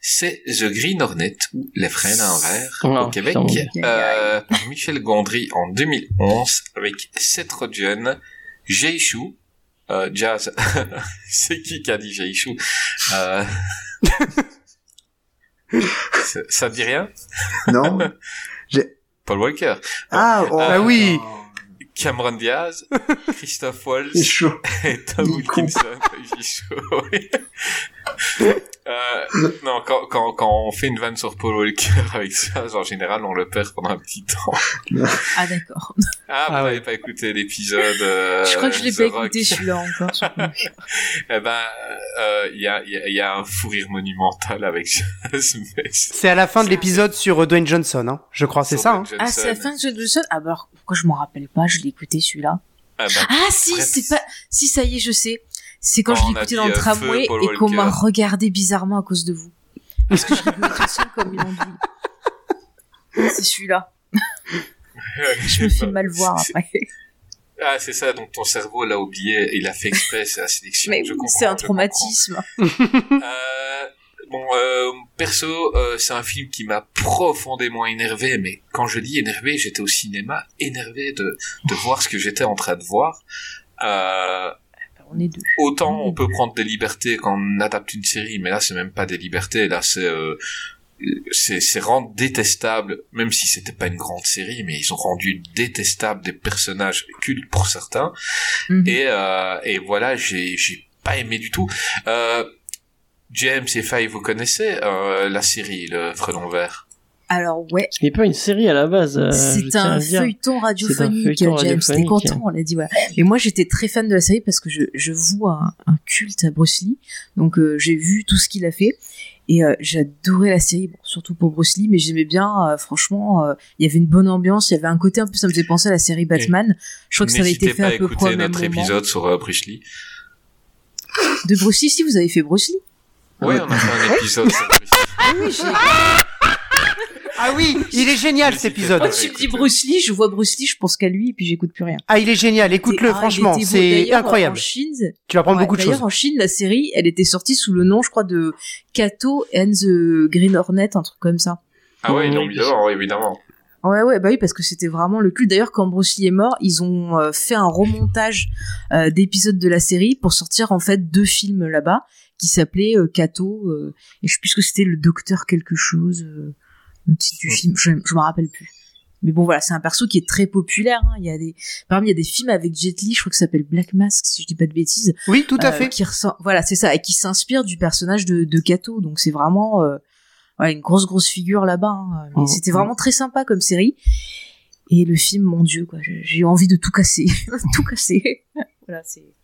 c'est The Green Hornet, ou Les Frênes à un verre, Oh, au Québec, putain. euh, par Michel Gondry en 2011, avec Seth Rogen, Jay Chou, euh, Jazz. c'est qui qui a dit Jay Chou? Euh... ça, ça dit rien? Non Paul Walker. Ah, oh, Ah oui. Cameron Diaz, Christophe chaud. et Tom. Wilkinson. Euh, non, quand, quand, quand on fait une vanne sur Paul Walker avec ça, en général, on le perd pendant un petit temps. Ah d'accord. Ah, vous Ah n'avez ouais. pas écouté l'épisode euh, je crois que je l'ai The pas Rock. écouté celui-là encore. Eh ben, euh, il y, a, il y, a, y a un fou rire monumental avec. C'est à la fin de l'épisode sur Dwayne Johnson, hein. Je crois, c'est ça. Hein. ah c'est la fin de ce Johnson? Ah bah alors, pourquoi je m'en rappelle pas Je l'ai écouté celui-là? Ah, ben, Ah si, c'est pas. Si ça y est, je sais. C'est quand, Quand je a écouté dit, dans le euh, tramway feu, et qu'on m'a regardé bizarrement à cause de vous. Parce que je rigolais tout seul comme une andouille. C'est celui-là. Je me fais mal voir après. Ah, c'est ça, donc ton cerveau l'a oublié, il a fait exprès, c'est la sélection. Mais je c'est un je traumatisme. Euh, bon, euh, perso, euh, c'est un film qui m'a profondément énervé, mais quand je dis énervé, j'étais au cinéma énervé de, de voir ce que j'étais en train de voir. On est deux. autant on peut prendre des libertés quand on adapte une série, mais là c'est même pas des libertés, là c'est euh, c'est c'est rendre détestable, même si c'était pas une grande série, mais ils ont rendu détestable des personnages cultes pour certains. Mhm. Et euh, et voilà, j'ai j'ai pas aimé du tout. Euh, James et Faye, vous connaissez euh, la série Le Frelon Vert? Alors ouais, n'est pas une série à la base. euh, c'est un feuilleton radiophonique, James. T'es content, on l'a dit, voilà. Et moi, j'étais très fan de la série parce que je, je voue un, un culte à Bruce Lee. Donc, euh, j'ai vu tout ce qu'il a fait. Et euh, j'adorais la série, bon, surtout pour Bruce Lee, mais j'aimais bien, euh, franchement, euh, il y avait une bonne ambiance, il y avait un côté un peu, ça me faisait penser à la série Batman. Je crois que ça avait été fait à peu près au même notre moment. épisode sur Bruce Lee. De Bruce Lee, si vous avez fait Bruce Lee. Oui, on a fait un épisode sur Bruce Lee. Ah oui, j'ai... Ah oui, il est génial cet épisode. Quand tu me dis Bruce Lee, je vois Bruce Lee, je pense qu'à lui, et puis j'écoute plus rien. Ah, il est génial. Écoute-le, ah, franchement, c'est D'ailleurs, incroyable. En Chine, Tu vas apprendre Ouais, beaucoup de D'ailleurs, choses. en Chine, la série, elle était sortie sous le nom, je crois, de Kato and the Green Hornet, un truc comme ça. Ah ouais, non, évidemment, évidemment. Ouais, ouais, bah oui, parce que c'était vraiment le culte. D'ailleurs, quand Bruce Lee est mort, ils ont euh, fait un remontage euh, d'épisodes de la série pour sortir en fait deux films là-bas, qui s'appelait euh, Kato, euh, et je sais plus ce que c'était le docteur quelque chose, euh, le titre du film, je, je me rappelle plus. Mais bon voilà, c'est un perso qui est très populaire. hein. Il y a des, parmi il y a des films avec Jet Li, je crois que ça s'appelle Black Mask, si je dis pas de bêtises. Oui, tout à euh, fait. Qui ressent, voilà, c'est ça, et qui s'inspire du personnage de, de Kato. Donc c'est vraiment euh, ouais, une grosse grosse figure là-bas. hein. Mais Mhm. C'était vraiment très sympa comme série. Et le film, mon dieu, quoi, j'ai j'ai eu envie de tout casser, tout casser. voilà, c'est.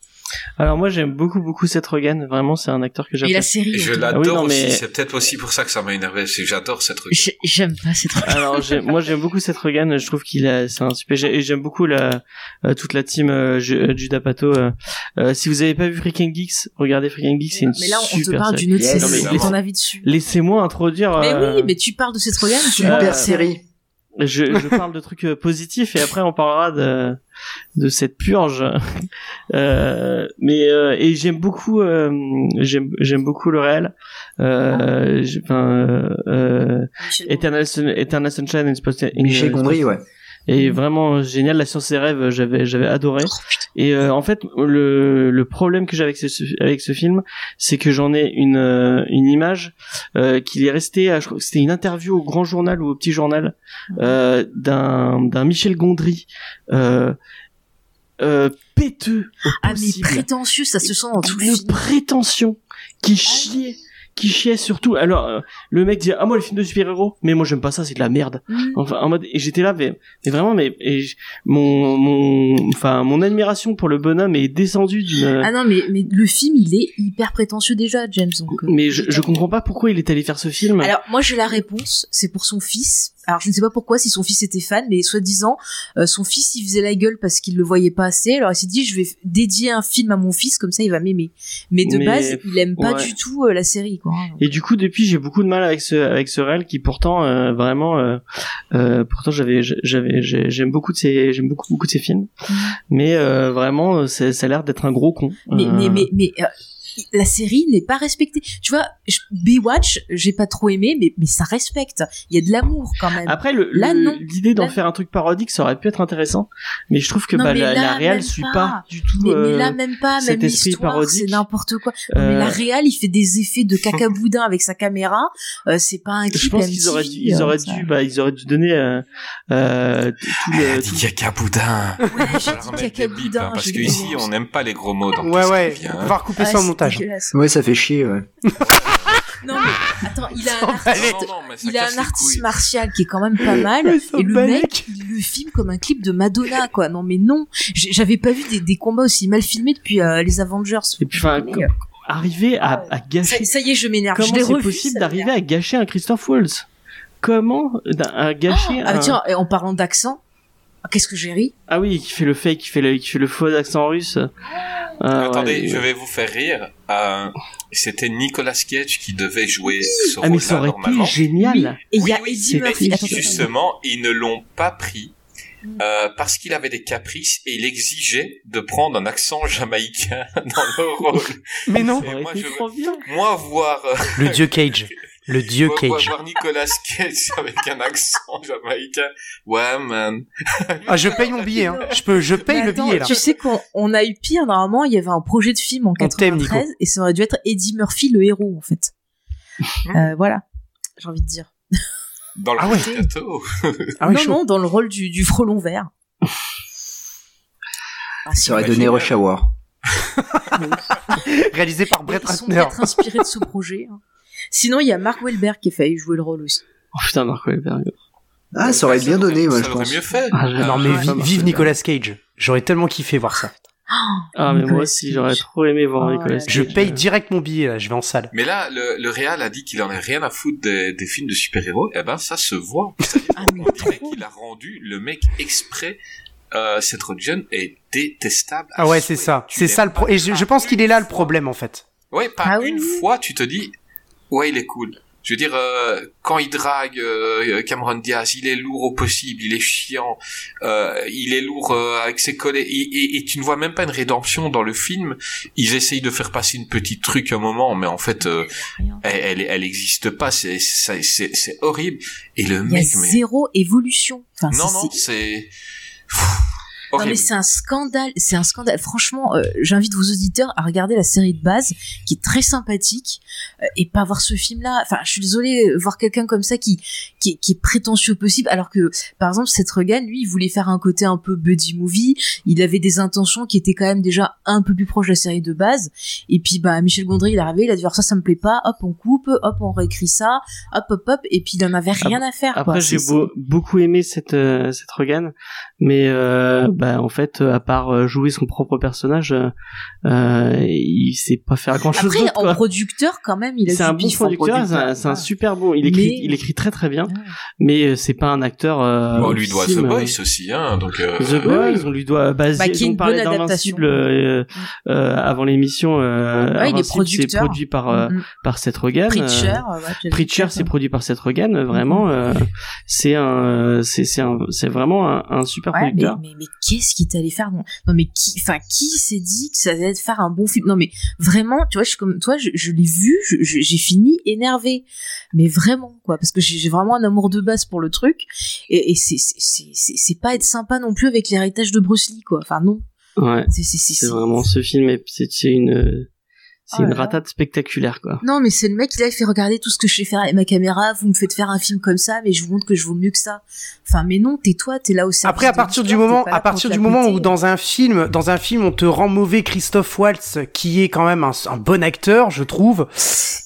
Alors moi j'aime beaucoup beaucoup Seth Rogen, vraiment c'est un acteur que Et la série. Je aussi. l'adore Ah oui, non, aussi. mais- C'est peut-être aussi pour ça que ça m'a énervé. C'est que j'adore cette truc. J'ai- J'aime pas cette. Alors j'ai- moi j'aime beaucoup Seth Rogen, je trouve qu'il a c'est un super et j'aime beaucoup la euh, toute la team euh, euh, Judah Pato. euh, si vous avez pas vu Freaking Geeks, regardez Freaking Geeks, c'est une Mais là, on te super parle d'une autre Yes. série. Non, mais ton avis dessus Laissez-moi introduire. Mais euh, oui, mais tu parles de cette Rogen. Euh, Super série. je, je parle de trucs positifs et après on parlera de de cette purge. Euh, mais euh, et j'aime beaucoup euh, j'aime j'aime beaucoup le réel. Euh, j'ai- enfin euh, Eternal, Sun- Eternal Sunshine in- Michel Gondry, ouais. Et vraiment génial, la science et rêves, j'avais j'avais adoré. Et euh, en fait, le, le problème que j'ai avec ce, avec ce film, c'est que j'en ai une euh, une image euh, qu'il est resté, à- je crois que c'était une interview au Grand Journal ou au Petit Journal euh, d'un d'un Michel Gondry euh, euh, péteux au Ah mais prétentieux, ça se sent dans tout le prétention qui chiait qui chiait surtout alors euh, le mec dit ah moi les films de super héros mais moi j'aime pas ça c'est de la merde Mm. enfin en mode et j'étais là mais, mais vraiment mais et mon mon enfin mon admiration pour le bonhomme est descendue d'une Ah non, mais, mais le film, il est hyper prétentieux déjà, James. Donc, euh, mais je, je comprends pas pourquoi il est allé faire ce film Alors, moi, j'ai la réponse. C'est pour son fils. Alors, je ne sais pas pourquoi, si son fils était fan, mais soi-disant, euh, son fils, il faisait la gueule parce qu'il le voyait pas assez. Alors, il s'est dit, je vais dédier un film à mon fils, comme ça, il va m'aimer. Mais de Mais- base, il aime pas ouais. du tout euh, la série, quoi. et du coup depuis j'ai beaucoup de mal avec ce avec ce réel qui pourtant euh, vraiment pourtant j'avais j'avais j'ai- j'aime beaucoup de ses j'aime beaucoup beaucoup de ses films Mhm. mais vraiment ça a l'air d'être un gros con Mais, mais, mais, mais, la série n'est pas respectée. Tu vois, je- Baywatch, j'ai pas trop aimé, mais, mais ça respecte. Il y a de l'amour quand même. Après, le, Là, le- non. l'idée d'en Là, faire un truc parodique, ça aurait pu être intéressant. Mais je trouve que Non, bah, la, là, la réal même suit pas. pas. du tout. mais, mais euh, là même pas, cet même esprit l'histoire, parodique. c'est n'importe quoi. Non, mais euh, la réal, il fait des effets de caca boudin avec sa caméra. Euh, c'est pas un clip je pense MTV, qu'ils auraient dû, ils auraient euh, ça. dû, bah, ils auraient dû donner euh, euh, tout le. dit tout- caca boudin. Ouais, j'ai dit hein, parce j'ai que dit- ici on n'aime pas les gros mots dans Ouais, ouais. hein. va recouper ça au montage. Ouais, ça fait chier, ouais. Non mais attends, il a un artiste, non, non, mais ça il a casse un les artiste couilles. martial qui est quand même pas mal. et le mec, il le filme comme un clip de Madonna, quoi. Non mais non, j'avais pas vu des, des combats aussi mal filmés depuis euh, les Avengers. Et puis, enfin, arriver à, gâcher. ça y est, je m'énerve. Comment c'est possible d'arriver à gâcher un Christophe Waltz? Comment d'un- à gâcher Ah un... tiens, et en parlant d'accent, ah, qu'est-ce que j'ai ri? Ah oui, qui fait le fake, qui fait le, qui fait le faux accent russe. Ah, Attendez, ouais. je vais vous faire rire. Euh, C'était Nicolas Cage qui devait jouer ce Ah mais ça aurait normalement. été génial. Et il Oui, y a oui, Eddie Murphy. Justement, ils ne l'ont pas pris euh, parce qu'il avait des caprices et il exigeait de prendre un accent jamaïcain dans le rôle. Mais non. Moi, je bien. Moi, voir, euh, Le dieu Cage. Le dieu Cage. voir Nicolas Cage avec un accent jamaïcain, ouais man. Ah, je paye mon billet, hein. Je peux, je paye le billet, là. Tu sais qu'on on a eu pire normalement. Il y avait un projet de film en On t'aime, 93 et ça aurait dû être Eddie Murphy le héros en fait. Euh, voilà, j'ai envie de dire. Dans le Ah ouais. gâteau. Ah oui, non chaud. non, dans le rôle du, du frelon vert. Ah, si, Ça aurait Ouais, donné. Rush Hour. Réalisé par Brett Ils sont Ratner. peut-être inspirés de ce projet. hein. Sinon, il y a Mark Wahlberg qui a failli jouer le rôle aussi. Oh putain, Marc Wahlberg. Ah, ça aurait bien donné, moi, ça je aurait pense. mieux fait. Ah, Non, mais ah, vi- Marc vive. Nicolas Cage. J'aurais tellement kiffé voir ça. Ah, mais moi aussi, j'aurais trop aimé voir Oh Nicolas. Cage. Je paye direct mon billet, là. Je vais en salle. Mais là, le, le Real a dit qu'il en a rien à foutre des, des films de super-héros. Eh ben, ça se voit. Ah, mais qu'il a rendu le mec exprès. Euh, cette religion est détestable. Ah ouais, c'est ça. C'est ça le pro... Et je, je pense qu'il est là le problème, en fait. Ouais, pas Ah une oui. fois, tu te dis, ouais, il est cool. Je veux dire, euh, quand il drague euh, Cameron Diaz, il est lourd au possible, il est chiant, euh, il est lourd euh, avec ses collègues, et, et- et tu ne vois même pas une rédemption dans le film. Ils essayent de faire passer une petite truc un moment, mais en fait, euh, elle, elle, elle existe pas. C'est, c'est, c'est, horrible. Et le Il y a mec, mais zéro évolution. Enfin, non, non, c'est. Non mais c'est un scandale, c'est un scandale. Franchement, euh, j'invite vos auditeurs à regarder la série de base, qui est très sympathique, euh, et pas voir ce film-là. Enfin, je suis désolée, euh, voir quelqu'un comme ça qui, qui, est- qui est prétentieux au possible, alors que, par exemple, Seth Rogen, lui, il voulait faire un côté un peu buddy movie. Il avait des intentions qui étaient quand même déjà un peu plus proches de la série de base. Et puis, bah, Michel Gondry, il est arrivé, il a dit, alors ça, ça me plaît pas. Hop, on coupe, hop, on réécrit ça, hop, hop, hop. Et puis, il en avait rien à faire. Après, j'ai beau- beaucoup aimé cette euh, cette Rogan, mais euh, bah en fait, à part euh, jouer son propre personnage, euh, euh, il sait pas faire grand chose Après, en quoi. producteur, quand même, il a C'est un bon producteur, c'est un, un super bon. Il écrit, Mais- il écrit très très bien, mais euh, c'est pas un acteur. Euh, Bon, on lui doit The film, euh, Boys aussi, hein, donc. euh, The Boys, on lui doit baser. Bah, qui est on une parlait d'Invincible euh, euh, avant l'émission. Euh, Ouais, il est Invincible, c'est produit par euh, Mm, mm. par Seth Rogen. Preacher, euh, ouais, Preacher, c'est produit par Seth Rogen. euh, Vraiment, euh, c'est un, c'est c'est un, c'est vraiment un, un super Ouais, mais, mais, mais qu'est-ce qui t'allait faire non, non mais qui enfin qui s'est dit que ça allait être faire un bon film? Non mais vraiment tu vois je suis comme toi je, je l'ai vu j'ai fini énervé mais vraiment quoi parce que j'ai vraiment un amour de base pour le truc. Et, et c'est pas être sympa non plus avec l'héritage de Bruce Lee quoi. Enfin non. Ouais, c'est vraiment ce film. est- C'est c'est une, c'est Oh une là là. ratate spectaculaire quoi. non mais c'est le mec il a fait regarder tout ce que je sais faire avec ma caméra vous me faites faire un film comme ça mais je vous montre que je vaux mieux que ça enfin mais non tais-toi t'es là au service Après, à partir du moment, là à partir du moment où dans un film, dans un film, on te rend mauvais Christophe Waltz, qui est quand même un, un bon acteur, je trouve.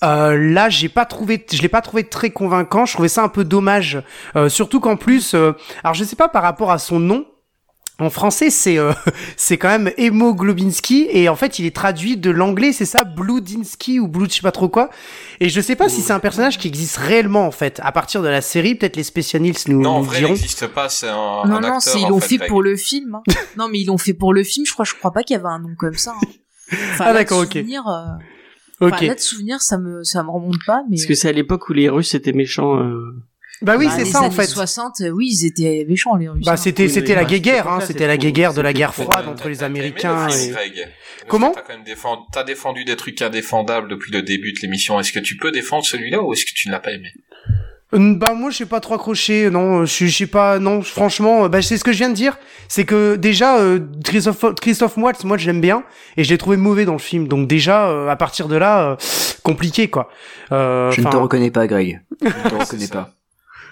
Euh, là, j'ai pas trouvé, je l'ai pas trouvé très convaincant. Je trouvais ça un peu dommage, Euh, surtout qu'en plus, euh, alors je sais pas par rapport à son nom. En français, c'est euh, c'est quand même Emo Globinski et en fait, il est traduit de l'anglais, c'est ça, Bludinsky ou Blue, je sais pas trop quoi. Et je sais pas si c'est un personnage qui existe réellement en fait. À partir de la série, peut-être les spécialistes nous, Non, en nous vrai, il diront. n'existe pas, c'est un, non, un non, acteur. c'est ils l'ont fait, pour le film. hein. non, mais ils l'ont fait pour le film. Je crois, je crois pas qu'il y avait un nom comme ça. hein. Enfin, Ah, d'accord, ok. souvenir, euh, Ok. enfin, là de souvenir, ça me, ça me remonte pas. Mais Parce que c'est à l'époque où les Russes étaient méchants. euh, Bah oui, bah, c'est ça en années fait. 60, euh, oui, ils étaient méchants les Russes. Bah c'était Oui, c'était la bah, guerre, c'était hein, c'était la guerre de la guerre froide entre les Américains. et- Comment T'as quand même défendu, t'as défendu des trucs indéfendables depuis le début de l'émission. Est-ce que tu peux défendre celui-là ou est-ce que tu ne l'as pas aimé? Euh, Bah moi je sais pas trop accroché, non, je je sais pas, non, franchement, euh, bah c'est ce que je viens de dire, c'est que déjà euh, Christophe Christophe Waltz, moi je l'aime bien et je l'ai trouvé mauvais dans le film, donc déjà euh, à partir de là, euh, compliqué quoi. Euh, Je ne te reconnais pas, Greg. Je ne te reconnais pas.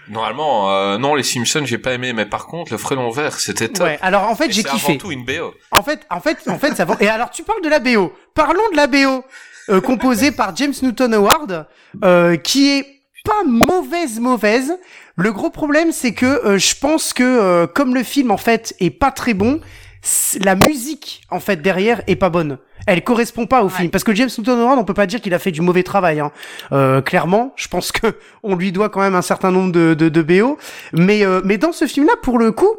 Normalement, euh, non, les Simpsons, j'ai pas aimé, mais par contre, le frelon vert, c'était top. Ouais, alors en fait j'ai kiffé. avant tout une BO. En fait, en fait, en fait, ça va. Et alors, tu parles de la BO. Parlons de la BO, euh, composée par James Newton Howard, euh, qui est pas mauvaise, mauvaise. Le gros problème, c'est que euh, je pense que euh, comme le film en fait est pas très bon, la musique en fait derrière est pas bonne. Elle correspond pas au film parce que James Newton Howard, on peut pas dire qu'il a fait du mauvais travail. Hein. Euh, clairement, je pense que on lui doit quand même un certain nombre de, de, de BO. Mais euh, mais dans ce film-là, pour le coup,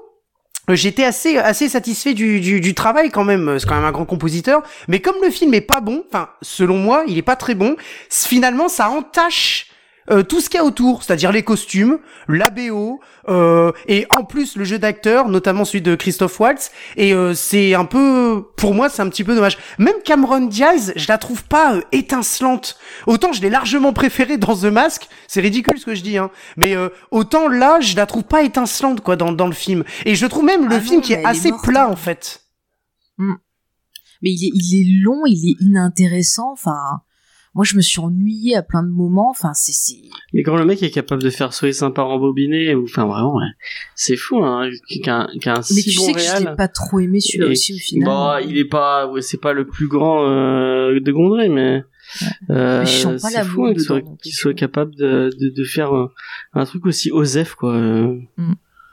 J'étais assez assez satisfait du, du, du travail quand même. C'est quand même un grand compositeur. Mais comme le film est pas bon, enfin selon moi, il est pas très bon. Finalement, ça entache euh, tout ce qu'il y a autour, c'est-à-dire les costumes, la BO, euh, et en plus le jeu d'acteur, notamment celui de Christophe Waltz. Et euh, c'est un peu, pour moi, c'est un petit peu dommage. Même Cameron Diaz, je la trouve pas euh, étincelante. Autant je l'ai largement préférée dans The Mask, c'est ridicule ce que je dis, hein. Mais euh, autant là, je la trouve pas étincelante quoi dans dans le film. Et je trouve même le Ah film non, qui est assez plat en fait. Mais il est, il est long, il est inintéressant. Enfin, moi, je me suis ennuyée à plein de moments. Enfin, c'est. Mais quand le mec est capable de faire Soyez sympa rembobiné, ou enfin vraiment, ouais, c'est fou, hein, qu'un qu'un Mais tu bon sais que je pas trop aimé celui-là aussi au final. Bah, il est pas, ouais, c'est pas le plus grand euh, de Gondry, mais euh, Mais je sens pas c'est fou hein, qu'il soit, soit capable de, de, de faire euh, un truc aussi osef, quoi. euh.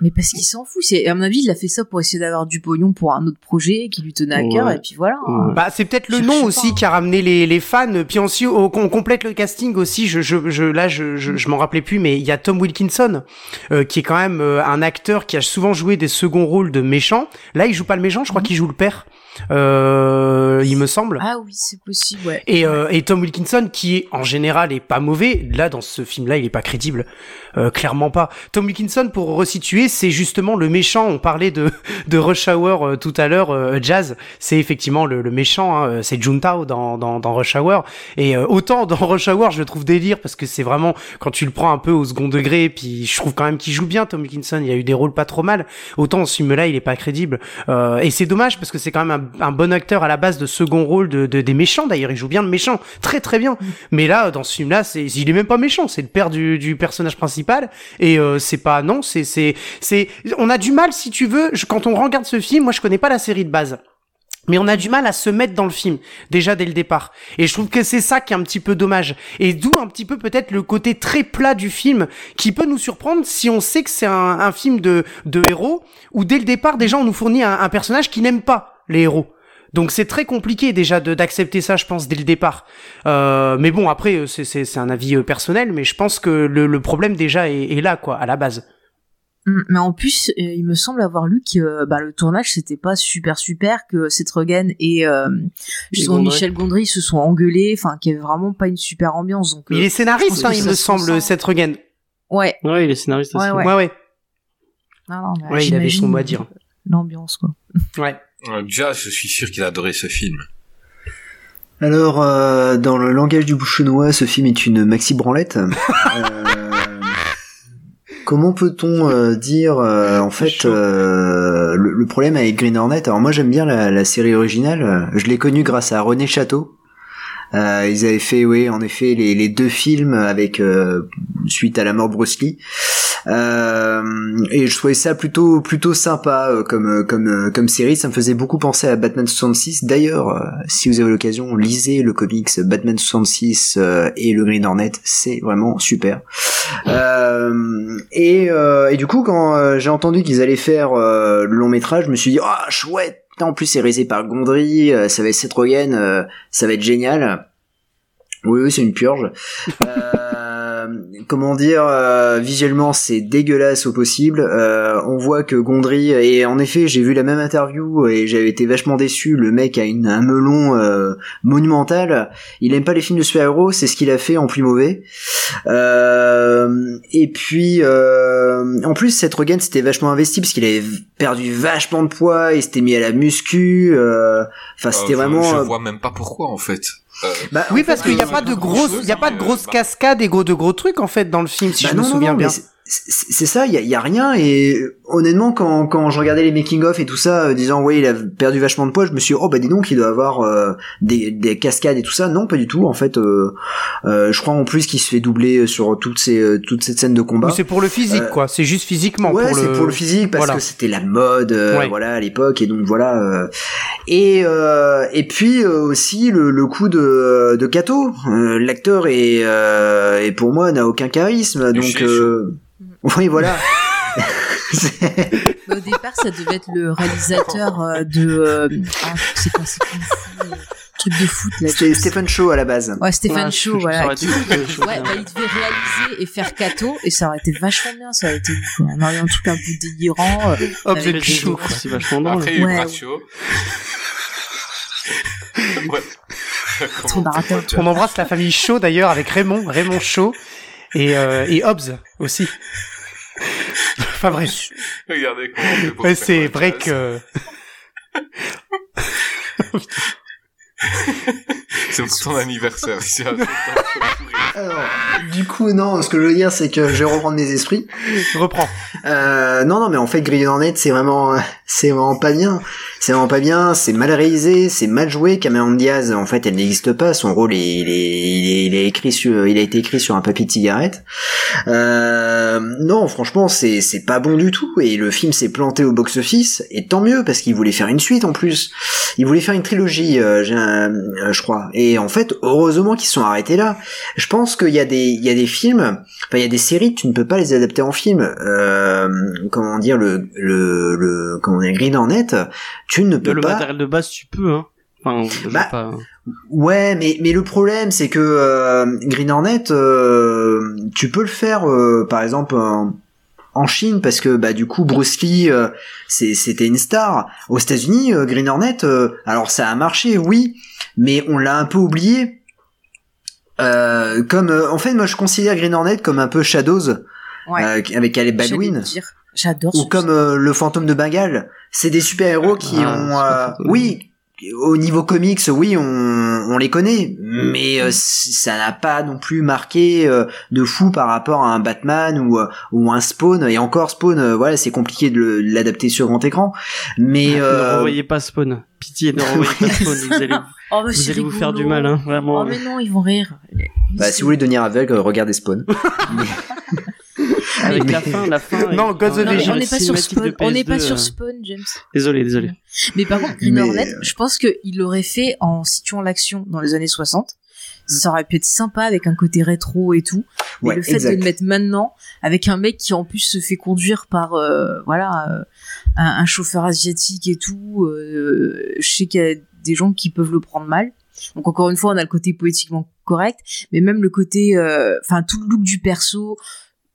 Mais parce qu'il s'en fout. C'est, à mon avis, il a fait ça pour essayer d'avoir du pognon pour un autre projet qui lui tenait à cœur. Ouais. Et puis voilà. Ouais. Bah c'est peut-être le Je nom aussi pas. qui a ramené les, les fans. Puis ensuite on, on complète le casting aussi. Je, je, je là je, je, je m'en rappelais plus, mais il y a Tom Wilkinson euh, qui est quand même euh, un acteur qui a souvent joué des seconds rôles de méchants. Là il joue pas le méchant, je crois qu'il joue le père. Euh, il me semble. Ah oui, c'est possible, ouais. Et, euh, et Tom Wilkinson, qui est en général est pas mauvais, là dans ce film-là, il est pas crédible, euh, clairement pas. Tom Wilkinson, pour resituer, c'est justement le méchant. On parlait de de Rush Hour euh, tout à l'heure, euh, Jazz, c'est effectivement le, le méchant, hein, c'est Juntao dans, dans dans Rush Hour. Et euh, autant dans Rush Hour, je le trouve délire parce que c'est vraiment quand tu le prends un peu au second degré, puis je trouve quand même qu'il joue bien Tom Wilkinson. Il a eu des rôles pas trop mal. Autant ce film-là, il est pas crédible. Euh, et c'est dommage parce que c'est quand même un, un bon acteur à la base de second rôle de, de des méchants. D'ailleurs, il joue bien le méchant, très très bien. Mais là, dans ce film-là, c'est il est même pas méchant. C'est le père du, du personnage principal. Et euh, c'est pas non, c'est c'est c'est on a du mal si tu veux. je- quand on regarde ce film, moi je connais pas la série de base. Mais on a du mal à se mettre dans le film, déjà dès le départ. Et je trouve que c'est ça qui est un petit peu dommage. Et d'où un petit peu peut-être le côté très plat du film, qui peut nous surprendre si on sait que c'est un, un film de, de héros, où dès le départ, déjà, on nous fournit un, un personnage qui n'aime pas les héros. Donc c'est très compliqué déjà de d'accepter ça, je pense, dès le départ. Euh, mais bon, après, euh, c'est- c'est c'est un avis euh, personnel, mais je pense que le, le problème déjà est, est là, quoi, à la base. Mm, Mais en plus, il me semble avoir lu que bah, le tournage c'était pas super super, que Seth Rogen et euh, Gondry. Michel Gondry se sont engueulés, enfin qu'il y avait vraiment pas une super ambiance. Donc Il est scénariste, hein, il me se semble. Seth Rogen. ouais, Ouais, il est scénariste aussi. Ouais, Ouais, ouais. non, non, mais Ouais, il avait son mot à dire. L'ambiance quoi. Ouais. Euh, Jazz, je suis sûr qu'il a adoré ce film. Alors, euh, dans le langage du bouchonnois, ce film est une maxi branlette. Euh, comment peut-on euh, dire, euh, en fait, euh, le, le problème avec Green Hornet? Alors moi, j'aime bien la, la série originale. Je l'ai connue grâce à René Château. Euh, ils avaient fait, oui, en effet, les, les deux films avec euh, suite à la mort de Bruce Lee. Euh, et je trouvais ça plutôt plutôt sympa euh, comme euh, comme comme série. Ça me faisait beaucoup penser à Batman 66. D'ailleurs, si vous avez l'occasion, lisez le comics Batman 66 euh, et le Green Hornet. C'est vraiment super. Et, et du coup, quand j'ai entendu qu'ils allaient faire le long métrage, je me suis dit ah chouette. Putain, En plus, c'est réalisé par Gondry, ça va être Seth Rogen, ça va être génial. Oui, oui, c'est une purge. Comment dire, euh, visuellement, c'est dégueulasse au possible. Euh, on voit que Gondry, et en effet, j'ai vu la même interview et j'avais été vachement déçu. Le mec a une, un melon euh, monumental. Il aime pas les films de super-héros, c'est ce qu'il a fait en plus mauvais. Euh, et puis, euh, en plus, Seth Rogen s'était vachement investi parce qu'il avait perdu vachement de poids, il s'était mis à la muscu. euh, Enfin, c'était Euh, je- vraiment. Je, euh, vois même pas pourquoi en fait. Euh, bah, Oui, parce fait, qu'il n'y a euh, pas de grosses, il y a pas de grosses euh, cascades et gros de gros trucs en fait dans le film, si Bah je non, me souviens non, bien. C'est- ça, il y a, y a rien et euh, honnêtement quand, quand je regardais les making of et tout ça, euh, disant ouais il a perdu vachement de poids, je me suis dit, oh bah dis donc il doit avoir euh, des, des cascades et tout ça. Non pas du tout en fait. euh, euh, je crois en plus qu'il se fait doubler sur toutes ces euh, toutes cette scène de combat. C'est pour le physique, Euh, quoi. C'est juste physiquement. ouais, c'est le... pour le physique parce Voilà. que c'était la mode, euh, Ouais. voilà à l'époque et donc voilà. euh, et euh, et puis euh, aussi le, le coup de de Kato, Euh, l'acteur est euh, et pour moi n'a aucun charisme donc euh, oui voilà. C'est- Mais au départ, ça devait être le réalisateur euh, de euh, ah, c'est quoi, c'est euh, truc de foot là. C'était Stephen Shaw à la base. Ouais, Stephen Ouais, Shaw, voilà. euh. Ouais, bah, il devait réaliser et faire Kato, et ça aurait été vachement bien, ça aurait été quoi, un, un truc un peu délirant. euh, Hop, avec c'est des- chaud, quoi. C'est vachement drôle. Après, il y a eu Ouais. On embrasse la famille Shaw d'ailleurs avec Raymond, Raymond Shaw et euh, et Hobbs aussi. enfin bref, Regardez comment c'est vrai que C'est pour ton anniversaire. Alors, du coup, non, ce que je veux dire, c'est que je vais reprendre mes esprits. reprends. Euh, non, non, mais en fait, Green Hornet, c'est vraiment, c'est vraiment pas bien. C'est vraiment pas bien. C'est mal réalisé, c'est mal joué. Cameron Diaz, en fait, elle n'existe pas. Son rôle, est, il est, il est, il est écrit sur, il a été écrit sur un papier de cigarette. Euh, non, franchement, c'est, c'est pas bon du tout. Et le film s'est planté au box-office. Et tant mieux, parce qu'il voulait faire une suite en plus. Il voulait faire une trilogie, euh, j'ai un- euh, je crois. Et en fait, heureusement qu'ils sont arrêtés là. Je pense qu'il y a des, il y a des films, enfin il y a des séries, tu ne peux pas les adapter en film. Euh, comment dire le, le, le, comment dire Green Hornet, tu ne peux le pas. matériel de base, tu peux, hein. Enfin, je Bah, pas. Ouais, mais mais le problème c'est que euh, Green Hornet, euh, tu peux le faire, euh, par exemple. En Chine parce que bah du coup Bruce Lee euh, c'est- c'était une star. Aux États-Unis, euh, Green Hornet, euh, alors ça a marché, oui, mais on l'a un peu oublié. Euh, comme euh, en fait, moi je considère Green Hornet comme un peu Shadows Ouais. euh, avec Alec Baldwin. J'adore. ou comme euh, le fantôme de Bengale. C'est des super-héros qui Ah, ont, pas euh, fantôme. oui, au niveau comics, oui, on, on les connaît, mais euh, c- ça n'a pas non plus marqué euh, de fou par rapport à un Batman ou euh, ou un Spawn. Et encore Spawn, euh, voilà, c'est compliqué de l'adapter sur grand écran. Mais Ne euh, renvoyez pas Spawn. Pitié, ne renvoyez pas Spawn. Vous allez, Oh, vous allez vous faire du mal, hein, vraiment. Oh, mais non, ils vont rire. bah, si vous voulez devenir aveugle, regardez Spawn. Avec la fin, la fin. Non, of mais Veggie. on n'est pas sur Spawn. On n'est pas PS2, sur euh, Spawn, James. Désolé, désolé. Mais par contre, Green Mais, Hornet, euh, je pense qu'il l'aurait fait en situant l'action dans les années 60. Ça aurait pu être sympa avec un côté rétro et tout. Mais Ouais, le fait exact. de le mettre maintenant, avec un mec qui en plus se fait conduire par euh, voilà euh, un, un chauffeur asiatique et tout, euh, je sais qu'il y a des gens qui peuvent le prendre mal. Donc encore une fois, on a le côté poétiquement correct, mais même le côté, euh, enfin tout le look du perso,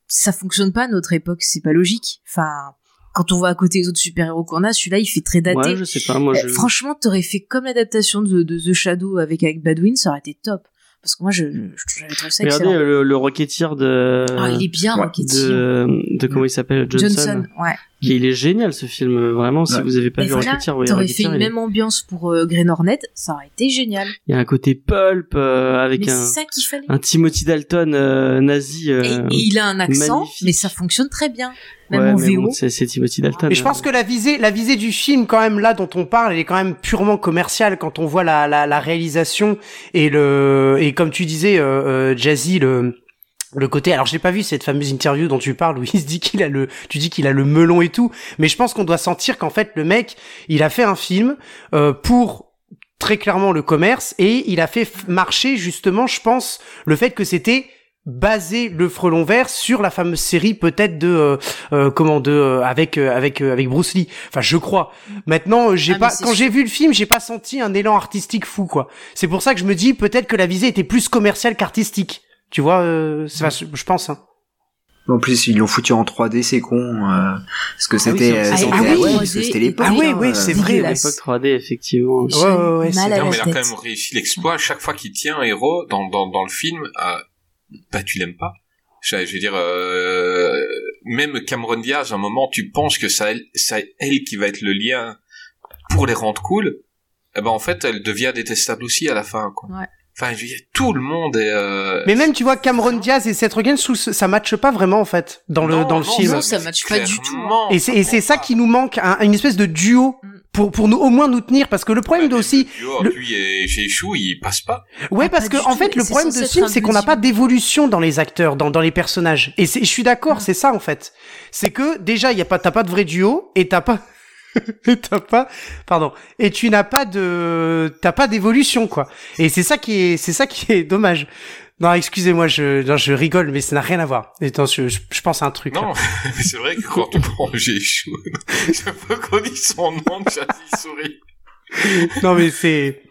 ça fonctionne pas à notre époque, c'est pas logique. Enfin, quand on voit à côté les autres super-héros qu'on a, celui-là il fait très daté. Ouais, je sais pas, moi Eh, je. Franchement, t'aurais fait comme l'adaptation de, de The Shadow avec, avec Badwin, ça aurait été top. Parce que moi, je, j'avais trouvé ça Regardez excellent. le, le Rocketeer de. Ah, il est bien, Ouais, Rocketeer. de, de comment il s'appelle Johnson. Johnson, ouais. Il il est génial ce film, vraiment. Si Ouais. vous avez pas Mais vu voilà, Rocketeer, voyez T'aurais fait une est- même ambiance pour euh, Green Hornet, ça aurait été génial. il y a un côté pulp euh, avec Mais un, ça un Timothy Dalton euh, nazi. Et, euh, et il a un accent, magnifique. mais ça fonctionne très bien. Même ouais, en mais VO. bon, c'est Timothy Dalton. Mais je pense que la visée, la visée du film, quand même, là, dont on parle, elle est quand même purement commerciale quand on voit la, la, la réalisation et le, et comme tu disais, euh, euh, Jazzy, le, le côté, alors j'ai pas vu cette fameuse interview dont tu parles où il se dit qu'il a le, tu dis qu'il a le melon et tout, mais je pense qu'on doit sentir qu'en fait le mec, il a fait un film euh, pour très clairement le commerce et il a fait marcher justement, je pense, le fait que c'était basé le frelon vert sur la fameuse série peut-être de euh, euh, comment de euh, avec euh, avec euh, avec Bruce Lee. Enfin, je crois. Maintenant, euh, j'ai Ah, pas quand j'ai vu le film, j'ai pas senti un élan artistique fou quoi. C'est pour ça que je me dis peut-être que la visée était plus commerciale qu'artistique. Tu vois, euh, c'est- je pense. Hein. En plus, ils l'ont foutu en 3D, c'est con. euh, parce que Ah oui, c'était, c'est- euh, ah c'était, oui, ouais, 3D, parce que c'était l'époque. Ah oui, oui, euh, c'est vrai. À l'époque 3D, effectivement. Ouais, ouais, ouais, c'est- mal à Non, mais il a quand même réussi l'exploit. Chaque fois qu'il tient un héros dans, dans, dans le film, euh, bah tu l'aimes pas. Je, je veux dire, euh, même Cameron Diaz, à un moment, tu penses que ça, c'est elle qui va être le lien pour les rendre cool. Eh ben en fait, elle devient détestable aussi à la fin. Quoi. Ouais. Enfin, je veux dire, tout le monde est. Euh... Mais même tu vois Cameron Diaz et Seth Rogen, ça matche pas vraiment en fait dans le Non, dans le non, film. Non, ça matche pas du tout. clairement, Et c'est et c'est ça qui nous manque, un- une espèce de duo Mm. pour pour nous au moins nous tenir parce que le problème de Ouais, aussi le Lui et Chou, il passe pas. Ouais, Ah, parce pas que en fait, le problème de ce film, c'est qu'on n'a pas d'évolution dans les acteurs, dans, dans les personnages. Et c'est- je suis d'accord, Ah. c'est ça en fait. C'est que déjà, il y a pas, t'as pas de vrai duo et t'as pas, et t'as pas, pardon, et tu n'as pas de, t'as pas d'évolution quoi. Et c'est ça qui est, c'est ça qui est dommage. Non, excusez-moi, je, non, je rigole, mais ça n'a rien à voir. Attends, je, je, je pense à un truc. Non, mais c'est vrai que quand tu prends Chou, chaque fois qu'on dit son nom, il sourit. Non, mais c'est,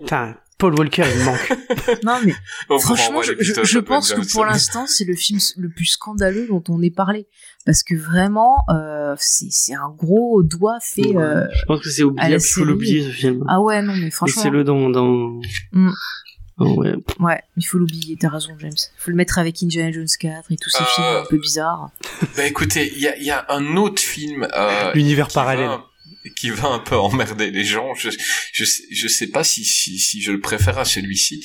Putain, Paul Walker, il me manque. Non, mais On franchement, je, pense que pour l'instant, c'est le film le plus scandaleux dont on ait parlé. Parce que vraiment, euh, c'est c'est un gros doigt fait. euh, Je pense que c'est oubliable, il faut l'oublier ce film. Ah ouais, non, mais franchement. Laissez-le dans... dans... Mm. Oh, ouais. Ouais, il faut l'oublier, t'as raison, James. faut le mettre avec Indiana Jones 4 et tous ces Euh, films un peu bizarres. Bah écoutez, il y a, il y a un autre film euh, L'univers parallèle. va- qui va un peu emmerder les gens. Je je sais, je sais pas si si, si je le préfère à celui-ci.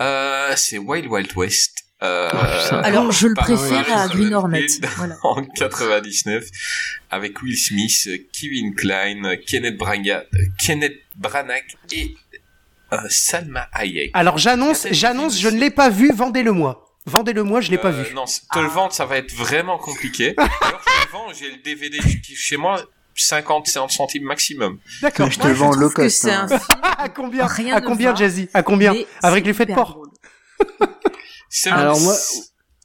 Euh, c'est Wild Wild West. Euh, putain. Alors, je le préfère à Green Hornet. Voilà. en 99 avec Will Smith, Kevin Klein, Kenneth Branagh, Kenneth Branagh et euh, Salma Hayek. Alors j'annonce, j'annonce, je ne l'ai pas vu, vendez-le-moi. Vendez-le-moi, je l'ai pas Euh, vu. Non, te le vendre, ça va être vraiment compliqué. Alors, je le vends, j'ai le DVD chez moi, 50, 50 centimes maximum. D'accord. Je te Moi, le vends low que cost. c'est hein. un film À combien Rien À combien, va, Jazzy À combien Avec c'est les feux de. C'est Alors un- moi,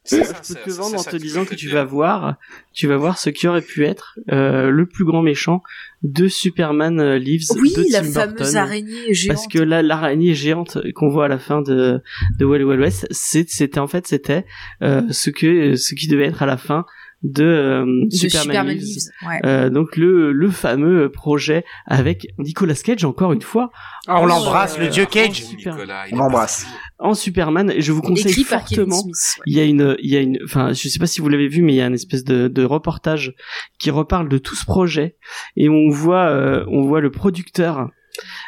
c'est Je peux c'est- te c'est vendre en te disant je que tu vas voir, tu vas voir ce qui aurait pu être euh, le plus grand méchant de Superman euh, Lives Oui, de la Tim fameuse Burton. araignée géante. Parce que là, l'araignée géante qu'on voit à la fin de de Wild Wild West, c'est- c'était en fait c'était euh, ce que ce qui devait être à la fin de, euh, De Superman, Superman Lives. Lives. Ouais. Euh, donc le, le fameux projet avec Nicolas Cage encore une fois Ah, on l'embrasse, euh, le dieu Cage. super. Nicolas, On l'embrasse. en Superman et je vous conseille Écrit fortement Smith. ouais. il y a une il y a une enfin je sais pas si vous l'avez vu mais il y a une espèce de, de reportage qui reparle de tout ce projet et on voit euh, on voit le producteur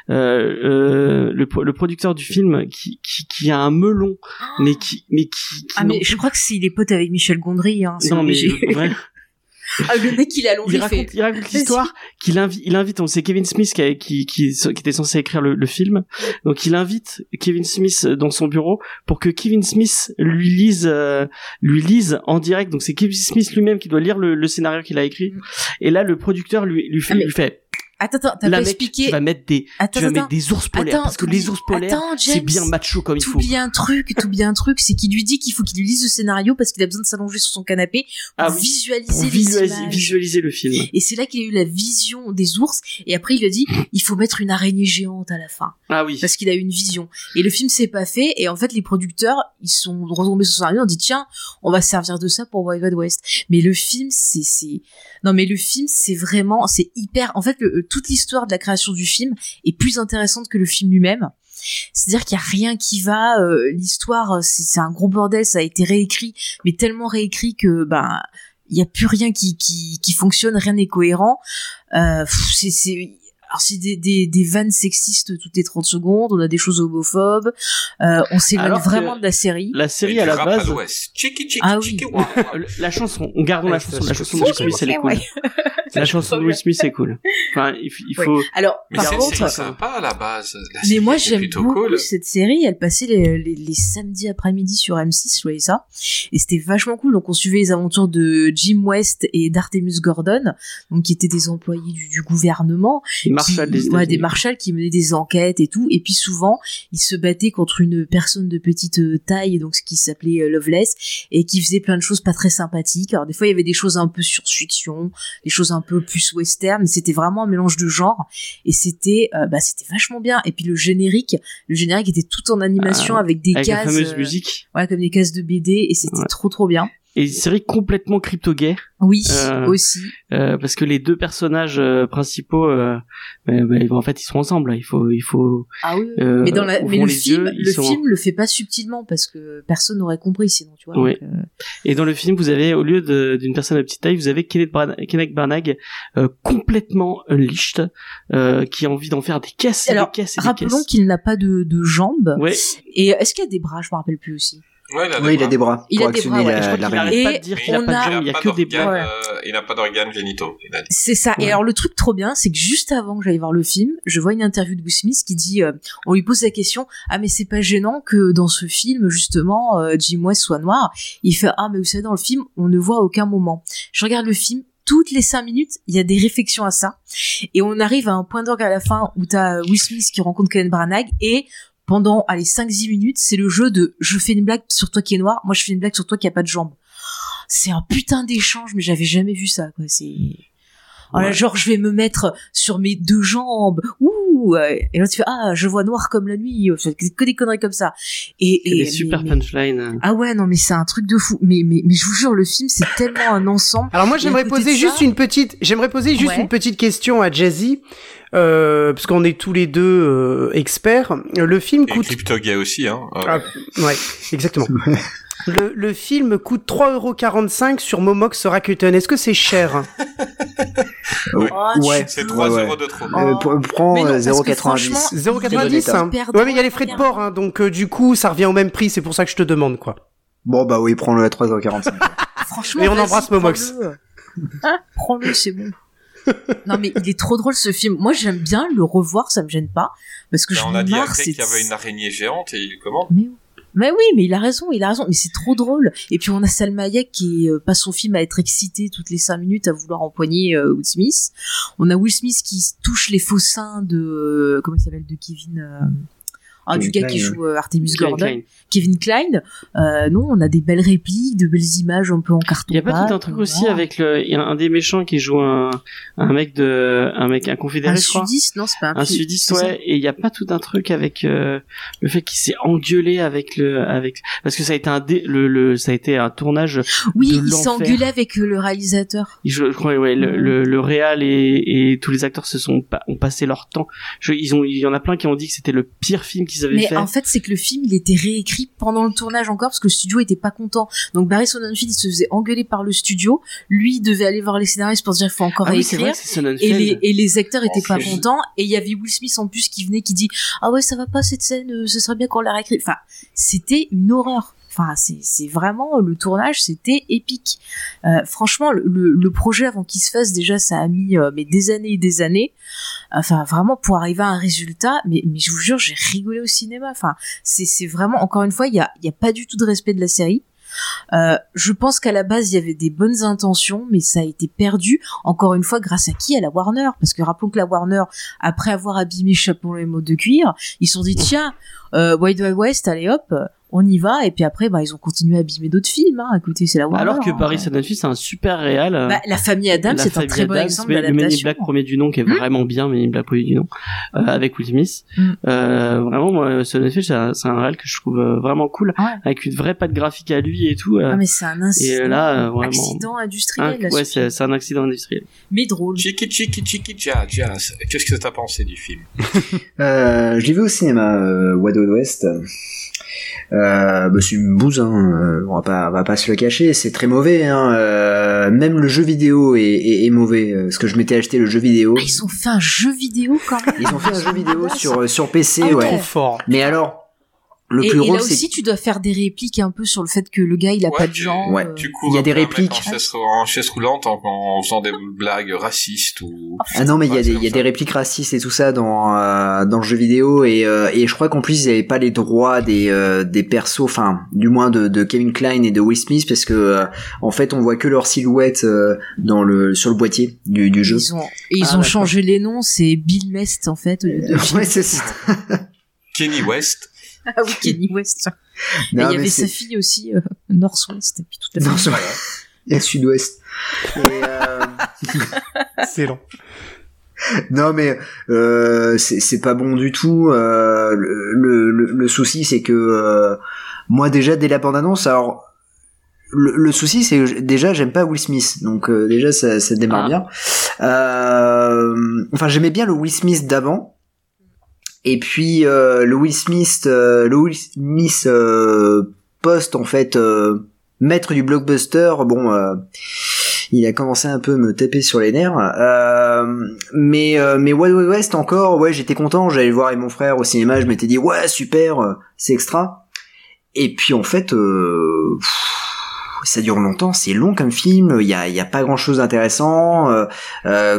euh, euh, le, le producteur du film qui, qui, qui a un melon mais qui mais qui, qui Ah mais je crois que c'est il est pote avec Michel Gondry. Hein, non mais ouais. ah, le mec il est allongé, il raconte, il raconte l'histoire qu'il invite, il invite, on c'est Kevin Smith qui, a- qui, qui, qui était censé écrire le, le film. Donc il invite Kevin Smith dans son bureau pour que Kevin Smith lui lise, euh, lui lise en direct. Donc c'est Kevin Smith lui-même qui doit lire le, le scénario qu'il a écrit. Et là le producteur lui, lui fait, Ah, mais- lui fait, Attends, attends, t'as pas mec, expliqué. tu vas mettre des, Attends, tu vas mettre des ours polaires Attends, parce que les ours polaires, c'est bien macho comme il faut. T'oublies un truc, t'oublies un truc, c'est qu'il lui dit qu'il faut qu'il lui lise le scénario parce qu'il a besoin de s'allonger sur son canapé pour Ah oui, visualiser pour les visualiser, images. visualiser le film. Et c'est là qu'il a eu la vision des ours. Et après, il a dit, il faut mettre une araignée géante à la fin. Ah oui. Parce qu'il a eu une vision. Et le film s'est pas fait. Et en fait, les producteurs, ils sont retombés sur son scénario. On dit, tiens, on va se servir de ça pour Wild Wild West. Mais le film, c'est, c'est, non, mais le film, c'est vraiment, c'est hyper, en fait, le- toute l'histoire de la création du film est plus intéressante que le film lui-même. C'est-à-dire qu'il y a rien qui va, euh, l'histoire, euh, c'est un gros bordel, ça a été réécrit, mais tellement réécrit que, ben, il y a plus rien qui, qui, qui fonctionne, rien n'est cohérent. Euh, alors c'est des, des, des vannes sexistes toutes les 30 secondes, on a des choses homophobes, euh, on s'éloigne vraiment de la série. La série à la base, l'ouest. Chiki, chiki, Ah oui. wow. La chanson, on gardons la chanson, la chanson de Will Smith, elle est cool. ouais. La chanson de Will Smith, c'est cool. Enfin, il, Ouais. faut. Alors, Mais par c'est contre, c'est sympa à la base. La mais moi j'aime plutôt beaucoup cool. cette série. Elle passait les, les, les samedis après-midi sur M6, je voyais ça, et c'était vachement cool. Donc on suivait les aventures de Jim West et d'Artemus Gordon, donc qui étaient des employés du, du gouvernement, Marshall qui- des ouais, des marshals qui menaient des enquêtes et tout. Et puis souvent, ils se battaient contre une personne de petite euh, taille, donc ce qui s'appelait euh, Loveless, et qui faisait plein de choses pas très sympathiques. Alors des fois, il y avait des choses un peu science-fiction, des choses un peu plus western, mais c'était vraiment un mélange de genres. Et c'était, euh, bah, c'était vachement bien. Et puis le générique, le générique était tout en animation Ah, avec des Avec la cases, fameuse euh, musique. ouais, comme des cases de BD, et c'était Ouais. trop trop bien. Et une série complètement crypto-gay. Oui, Euh, aussi. euh, parce que les deux personnages euh, principaux, bah, bah, en fait, ils sont ensemble. Il faut, il faut. Ah oui. mais dans la, mais le film, yeux, le sont- film le fait pas subtilement parce que personne n'aurait compris sinon, tu vois. Oui. donc, Et dans le film, vous avez, au lieu d'une personne de petite taille, vous avez Kenneth, Bran- Kenneth Branagh complètement unleashed, qui a envie d'en faire des caisses, et Alors, des caisses et des Rappelons caisses. qu'il n'a pas de, de jambes. Ouais. Et est-ce qu'il y a des bras? Je me rappelle plus aussi. Ouais, il a Oui, il a des bras. Il pour a des bras, ouais. la- Je crois qu'il pas Et de dire qu'il a on pas de a- jambes, il y a que des d'organes, bras. Ouais. euh, il n'a pas d'organes génitaux. a. C'est ça. Et alors le truc trop bien, c'est que juste avant que j'aille voir le film, je vois une interview de Will Smith qui dit, euh, on lui pose la question, ah mais c'est pas gênant que dans ce film justement euh, Jim West soit noir? Il fait ah mais vous savez dans le film on ne voit aucun moment. Je regarde le film. Toutes les cinq minutes, il y a des réflexions à ça. Et on arrive à un point d'orgue à la fin où t'as Will Smith qui rencontre Kenneth Branagh et pendant, allez, 5-10 minutes, c'est le jeu de je fais une blague sur toi qui est noir, moi je fais une blague sur toi qui a pas de jambes. C'est un putain d'échange, mais j'avais jamais vu ça, quoi. C'est, voilà, Ouais. genre je vais me mettre sur mes deux jambes, ouh, et là tu fais ah je vois noir comme la nuit, que des conneries comme ça. Et, et des super mais- punchlines. ah ouais non mais c'est un truc de fou. Mais mais mais je vous jure le film c'est tellement un ensemble. Alors moi j'aimerais poser juste ça- une petite, j'aimerais poser juste Ouais. une petite question à Jazzy, euh, parce qu'on est tous les deux euh, experts. Le film Et coûte, Crypto-gay aussi, hein. Euh, Ah, ouais, exactement. Le, le film coûte 3,45€ sur Momox Rakuten. Est-ce que c'est cher? Oui. Oh, Ouais. C'est Ouais, 3 ouais. euros de trop. Euh, pr- prends Mais non, euh, parce que 0,90. franchement, 0,90 hein. Hyper Ouais mais il y a les frais de port, hein, donc euh, du coup ça revient au même prix, c'est pour ça que je te demande quoi. Bon, bah oui, prends-le à 3,45. Franchement. Et on embrasse Momox. prends-le. Hein, prends-le, c'est bon. Non mais il est trop drôle ce film. Moi j'aime bien le revoir, ça me gêne pas parce que Ben, je on a dit après c'est- qu'il y avait une araignée géante et il commande. Mais, mais oui, mais il a raison, il a raison. Mais c'est trop drôle. Et puis on a Salma Hayek qui euh, passe son film à être excité toutes les cinq minutes à vouloir empoigner euh, Will Smith. On a Will Smith qui touche les faux seins de euh, comment il s'appelle de Kevin. euh, Ah, du gars qui joue euh, Artemis Gordon. Kevin Klein. Euh, non, on a des belles répliques, de belles images un peu en carton. Il y a pas tout un truc aussi avec le, y a un des méchants qui joue un, un mec de, un mec, un confédéré, un je crois. sudiste, non, c'est pas un, Un sudiste, ça. ouais. Et il y a pas tout un truc avec euh, le fait qu'il s'est engueulé avec le, avec, parce que ça a été un dé, le, le, ça a été un tournage. Oui, de il s'est engueulé avec euh, le réalisateur. Je, je crois, ouais, le, le, le réal et, et tous les acteurs se sont, ont passé leur temps. Je, ils ont, il y en a plein qui ont dit que c'était le pire film qu'ils avaient Mais fait. en fait, c'est que le film, il était réécrit pendant le tournage encore parce que le studio était pas content. Donc Barry Sonnenfeld, il se faisait engueuler par le studio. Lui, il devait aller voir les scénaristes pour dire faut encore ah oui, vrai Sonnenfeld. et les, et les acteurs étaient En pas contents et il y avait Will Smith en plus qui venait qui dit ah ouais ça va pas cette scène euh, ce serait bien qu'on la réécrit enfin c'était une horreur enfin c'est vraiment le tournage c'était épique. Euh, franchement le, projet avant qu'il se fasse déjà ça a mis euh, mais des années et des années. Enfin vraiment pour arriver à un résultat mais mais je vous jure j'ai rigolé au cinéma. Enfin c'est vraiment encore une fois il y a y a pas du tout de respect de la série. Euh, je pense qu'à la base il y avait des bonnes intentions, mais ça a été perdu. Encore une fois, grâce à qui? À la Warner, parce que rappelons que la Warner, après avoir abîmé Chapeau et mots de cuir, ils se sont dit tiens, euh, Wild Wild West, allez hop, on y va. Et puis après, bah ils ont continué à abîmer d'autres films. Hein. Écoutez, c'est la Warner. Alors que hein. Paris Sonnenfeld, c'est un super réal. euh, Bah, la famille Adam, c'est un très bon exemple mais le Men in d'adaptation. Black premier du nom qui est Hmm. vraiment bien, Men in Black premier du nom, euh, avec Will Smith. Hmm. Euh, vraiment, moi, Sonnenfeld, c'est un, c'est un réal que je trouve euh, vraiment cool, Ouais. avec une vraie patte graphique à lui et tout. euh, Ah, mais c'est un et incident, euh, là, euh, vraiment, accident un- industriel. là, ouais, ce c'est un accident industriel. mais drôle. Chiki chiki chiki. Qu'est-ce que t'as pensé du film? Euh, je l'ai vu au cinéma, euh, Wild West. Euh, bah, c'est une bouse, hein, euh, on va pas, on va pas se le cacher, c'est très mauvais. Hein, euh, même le jeu vidéo est, est, est mauvais. euh, Parce que je m'étais acheté le jeu vidéo. Ah, ils ont fait un jeu vidéo quand même. Ils ont fait un jeu vidéo Ah, sur euh, sur PC, Ah, ouais. Trop fort. Mais alors, le et, plus et là aussi, tu dois faire des répliques un peu sur le fait que le gars, il a Ouais, pas de jambes. ouais. euh. Tu cours Il y a des répliques. en chaise, en chaise roulante en, en faisant des blagues racistes ou. Ah non mais il y a des c'est il y a comme des ça. répliques racistes et tout ça dans euh, dans le jeu vidéo et euh, et je crois qu'en plus ils avaient pas les droits des euh, des persos enfin du moins de, de Kevin Klein et de Will Smith parce que euh, en fait on voit que leur silhouette euh, dans le sur le boîtier du du jeu. Ils ont, et ils Ah, ont changé les noms, c'est Bill Mest en fait. au lieu de ouais c'est ça. Kenny West. Ah oui, Kenny West. Et Non, il y avait c'est- sa fille aussi, euh, Northwest, et puis tout à Non, c'est- Il y a Sud-Ouest. Euh, Excellent. Non mais euh, c'est c'est pas bon du tout. Euh, le, le, le souci c'est que euh, moi déjà dès la bande annonce alors le, le souci c'est que déjà j'aime pas Will Smith donc euh, déjà ça, ça démarre Ah. bien. Euh, enfin j'aimais bien le Will Smith d'avant et puis euh, le Will Smith euh, le Smith euh, post en fait maître du blockbuster bon euh, il a commencé un peu à me taper sur les nerfs. Euh, mais euh, mais Wild West encore, ouais, j'étais content. J'allais voir avec mon frère au cinéma. Je m'étais dit ouais super, c'est extra. Et puis en fait, ça dure longtemps. C'est long comme film. Il y a y a pas grand chose d'intéressant.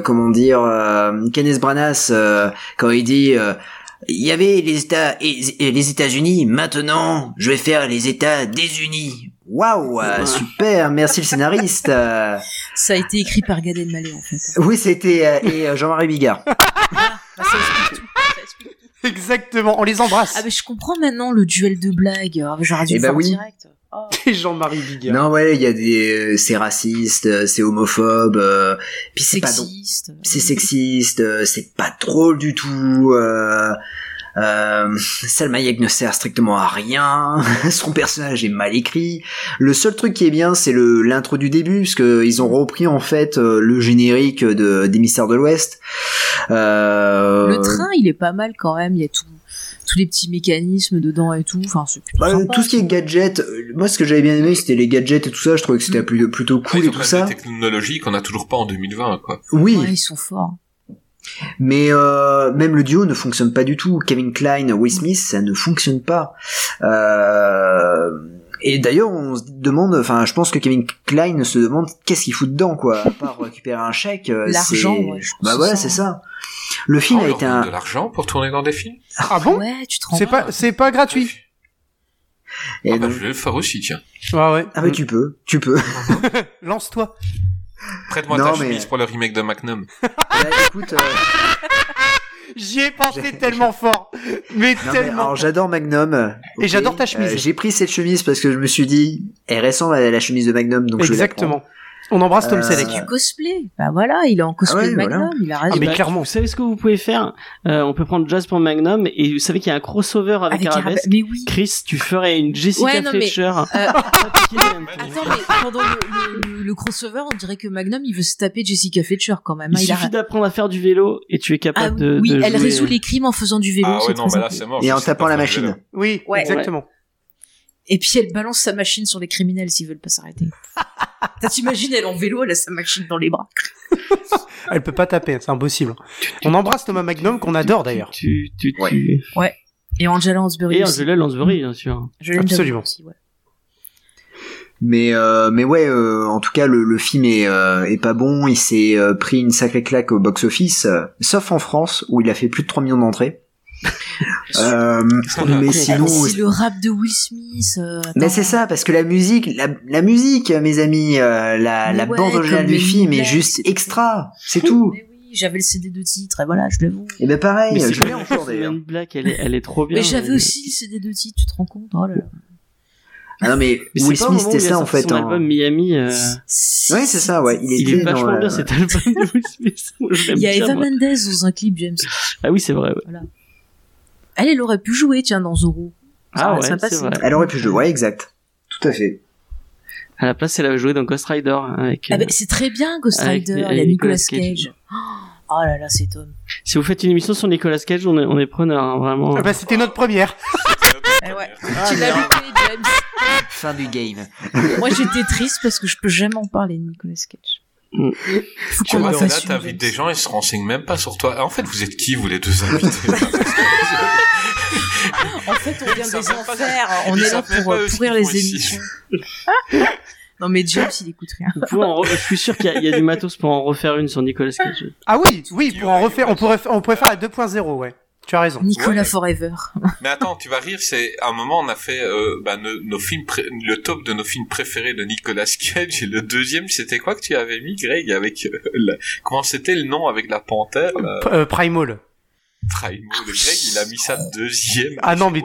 Comment dire, Kenneth Branagh quand il dit il y avait les États et, et les États-Unis. Maintenant, je vais faire les États désunis. Waouh, euh, super. Merci le scénariste. Ça a été écrit par Gad Elmaleh en fait. oui, c'était euh, et euh, Jean-Marie Bigard. Ah. Exactement, on les embrasse. Ah mais je comprends maintenant le duel de blagues. Ah, J'aurais dû Eh le bah voir oui. direct. Oh. Jean-Marie Bigard. Non, ouais, il y a des, euh, c'est raciste, euh, c'est homophobe, euh, puis c'est pas. C'est sexiste, euh, c'est pas drôle du tout. Euh, euh, Salma Hayek ne sert strictement à rien. Son personnage est mal écrit. Le seul truc qui est bien, c'est le l'intro du début, parce que ils ont repris en fait euh, le générique de des Mystères de l'Ouest. Euh, Le train, il est pas mal quand même. Il y a tout, tous les petits mécanismes dedans et tout. Enfin, c'est plutôt bah, sympa, tout ce qui est gadget, euh, moi ce que j'avais bien aimé c'était les gadgets et tout ça, je trouvais que c'était plutôt, plutôt Ouais, cool ils et tout ça. même des technologies qu'on a toujours pas en 2020, quoi. Oui, Ouais, ils sont forts. Mais euh, même le duo ne fonctionne pas du tout. Kevin Klein, Will Smith, ça ne fonctionne pas. Euh, et d'ailleurs, on se demande, enfin, je pense que Kevin Klein se demande qu'est-ce qu'il fout dedans, quoi. À part récupérer un chèque. L'argent, c'est- ouais, je pense Bah voilà, c'est c'est ça. ça. Le film Oh, a été un. de l'argent pour tourner dans des films? Ah bon? Ouais, tu te rends C'est pas. c'est pas gratuit. Et Ah bah, je vais le faire aussi, tiens. Ah ouais. Ah bah tu peux, tu peux. Lance-toi. Prête-moi ta mais- chemise pour le remake de Magnum. Bah, écoute, euh, J'y ai pensé tellement fort. Mais Non, mais tellement. alors j'adore Magnum. Et j'adore ta chemise. Euh, J'ai pris cette chemise parce que je me suis dit, elle ressemble à la chemise de Magnum, donc je Exactement. On embrasse Tom Euh, Selleck. Du cosplay. Bah voilà, il est en cosplay Ah ouais, de Magnum, voilà. il a raison. Ah, mais bah, clairement. Vous savez ce que vous pouvez faire Euh, On peut prendre Jazz pour Magnum et vous savez qu'il y a un crossover avec, Avec Arabesque. Mais oui. Chris, tu ferais une Jessica Ouais, non, mais, Fletcher. Euh. Attends, mais pendant le, le- le crossover, on dirait que Magnum, il veut se taper Jessica Fletcher quand même. Il hein, il a- suffit d'apprendre à faire du vélo et tu es Ah capable oui, de. oui, de elle jouer- résout les crimes en faisant du vélo. Ah c'est ouais, non, très mais là, intéressant. c'est mort. Et en tapant la machine. Oui, Ouais. exactement. Et puis elle balance sa machine sur les criminels s'ils veulent pas s'arrêter. T'as t'imagines, elle est en vélo, elle a sa machine dans les bras. Elle peut pas taper, c'est impossible. On embrasse Thomas Magnum qu'on adore d'ailleurs. Tu, tu, tu... Ouais. Et Angela Lansbury Et aussi. Angela Lansbury, bien sûr. Je Absolument. aussi, ouais. Mais euh, mais ouais, euh, en tout cas le, le film est euh, est pas bon. Il s'est euh, pris une sacrée claque au box office, euh, sauf en France où il a fait plus de 3 millions d'entrées. Euh, mais sinon, c'est le rap de Will Smith. euh, mais c'est ça parce que la musique, la, la musique, mes amis, euh, la, la ouais, bande originale du film est juste extra. C'est tout. Mais oui, j'avais le CD de titre, et voilà, je l'avoue. Et ben pareil, Mais je l'ai encore d'ailleurs. Black, elle est, elle est trop bien. Mais j'avais aussi le CD de titre, tu te rends compte Oh là là. Ah non mais, Mais Will Smith c'était ça en fait. Son hein. album Miami. euh, Ouais, c'est ça, ouais. Il, Il est vachement dans, bien euh, cet album de Will Smith. Il y a Eva moi. Mendes dans un clip, James. Ah oui, c'est vrai. ouais. Elle, elle aurait pu jouer, tiens, dans Zorro. Ça Ah ouais, c'est vrai. Elle aurait pu jouer, ouais, exact. Tout à fait. À la place, elle avait joué dans Ghost Rider hein. Ah euh, bah, c'est très bien, Ghost Rider. avec Il y a Nicolas Nicolas Cage. Cage. Oh là là, c'est Tom. Si vous faites une émission sur Nicolas Cage, on est, on est preneur, hein, vraiment. Ah bah, c'était notre première. Eh ouais. Ah, tu l'as James? Fin du game. Moi, j'étais triste parce que je peux jamais en parler de Nicolas Cage. Mm. Faut Tu vois, là, t'invites des gens, ils se renseignent même pas sur toi. En fait, vous êtes qui, vous, les deux invités? En fait, on vient des enfers. On est là pour euh, pourrir les émissions. non, mais James, il écoute rien. Re- Je suis sûr qu'il y, a- il y a du matos pour en refaire une sur Nicolas Cage. Ah oui, oui, pour en refaire, on pourrait, fa- on pourrait faire la 2.0, ouais. Tu as raison. Nicolas Ouais. Forever. Mais attends, tu vas rire, c'est à un moment on a fait euh, bah, nos, nos films pré- le top de nos films préférés de Nicolas Cage et le deuxième c'était quoi que tu avais mis Greg avec euh, la- comment c'était le nom avec la panthère là? Euh, Primal. Primal. Le Greg il a mis ça deuxième. Ah non, mais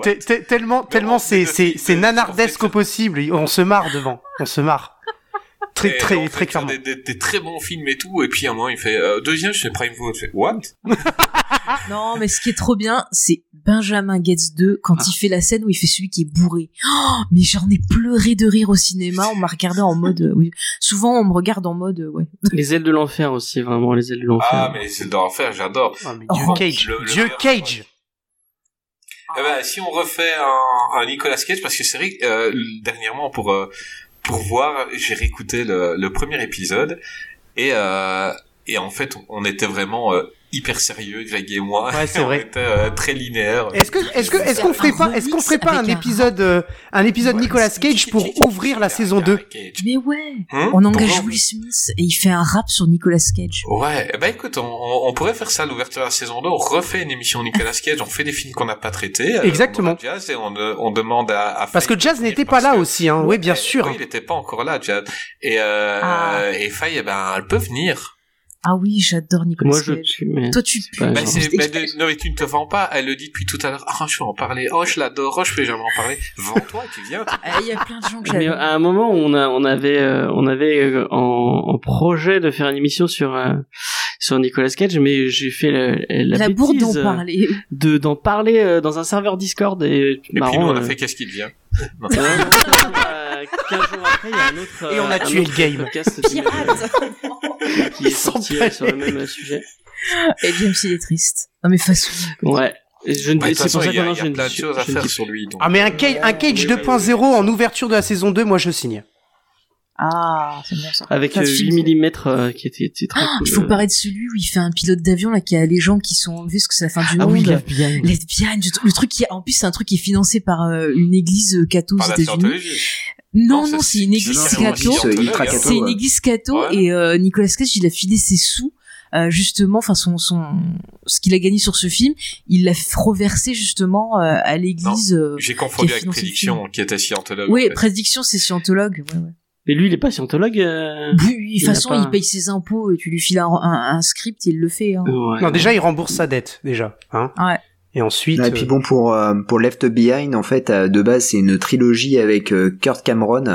tellement, tellement c'est, fait c'est, de- c'est de- nanardesque au possible. On se marre devant. On se marre. Très, Et très, très fait clairement. Des, des, des très bons films et tout et puis à un moment il fait euh, deuxième je fais Primal. Je fais what? Non, mais ce qui est trop bien, c'est Benjamin Gates 2 quand il fait la scène où il fait celui qui est bourré. Oh, mais j'en ai pleuré de rire au cinéma. On m'a regardé en mode, euh, oui. Souvent, on me regarde en mode, euh, ouais. Les ailes de l'enfer aussi, vraiment, les ailes de l'enfer. Ah mais c'est d'enfer j'adore. Ah, Oh. Dieu Cage. Le- le Dieu meilleur Cage. Eh ben, si on refait un, un Nicolas Cage, parce que c'est vrai que euh, dernièrement pour euh, pour voir, j'ai réécouté le, le premier épisode et euh, et en fait on était vraiment euh, hyper sérieux, Greg et moi. Ouais, c'est on vrai. était euh, très linéaire. Est-ce que, est-ce que, est-ce qu'on ferait pas, est-ce qu'on ferait pas un épisode, euh, un épisode Nicolas Cage pour ouvrir la saison 2 Cage. Mais ouais. Hein On engage Will Smith et il fait un rap sur Nicolas Cage. Ouais, ben écoute, on, pourrait faire ça à l'ouverture de la saison 2, on refait une émission Nicolas Cage, on fait des films qu'on n'a pas traités. euh, Exactement. Jazz et on, on demande à, à Parce que Jazz n'était pas là aussi, hein. Oui, bien sûr. Oui, il était pas encore là, Jazz. Et, euh, Ah. et Faye, eh ben, elle peut venir. Ah oui, j'adore Nicolas Moi, je Cage. suis, mais... Toi, tu pas pues. Bah, je bah, de- non, mais tu ne te vends pas. Elle le dit depuis tout à l'heure. Ah, je vais en parler. Oh, je l'adore. Oh, je peux jamais en parler. Vends-toi, tu viens. Ah, Il y a plein de gens que Mais j'adore. à un moment, on a, on avait, euh, on avait euh, en, en projet de faire une émission sur euh, sur Nicolas Cage, mais j'ai fait la, la, La bourde d'en parler. de d'en parler euh, dans un serveur Discord et, Et puis marrant, nous, on a euh, fait qu'est-ce qu'il devient. Non. ouais, non, euh, 15 jours après, il y a un autre. Et on a euh, tué le game. podcast qui, Pirate. qui est sorti euh, sur le même sujet. Et James, il est triste. Non, mais façon. Ouais. Je ne toute c'est pour ça il y a, que y a plein de dis- choses à faire sur lui. donc. Ah, mais un Cage, un Cage 2.0 en ouverture de la saison 2, moi je signe. Ah, c'est bon ça. Avec Ça, euh, ce 8 film, mm qui était, était très Ah, cool. Il faut parler de celui où il fait un pilote d'avion là qui a les gens qui sont enlevés parce que c'est la fin du Ah monde. oui, l'FBI. Lesbienne, le truc qui est, en plus c'est un truc qui est financé par euh, une église euh, catho aux États-Unis. Non, Non, c'est- une église catho. C'est une église catho Ouais. et euh, Nicolas Cage il a filé ses sous euh, justement, enfin son son ce qu'il a gagné sur ce film, il l'a reversé justement euh, à l'église. euh, J'ai confondu avec Prédiction, qui était scientologue. Oui, en fait. prédiction c'est scientologue. Ouais, ouais. Mais lui, il est pas scientologue. euh, Oui, de toute façon, pas- il paye ses impôts et tu lui files un, un- un script, il le fait. Hein. ouais. Non, déjà, il rembourse sa dette, déjà. Hein Ouais. Et ensuite... Et puis euh, bon pour euh, pour Left Behind en fait euh, de base c'est une trilogie avec euh, Kurt Cameron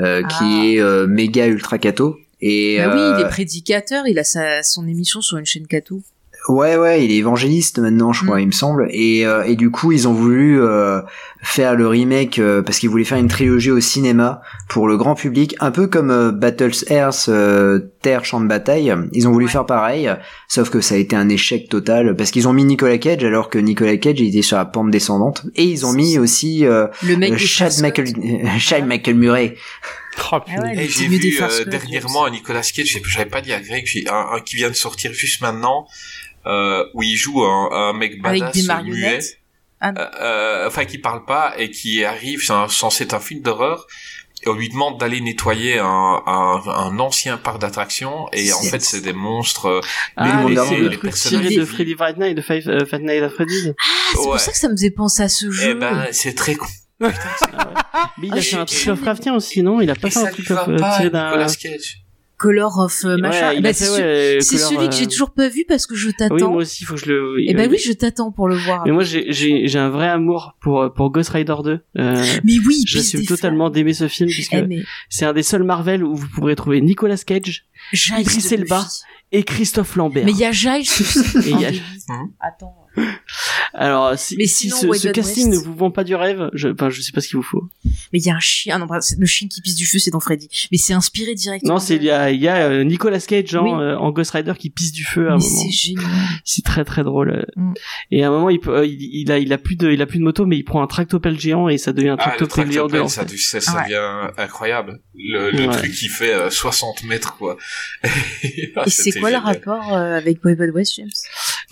euh, Ah. qui est euh, méga ultra cato et Bah oui, il est prédicateur, il a sa, son émission sur une chaîne Cato. Ouais ouais il est évangéliste maintenant je crois Mm. il me semble et euh, et du coup ils ont voulu euh, faire le remake euh, parce qu'ils voulaient faire une trilogie au cinéma pour le grand public un peu comme euh, Battles Earth euh, Terre champ de bataille ils ont voulu Ouais. faire pareil sauf que ça a été un échec total parce qu'ils ont mis Nicolas Cage alors que Nicolas Cage il était sur la pente descendante et ils ont mis aussi euh, Le mec de Chad. Michael, Chad Michael Murray. Oh, Ah ouais, le j'ai vu euh, dernièrement un Nicolas Cage, j'avais pas dit à Greg, un, un qui vient de sortir juste maintenant, euh, où il joue un, un mec badass muet. Ah euh, euh, enfin qui parle pas et qui arrive, c'est un- censé être un film d'horreur, et on lui demande d'aller nettoyer un, un, un ancien parc d'attractions, et en fait c'est des monstres. euh, Ah, Mais mais le c'est monde le des truc personnages de Freddy Friday Night, de Five, euh, Five Nights at Freddy's. Ah, c'est Ouais. pour ça que ça me faisait penser à ce jeu. Eh ben c'est très con. Mais il a Ah, fait un truc Lovecraftien aussi, non? Il a pas Et fait un truc tiré d'un... Nicolas Cage. Color of euh, machin. Ouais, Bah, c'est celui- ouais, c'est Color, celui que j'ai euh, toujours pas vu parce que je Oui, t'attends. moi aussi, il faut que je le... Et ben euh, oui, je t'attends pour le voir. Mais moi, j'ai, j'ai, j'ai un vrai amour pour, pour Ghost Rider 2. Euh, Mais oui, je suis totalement d'aimer ce film puisque. Eh, mais c'est un des seuls Marvel où vous pourrez trouver Nicolas Cage Idris Elba. Et Christophe Lambert. Mais il y a Giles. Attends. Alors, si, Mais si ce, casting West. ne vous vend pas du rêve, je, je sais pas ce qu'il vous faut. Mais il y a un chien. Ah non, le chien qui pisse du feu, c'est dans Freddy. Mais c'est inspiré directement. Non, c'est, il y a, il y a euh, Nicolas Cage en, Oui. euh, en Ghost Rider qui pisse du feu à un Mais moment. c'est génial. C'est très très drôle. Mm. Et à un moment, il, peut, euh, il, il a, il a plus de, il a plus de moto, mais il prend un tractopelle géant et ça devient un Ah, le tractopelle géant tractopelle, en ça, fait. du- ça, ça Ouais. devient incroyable. Le, le Ouais. truc qui fait euh, 60 mètres, quoi. Ah, Et c'est quoi le rapport euh, avec Boy Bad West, James?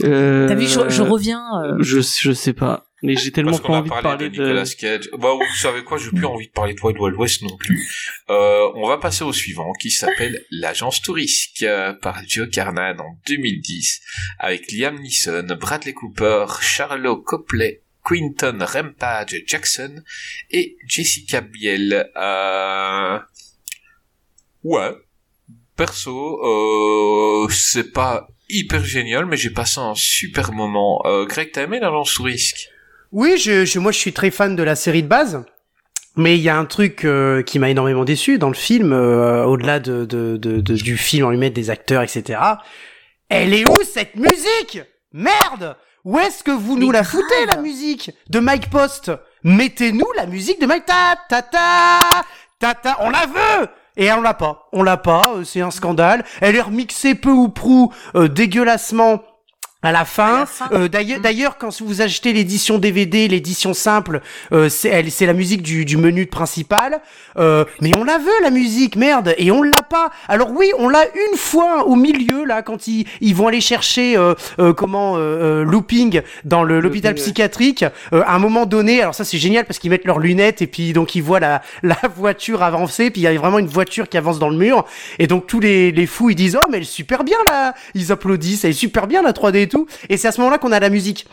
Euh, T'as vu, je, je euh, je, je sais pas. Mais j'ai tellement pas envie de parler de de... Nicolas Cage. Bah, vous savez quoi, j'ai plus envie de parler de Wild Wild West non plus. Euh, on va passer au suivant, qui s'appelle L'Agence Tourisque, euh, par Joe Carnan en 2010, avec Liam Neeson, Bradley Cooper, Charlotte Copley, Quinton Rampage Jackson et Jessica Biel. Euh... Ouais. Perso, euh, c'est pas hyper génial, mais j'ai passé un super moment. Euh, Greg, t'as aimé l'Agence Tourisque Oui, je, je- moi je suis très fan de la série de base. Mais il y a un truc euh, qui m'a énormément déçu dans le film, euh, au-delà de, de, de, de- du film en lui-même, des acteurs, etc. Elle est où cette musique? Merde Où est-ce que vous nous la foutez la musique de Mike Post? Mettez-nous la musique de Mike ta ta ta ta ta. On la veut et on l'a pas. On l'a pas. euh, C'est un scandale. Elle est remixée peu ou prou euh, dégueulassement. À la fin. Euh, d'ailleurs, Mm. d'ailleurs, quand vous achetez l'édition DVD, l'édition simple, euh, c'est la musique du, du menu principal. Euh, mais on la veut la musique, merde, et on l'a pas. Alors oui, on l'a une fois au milieu là, quand ils, ils vont aller chercher euh, euh, comment euh, looping dans le l'hôpital Looping, ouais. psychiatrique. Euh, à un moment donné, alors ça c'est génial parce qu'ils mettent leurs lunettes et puis donc ils voient la la voiture avancer, puis il y a vraiment une voiture qui avance dans le mur, et donc tous les les fous ils disent oh mais elle est super bien là, ils applaudissent, elle est super bien la 3D et tout, et c'est à ce moment-là qu'on a la musique.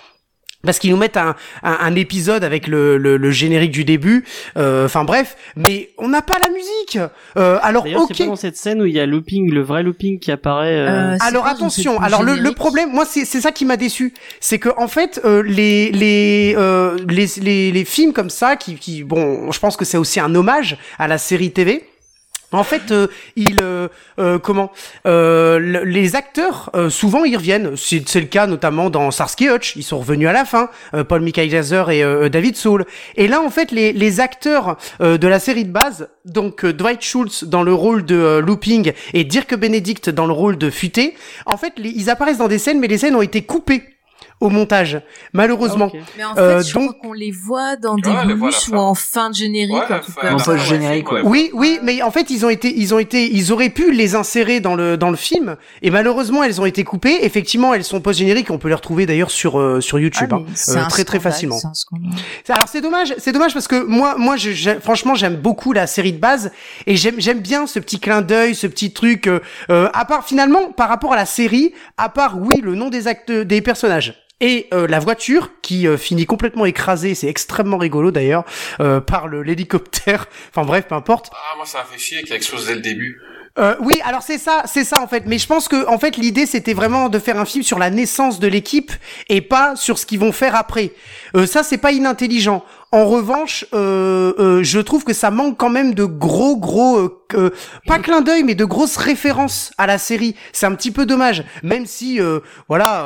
Parce qu'ils nous mettent un, un, un épisode avec le, le, le générique du début, euh, enfin bref, mais on n'a pas la musique. Euh, alors ok. c'est dans cette scène où il y a looping, le vrai looping qui apparaît. euh, Euh, Alors attention, alors le, le problème, moi c'est c'est ça qui m'a déçu, c'est que en fait euh, les les, euh, les les les films comme ça qui qui bon, je pense que c'est aussi un hommage à la série TV. En fait, euh, ils euh, euh, comment euh, le- les acteurs euh, souvent ils reviennent. C'est le cas notamment dans Starsky Hutch. Ils sont revenus à la fin. euh, Paul Michael Glaser et David Soul. Et là, en fait, les les acteurs de la série de base, donc Dwight Schultz dans le rôle de Looping et Dirk Benedict dans le rôle de Futé, en fait, ils apparaissent dans des scènes, mais les scènes ont été coupées au montage, malheureusement. ah. Mais en fait, Euh, je donc- crois qu'on les voit dans des Ouais, ou en fin de générique. Ouais, En post générique, ouais. Oui, oui, mais en fait, ils ont été, ils ont été, ils auraient pu les insérer dans le dans le film, et malheureusement, elles ont été coupées. Effectivement, elles sont post génériques. On peut les retrouver d'ailleurs sur euh, sur Ah, YouTube, mais hein, c'est euh, très très facilement. Alors c'est dommage, c'est dommage parce que moi, moi, je, franchement, j'aime beaucoup la série de base et j'aime, j'aime bien ce petit clin d'œil, ce petit truc. Euh, euh, à part finalement, par rapport à la série, à part oui, le nom des acteurs, des personnages et euh, la voiture qui euh, finit complètement écrasée, c'est extrêmement rigolo d'ailleurs, euh, par l'hélicoptère. Enfin bref, peu importe. Ah, moi, ça m'a fait chier qu'il explose dès le début. Euh, oui, alors c'est ça, c'est ça en fait. Mais je pense que en fait l'idée c'était vraiment de faire un film sur la naissance de l'équipe et pas sur ce qu'ils vont faire après. Euh, ça c'est pas inintelligent. En revanche, euh, euh, je trouve que ça manque quand même de gros gros, euh, pas clin d'œil, mais de grosses références à la série. C'est un petit peu dommage, même si euh, voilà.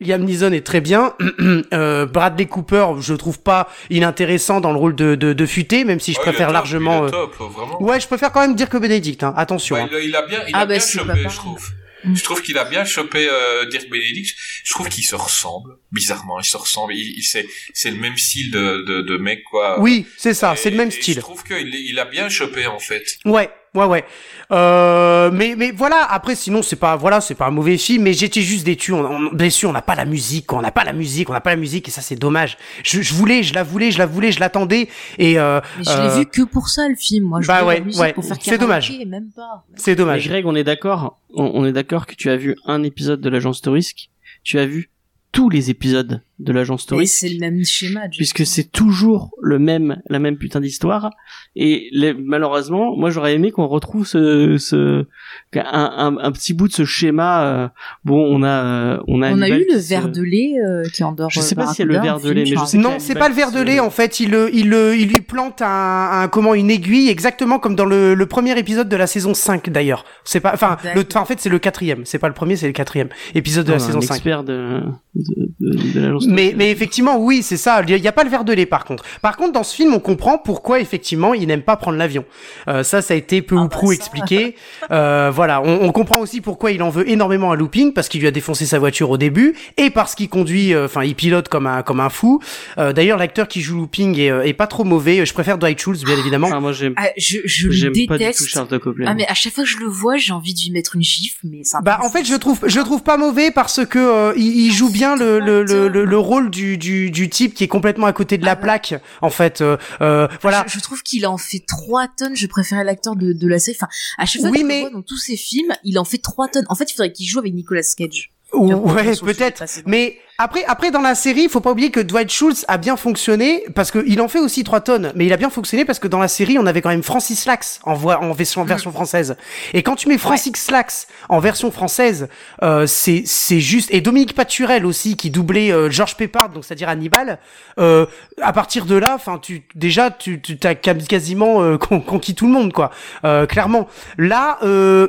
Liam Neeson est très bien. euh, Bradley Cooper, je le trouve pas inintéressant dans le rôle de, de, de futé, même si je Ouais, il est préfère top, largement. il est euh, top, vraiment. Ouais, je préfère quand même dire que Benedict. Hein. Attention. Bah, hein. il, a- il a bien, il Ah, a bah, bien pas chopé, je trouve. Mm. Je trouve qu'il a bien chopé euh, Dirk Benedict. Je trouve qu'ils se ressemblent. Bizarrement, ils se ressemblent. Il, il- c'est, c'est le même style de, de, de mec, quoi. Oui, c'est ça, Et- c'est le même style. Je trouve qu'il il a bien chopé, en fait. Ouais, ouais, ouais. Euh, mais, mais voilà. Après, sinon, c'est pas, voilà, c'est pas un mauvais film. Mais j'étais juste déçu. On, on, bien sûr, on n'a pas la musique. On n'a pas la musique. On n'a pas la musique. Et ça, c'est dommage. Je, je voulais, je la voulais, je la voulais, je l'attendais. Et euh, Mais je euh, l'ai vu que pour ça, le film. Moi, je bah ouais, ouais, pour faire c'est dommage. Même pas. c'est Mais dommage. Greg, on est d'accord. On, on est d'accord que tu as vu un épisode de l'agence Touriste. Tu as vu tous les épisodes de l'agence Et Touriste. c'est le même schéma. Jason. puisque c'est toujours le même la même putain d'histoire et les- malheureusement moi j'aurais aimé qu'on retrouve ce ce un, un, un petit bout de ce schéma euh, bon on a euh, on a On a eu le se- verre de lait euh, qui endort. Je sais euh, pas s'il y a le verre de lait, mais je sais. Non, c'est pas le verre de lait en fait. Il, le- il, le- il lui plante un, un comment une aiguille exactement comme dans le, le premier épisode de la saison 5 d'ailleurs. C'est pas, enfin, le, en fait c'est le quatrième. C'est pas le premier, c'est le quatrième épisode de la Non, saison 5. expert de de, de, de l'agence Mais, mais effectivement, oui, c'est ça. Il n'y a pas le verre de lait, par contre. Par contre, dans ce film, on comprend pourquoi, effectivement, il n'aime pas prendre l'avion. Euh, ça, ça a été peu Ah ou prou ça. expliqué. Euh, voilà. On, on comprend aussi pourquoi il en veut énormément à Looping, parce qu'il lui a défoncé sa voiture au début, et parce qu'il conduit, euh, enfin, il pilote comme un, comme un fou. Euh, D'ailleurs, l'acteur qui joue Looping est, euh, est pas trop mauvais. Je préfère Dwight Schultz, bien évidemment. Ah, moi j'aime Ah, je je le j'aime pas du tout déteste. Charles de Copley Ah mais à chaque fois que je le vois, j'ai envie de lui mettre une gifle, mais c'est Bah en fait je trouve je le trouve pas mauvais parce que euh, il, il joue bien le, le, le, le, le rôle du, du, du type qui est complètement à côté de la Ah plaque en fait euh, euh, voilà Je, je trouve qu'il en fait 3 tonnes. Je préférais l'acteur de, de la série. Enfin, à chaque fois Oui, mais- dans tous ses films, il en fait 3 tonnes. En fait, il faudrait qu'il joue avec Nicolas Cage. Ouais, peut-être. Mais après, après dans la série, il faut pas oublier que Dwight Schultz a bien fonctionné parce que il en fait aussi 3 tonnes, mais il a bien fonctionné parce que dans la série, on avait quand même Francis Lax en en version, Mm. version française. Et quand tu mets Francis Lax en version française, euh, c'est c'est juste et Dominique Paturel aussi qui doublait euh, George Peppard, donc c'est-à-dire Hannibal. Euh, à partir de là, enfin, tu déjà tu tu t'as quasiment euh, con- conquis tout le monde quoi. Euh, clairement. Là. Euh,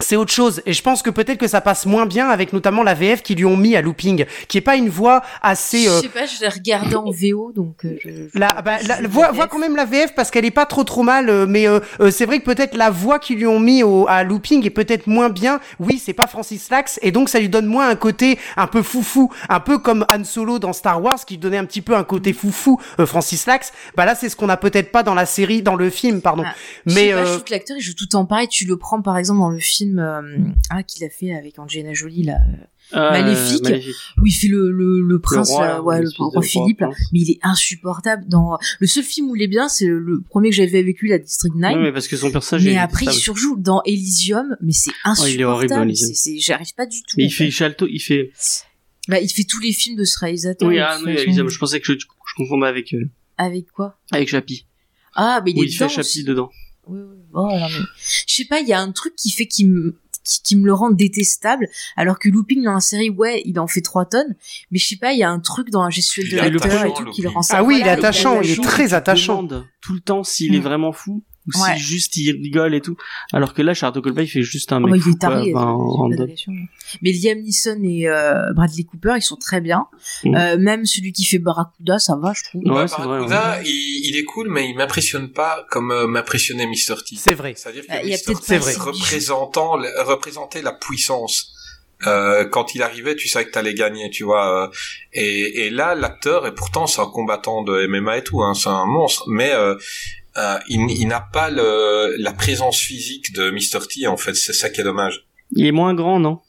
c'est autre chose et je pense que peut-être que ça passe moins bien avec notamment la VF qui lui ont mis à looping qui est pas une voix assez Je euh, sais pas, je l'ai regardé en VO, donc. euh, je, je- la, bah, la- je- voix, je- voix quand même la VF parce qu'elle est pas trop trop mal euh, mais euh, euh, c'est vrai que peut-être la voix qu'ils lui ont mis au, à looping est peut-être moins bien oui c'est pas Francis Lax et donc ça lui donne moins un côté un peu foufou un peu comme Han Solo dans Star Wars qui donnait un petit peu un côté foufou euh, Francis Lax bah là c'est ce qu'on a peut-être pas dans la série dans le film pardon Ah, Je mais sais pas, je trouve que l'acteur il joue tout en pareil. Tu le prends par exemple dans le film euh, ah qu'il a fait avec Angelina Jolie là, Ah, Maléfique. Maléfique. où il fait le le, le prince roi, là, ouais, le l'espèce de roi roi Philippe là. Mais il est insupportable. Dans le seul film où il est bien, c'est le, le premier que j'avais lui, la District 9. Ouais, mais parce que son personnage mais est après, il surjoue dans Elysium, mais c'est insupportable. il est horrible c'est- J'arrive pas du tout. mais il fait fait. Chalto il fait Bah, il fait tous les films de ce réalisateur. oui de ah oui. Elysium, je pensais que je, je confondais avec euh, Avec quoi? avec Chappie Ah, mais il où est il fait Chappie dedans Oui, oui. Non, mais... Je sais pas, il y a un truc qui fait qu'il me qui, qui me le rend détestable, alors que Looping dans la série, ouais, il en fait 3 tonnes, mais je sais pas, il y a un truc dans la gestuelle de l'acteur et tout qui le rend ça. Ah oui, il est attachant, il est très attachant. tout le temps s'il est Mm. vraiment fou ou Ouais. si juste il rigole et tout alors que là Charles Colby il fait juste un Oh, mec bah, il fou, est taré. quoi, euh. Mais Liam Neeson et euh, Bradley Cooper, ils sont très bien. Mm. Euh, même celui qui fait Barracuda, ça va, je trouve. Ouais, Ouais, c'est vrai, Barracuda, il, il est cool, mais il m'impressionne pas comme euh, m'impressionnait Mr. T. c'est vrai C'est-à-dire que Mr. T représentant, représentait la puissance. Euh, quand il arrivait, tu savais que t'allais gagner, tu vois. et, et là, l'acteur, et pourtant c'est un combattant de MMA et tout, hein, c'est un monstre, mais euh, euh, il, il n'a pas le, la présence physique de Mr. T, en fait, c'est ça qui est dommage. il est moins grand non?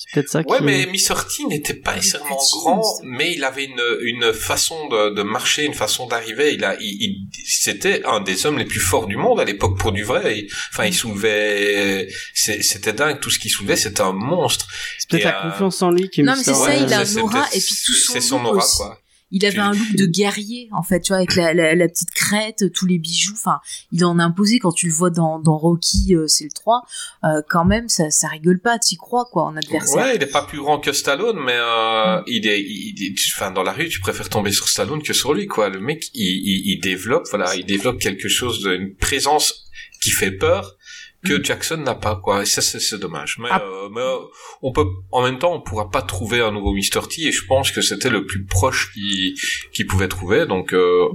C'est peut-être ça qui. Ouais, mais Mr. T n'était pas nécessairement grand, mais il avait une, une façon de, de marcher, une façon d'arriver. Il a, il, il- c'était un des hommes les plus forts du monde à l'époque pour du vrai. Il- enfin, il soulevait, c'est- c'était dingue tout ce qu'il soulevait. C'était un monstre. C'est peut-être la euh, confiance en lui qui est Non, mais c'est ça, Webb. il a un aura, et puis tout son C'est son aura, aussi. quoi. Il avait un look de guerrier, en fait, tu vois, avec la, la, la petite crête, tous les bijoux. Enfin, il en a imposé quand tu le vois dans, dans Rocky, euh, c'est le 3. euh, quand même, ça, ça rigole pas, t'y crois, quoi, en adversaire. Ouais, il est pas plus grand que Stallone, mais euh, il est, il, enfin, dans la rue, tu préfères tomber sur Stallone que sur lui, quoi. Le mec, il, il, il développe, voilà, il développe quelque chose d'une présence qui fait peur que Jackson n'a pas, quoi. Et ça, c'est c'est dommage. Mais, Ah. euh, mais euh, on peut, en même temps, on pourra pas trouver un nouveau Mr. T, et je pense que c'était le plus proche qu'il qu'il pouvait trouver, donc euh,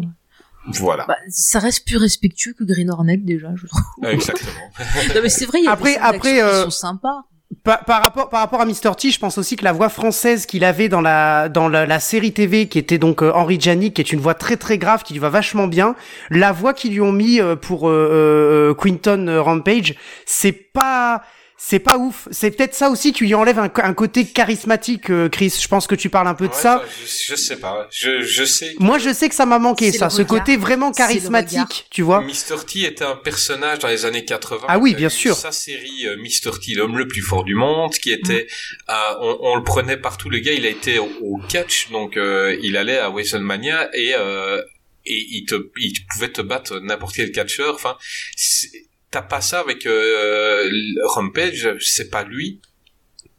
voilà. Bah, ça reste plus respectueux que Green Hornet, déjà, je trouve. Exactement. non, mais c'est vrai, il y a Après- des après, qui euh, sont sympas. Par, par rapport par rapport à Mr T, je pense aussi que la voix française qu'il avait dans la dans la, série TV qui était donc euh, Henri qui est une voix très très grave, qui lui va vachement bien. La voix qu'ils lui ont mis euh, pour euh, euh, Quinton euh, Rampage, c'est pas c'est pas ouf. C'est peut-être ça aussi qui lui enlève un, un côté charismatique, euh, Chris. Je pense que tu parles un peu de Ouais, ça. je, je sais pas. Je, je sais. Moi, je sais que ça m'a manqué, ça, ce côté vraiment charismatique, tu vois. Mr. T était un personnage dans les années 80. Ah oui, bien sûr. Sa série euh, Mr. T, l'homme le plus fort du monde, qui était, Mm. euh, on, on le prenait partout. Le gars, il a été au, au catch, donc euh, il allait à WrestleMania et euh, et il te, il pouvait te battre n'importe quel catcheur. Enfin, c'est- t'as pas ça avec euh, Rampage, c'est pas lui.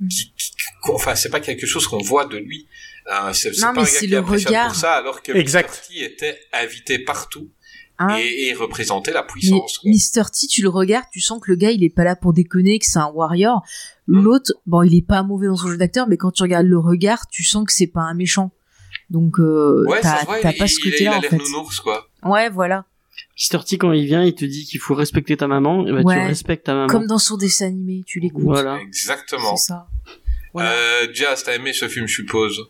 Mm. Qui, qui- enfin, c'est pas quelque chose qu'on voit de lui. Euh, c'est pas mais un gars c'est qui le regard. pour ça, alors que Exact. Mr. T était invité partout Hein. et, et représentait la Mais puissance. quoi. Mr. T, tu le regardes, tu sens que le gars, il est pas là pour déconner, que c'est un warrior. Mm. L'autre, bon, il est pas mauvais dans son jeu d'acteur, mais quand tu regardes le regard, tu sens que c'est pas un méchant. Donc, euh, Ouais, t'as il, pas ce il- il côté-là, a en l'air fait. nounours, quoi. Ouais, voilà. Mr. T, quand il vient, il te dit qu'il faut respecter ta maman, et bah Ouais. tu respectes ta maman. Comme dans son dessin animé, tu l'écoutes. Voilà. Exactement. C'est ça. Voilà. Euh, Jazz, t'as aimé ce film, je suppose?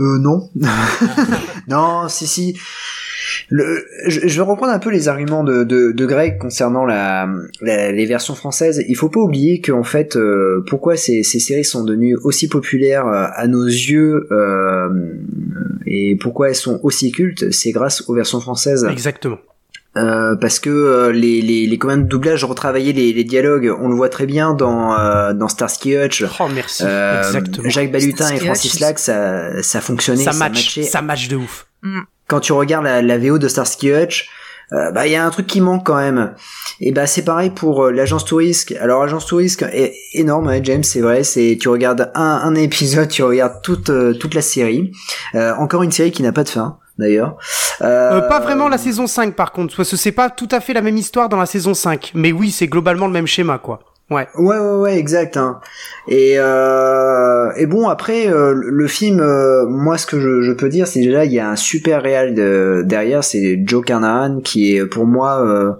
Euh, non. non, si, si. Le, je, je vais reprendre un peu les arguments de, de, de Greg concernant la, la- les versions françaises. Il faut pas oublier qu'en fait, euh, pourquoi ces, ces séries sont devenues aussi populaires euh, à nos yeux euh, et pourquoi elles sont aussi cultes, c'est grâce aux versions françaises. Exactement. Euh, parce que euh, les, les, les commandes de doublage retravaillaient les, les dialogues, on le voit très bien dans, euh, dans Starsky Hutch. Oh, merci. Euh, Exactement. Jacques Balutin et Francis Hutch, Lac, ça, ça fonctionnait, ça ça, match, matchait. ça match de ouf. Quand tu regardes la, la VO de Starsky Hutch, euh, bah il y a un truc qui manque quand même. Et bah c'est pareil pour euh, l'agence Tourisque. Alors agence Tourisque est énorme, ouais, James, c'est vrai. C'est tu regardes un, un épisode, tu regardes toute euh, toute la série. Euh, encore une série qui n'a pas de fin. D'ailleurs, Euh, pas vraiment la saison 5 par contre, parce que c'est pas tout à fait la même histoire dans la saison 5. Mais oui, c'est globalement le même schéma quoi. Ouais. Ouais, ouais, ouais, exact. Hein. Et, euh, et bon, après, euh, le film, euh, moi, ce que je, je peux dire, c'est déjà, il y a un super réal de- derrière, c'est Joe Carnahan, qui est pour moi euh,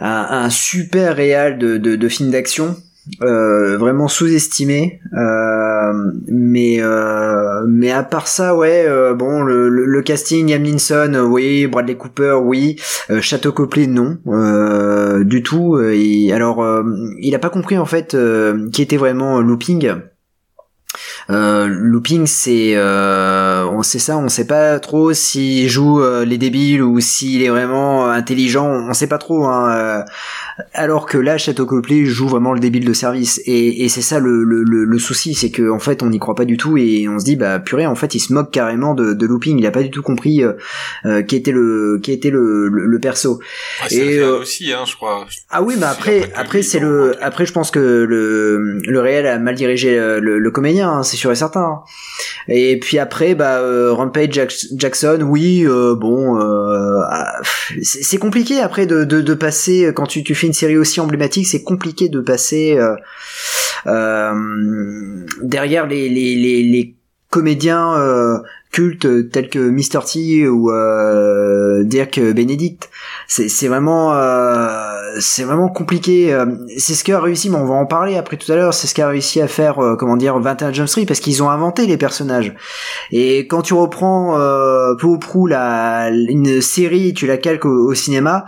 un, un super réal de, de, de film d'action. Euh, vraiment sous-estimé. Euh, mais euh, mais à part ça ouais bon le, le, le casting euh, oui Bradley Cooper oui. Chateau Copley non. Du tout. Et alors il a pas compris en fait qui était vraiment Looping. Euh, looping, c'est, euh, on sait ça, on sait pas trop s'il joue les débiles ou s'il est vraiment intelligent, on sait pas trop. Hein, alors que là, Chateau Copley joue vraiment le débile de service, et, et c'est ça le, le, le, le souci, c'est que en fait, on n'y croit pas du tout, et on se dit, bah purée, en fait, il se moque carrément de, de looping, il a pas du tout compris euh, euh, qui était le, qui était le, le, perso. Ouais, Et, euh, aussi, hein, je crois. Ah oui, bah C'est après, après c'est le, après je pense que le, le réel a mal dirigé le, le comédien, hein, c'est sûr et certain. hein. Et puis après, bah Rampage Jack- Jackson, oui, euh, bon, ah, c'est compliqué après de, de, de passer quand tu, tu fais une série aussi emblématique, c'est compliqué de passer euh, euh, derrière les, comédiens euh, cultes tels que Mr. T ou Dirk Benedict c'est vraiment c'est vraiment compliqué. euh, C'est ce qu'a réussi, mais on va en parler après tout à l'heure. C'est ce qu'a réussi à faire, euh, comment dire, 21 Jump Street parce qu'ils ont inventé les personnages. Et quand tu reprends euh, peu ou prou la une série, tu la calques au, au cinéma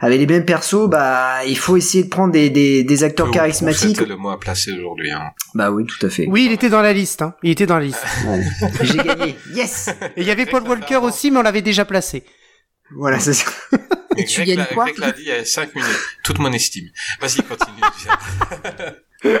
avec les mêmes persos, bah il faut essayer de prendre des des, des acteurs Peu charismatiques. C'était le mot à placer aujourd'hui. Hein. Bah oui, tout à fait. Oui, il était dans la liste. Hein. Il était dans la liste. J'ai gagné. Yes. Et il y avait Paul Walker aussi, mais on l'avait déjà placé. Voilà, c'est ça. Et tu gagnes quoi Greg l'a dit il y a 5 minutes. Toute mon estime. Vas-y, continue.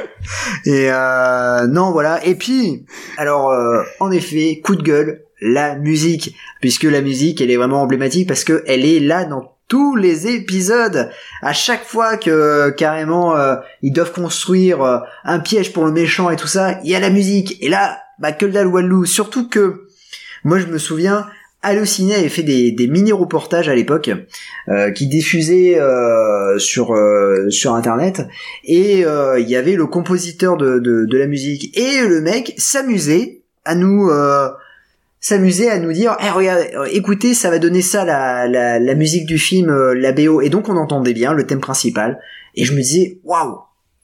Et euh, non, voilà. Et puis, alors, euh, en effet, coup de gueule, la musique, puisque la musique, elle est vraiment emblématique parce que elle est là dans tous les épisodes. À chaque fois que carrément euh, ils doivent construire euh, un piège pour le méchant et tout ça, il y a la musique. Et là, bah que le dalle Walou. Surtout que moi, je me souviens. Allociné avait fait des, des mini reportages à l'époque euh, qui diffusaient euh, sur euh, sur internet. Et il y avait le compositeur de, de, la musique et le mec s'amusait à nous à nous dire Eh, regarde écoutez ça va donner ça la, la, la musique du film la BO et donc on entendait bien le thème principal. Et je me disais waouh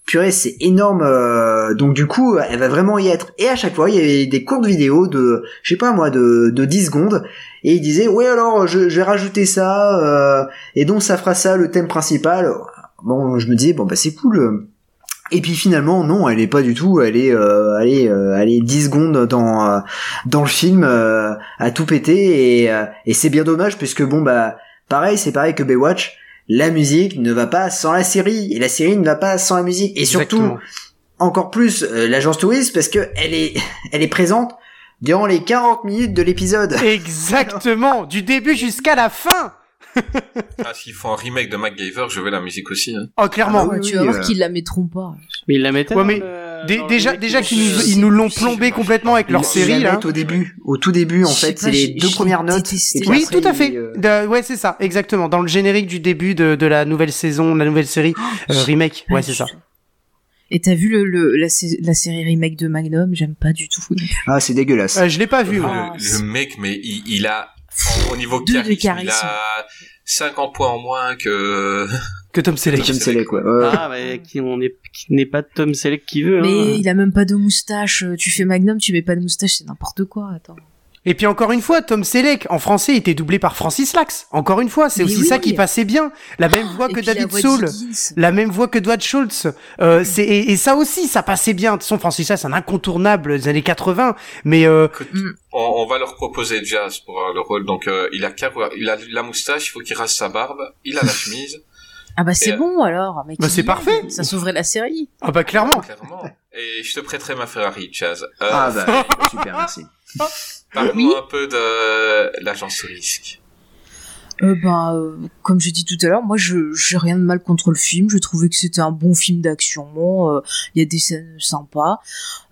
purée c'est énorme euh, donc du coup elle va vraiment y être. Et à chaque fois il y avait des courtes vidéos de je sais pas moi de, de 10 secondes. Et il disait ouais alors je, je ça euh, et donc ça fera ça le thème principal. Bon je me disais bon bah c'est cool. Et puis finalement non elle est pas du tout elle est euh, elle est euh, elle est 10 secondes dans dans le film à tout péter. Et et c'est bien dommage puisque bon bah pareil c'est pareil que Baywatch la musique ne va pas sans la série et la série ne va pas sans la musique et surtout Exactement. encore plus euh, l'agence touriste parce que elle est elle est présente durant les 40 minutes de l'épisode Exactement, du début jusqu'à la fin. Ah, s'ils font un remake de MacGyver, je veux la musique aussi. Hein. Oh, clairement. Ah Ouais, oui, tu vas oui, voir euh. qu'ils la mettront pas. Mais ils la mettaient Ouais, mais le- Dé- déjà, remake déjà qu'ils nous, ils l'ont plombé complètement avec leur Ils série la là. mettent au début au tout début en fait c'est les deux premières notes et Oui, après, tout à fait. euh, ouais, c'est ça, exactement. Dans le générique du début de, de la nouvelle saison, de la nouvelle série euh, remake. Ouais, c'est ça. Et t'as vu le, le la, sé- la série remake de Magnum? J'aime pas du tout. ah c'est dégueulasse Euh, je l'ai pas vu. Ah, le, mec, mais il, il au niveau de charisme, il charisme. a 50 points en moins que... Que Tom Selleck. Tom Selleck ouais, ouais. Ah, bah, qui, on est, qui n'est pas Tom Selleck qui veut. Mais hein. il a même pas de moustache. Tu fais Magnum, tu mets pas de moustache, c'est n'importe quoi. Attends. Et puis encore une fois, Tom Selleck en français était doublé par Francis Lax. Encore une fois, c'est aussi oui. ça qui passait bien. La même voix Et que David voix Soul. La même voix que Dwight Schultz. Euh, c'est et, et ça aussi, ça passait bien. De toute façon, Francis Lax, c'est un incontournable des années 80. Mais euh, Écoute, Mm. on, on va leur proposer Jazz pour euh, le rôle. Donc, euh, il a il a la moustache, il faut qu'il rase sa barbe, il a la chemise, Ah bah c'est euh, bon alors. Mais bah, c'est parfait. Ça sauverait la série. ah bah clairement. clairement. Et je te prêterai ma Ferrari, Jazz. Euh, ah bah super merci Parle-nous Oui. un peu de l'agence risque. Euh, bah, euh, comme j'ai dit tout à l'heure, moi je j'ai rien de mal contre le film. Je trouvais que c'était un bon film d'action. euh, Il y a des scènes sympas.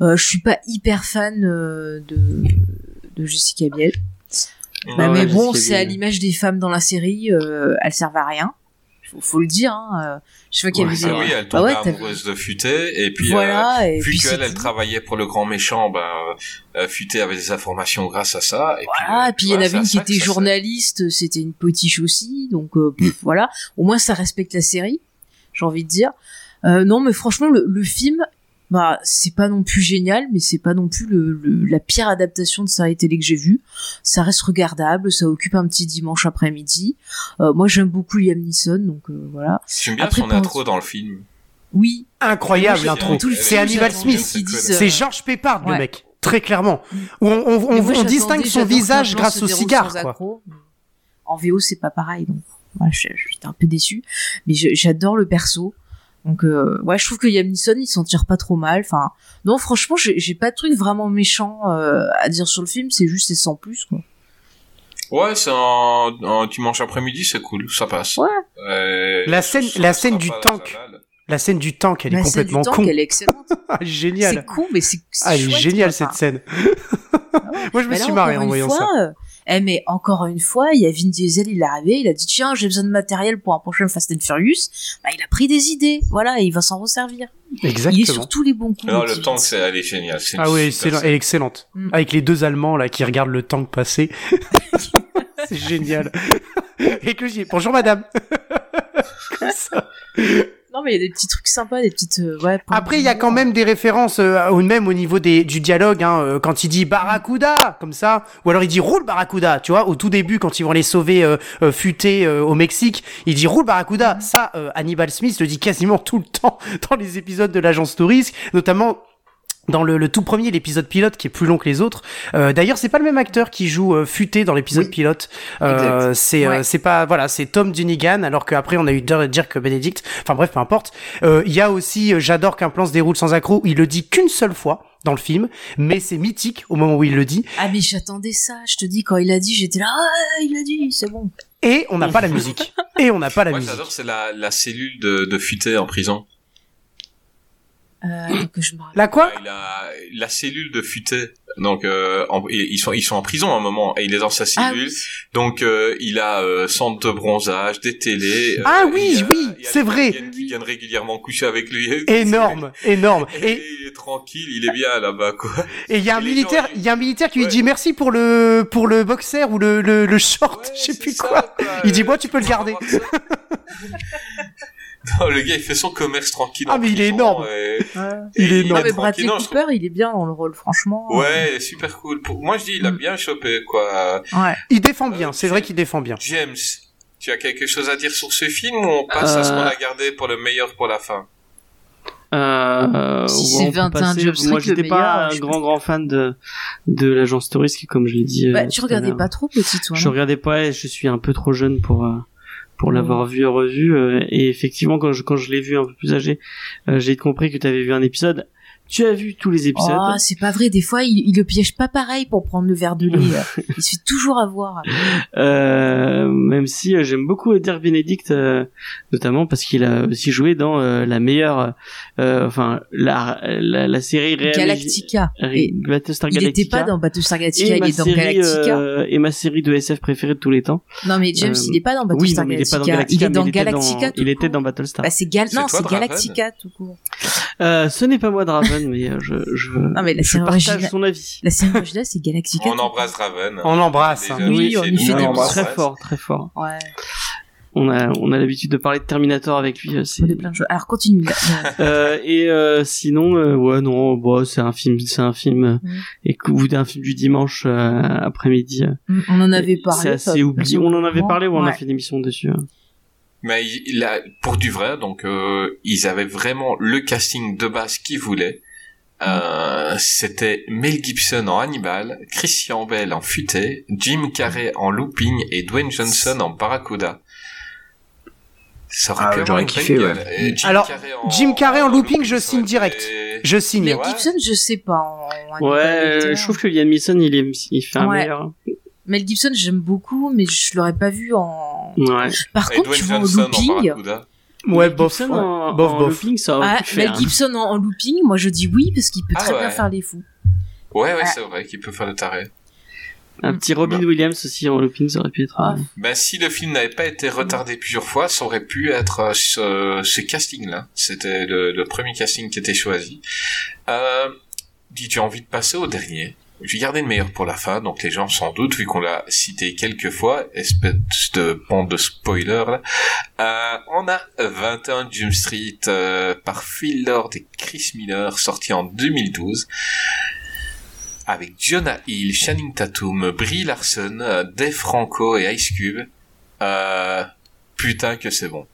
Euh, je suis pas hyper fan euh, de de Jessica Biel. Bah, Ah ouais, mais bon, c'est à l'image des femmes dans la série. Euh, elles servent à rien. Faut, faut le dire. Hein. euh, Je vois qu'il y Ouais, Ah des... oui, elle Bah tombait ouais, t'as- amoureuse de Futé, et puis euh, voilà. et vu puis qu'elle, elle travaillait pour le grand méchant, bah, euh, Futé avait des informations grâce à ça. Et Voilà, puis, et puis il y en avait une qui était journaliste, c'était une potiche aussi, donc euh, pff, voilà. Au moins ça respecte la série, j'ai envie de dire. Euh, non, mais franchement, le, le film, bah c'est pas non plus génial, mais c'est pas non plus le, le- la pire adaptation de série télé que j'ai vue. Ça reste regardable, ça occupe un petit dimanche après-midi. Euh, moi j'aime beaucoup Liam Neeson, donc euh, voilà. J'aime bien Après, son intro dans le film. Oui, Incroyable l'intro. C'est est Hannibal Smith. disent, C'est euh, George Peppard le mec. Très clairement. Où on, on, on- moi, distingue son visage grâce au cigare quoi. En VO, c'est pas pareil, donc j'étais un peu déçu. Mais j'adore le perso. Donc euh, ouais, je trouve que Liam Neeson, il s'en tire pas trop mal. Enfin, non, franchement, j'ai pas de truc vraiment méchant euh, à dire sur le film. C'est juste c'est sans plus quoi. Ouais, c'est un, un dimanche après-midi, c'est cool, ça passe. Ouais. Euh, La scène- ça la scène du tank. La scène du tank, elle est La complètement du tank, con. elle est excellente. Ah, c'est génial. con, mais c'est c'est Ah, elle est géniale cette scène. Moi, je me là, suis marré en voyant fois, ça. Eh, mais encore une fois, il y a Vin Diesel, il est arrivé, il a dit tiens, j'ai besoin de matériel pour un prochain Fast and Furious. Bah, il a pris des idées, voilà, et il va s'en resservir. Il est Exactement. sur tous les bons coups. Non, le tank, c'est, elle est géniale. c'est Ah oui, scène. elle est excellente. Mm. Avec les deux Allemands là qui regardent le tank passer. c'est génial. Et que je dis bonjour madame. Comme ça. Non, mais il y a des petits trucs sympas, des petites. euh, ouais, Après, il y a quand même des références, euh, au- même au niveau des, du dialogue, hein, euh, quand il dit Barracuda, comme ça, ou alors il dit roule Barracuda, tu vois, au tout début, quand ils vont aller sauver Futé euh, au Mexique, il dit roule Barracuda. Ça, euh, Hannibal Smith le dit quasiment tout le temps dans les épisodes de l'agence touriste, notamment dans le, le tout premier, l'épisode pilote qui est plus long que les autres. Euh, D'ailleurs, c'est pas le même acteur qui joue euh, Futé dans l'épisode Oui. pilote. Euh, c'est euh, Ouais. c'est pas voilà, c'est Tom Dunigan. Alors qu'après on a eu Dir- Dirk Benedict. Enfin bref, peu importe. Euh, Il y a aussi, euh, j'adore qu'un plan se déroule sans accroc. Il le dit qu'une seule fois dans le film, mais c'est mythique au moment où il le dit. Ah, mais j'attendais ça. Je te dis, quand il a dit, j'étais là. Ah, il a dit, c'est bon. Et on n'a pas la musique. Et on n'a pas la Moi, musique. j'adore, c'est la, la cellule de, de Futé en prison. Euh, donc je. La quoi? Ouais, il a la cellule de Futé. Donc, euh, en- ils sont ils sont en prison à un moment et il est dans sa Ah cellule. oui. Donc, euh, il a euh, centre de bronzage, des télés. euh, Ah oui, a- oui, c'est vrai. Qui viennent, qui viennent régulièrement coucher avec lui. Énorme, énorme. Et, Et il est tranquille, il est bien là-bas, quoi. et il y a un militaire, il y a un militaire qui lui dit merci pour le pour le boxer ou le le, le short, Ouais, je sais plus ça, quoi. Il dit, bon, tu peux le garder. non, le gars, il fait son commerce tranquille. Ah, mais il est énorme. et- Il est énorme. mais Bradley tranquille. Non, je Cooper, il est bien dans le rôle, franchement. Ouais, il est super cool. Pour... Moi, je dis, il a Mm. bien chopé, quoi. Ouais. Il défend bien, Euh, c'est vrai qu'il défend bien. James, tu as quelque chose à dire sur ce film ou on passe à ce Euh, qu'on a gardé pour le meilleur pour la fin? Euh, Si ouais, c'est on peut 21 passer. Moi, j'étais meilleur, pas un grand grand fan de de l'agence touriste, comme je l'ai dit. Bah, euh, tu regardais pas trop petit, toi. Je regardais pas, et je suis un peu trop jeune pour euh, pour l'avoir vu et revu. euh, et effectivement, quand je quand je l'ai vu un peu plus âgé, euh, j'ai compris que tu avais vu un épisode. Tu as vu tous les épisodes. Oh, c'est pas vrai. Des fois, il, il le piège pas pareil pour prendre le verre de lait. il se fait toujours avoir. Euh, même si euh, j'aime beaucoup Dirk Benedict, euh, notamment parce qu'il a aussi joué dans euh, la meilleure, euh, enfin la, la la série réelle. Galactica. Et Battlestar il Galactica. était pas dans Battlestar Galactica, et il ma est dans série, Galactica. euh, et ma série de SF préférée de tous les temps. Non, mais James, euh, il est pas dans oui, Battlestar non, mais il est pas Galactica. dans Galactica. il est mais dans était Galactica. tout il était court. dans Battlestar. Bah, c'est Gal... Non, c'est Galactica tout court. Euh, ce n'est pas moi Draven, mais euh, je je Non, mais la je partage originale- son avis. La série originale, c'est Galactica. On tout embrasse Raven. On l'embrasse. Hein. Oui, on lui fait des on très fort, très fort. Ouais. On a on a l'habitude de parler de Terminator avec lui. euh, c'est- On est plein de choses. Alors, continue. là. Euh, et euh, sinon, euh, ouais, non, bon, c'est un film, c'est un film, Mm. écoute, un film du dimanche euh, après-midi. euh, On en avait parlé. C'est assez oublié. On en avait parlé ou on a fait une émission dessus. hein. Mais il, il a, pour du vrai, donc euh, ils avaient vraiment le casting de base qu'ils voulaient. Euh, C'était Mel Gibson en Hannibal, Christian Bell en Futé, Jim Carrey en Looping et Dwayne Johnson en Barracuda. Ça aurait Ah, pu avoir j'aurais une kiffé, ouais. Jim Alors, Carrey en, Jim Carrey en Looping, je signe direct. Je signe. Mais. Gibson, je sais pas. en- en Ouais, je trouve que Liam Neeson, il est, il fait un Ouais. meilleur. Mel Gibson, j'aime beaucoup, mais je l'aurais pas vu en. Ouais. Par Et contre, Dwayne tu vois en Johnson en looping. Barracuda. Ouais, Mel bof. Gibson ouais. en, Bof, en bof. looping, ça aurait Ah, pu faire. Mel Gibson en, en looping, moi je dis oui parce qu'il peut Ah très ouais. bien faire les fous. Ouais, ouais, Ah. c'est vrai qu'il peut faire le taré. Un petit Robin Bah. Williams aussi en looping, ça aurait pu être. Ben, si le film n'avait pas été retardé plusieurs fois, ça aurait pu être euh, ce, ce casting-là. C'était le, le premier casting qui était choisi. Euh, dis, tu as envie de passer au dernier? Je vais garder le meilleur pour la fin, donc les gens sans doute, vu qu'on l'a cité quelques fois, espèce de bande de spoiler là. Euh, on a 21 Jump Street euh, par Phil Lord et Chris Miller, sorti en 2012 avec Jonah Hill, Channing Tatum, Brie Larson, euh, Dave Franco et Ice Cube. Euh, putain que c'est bon.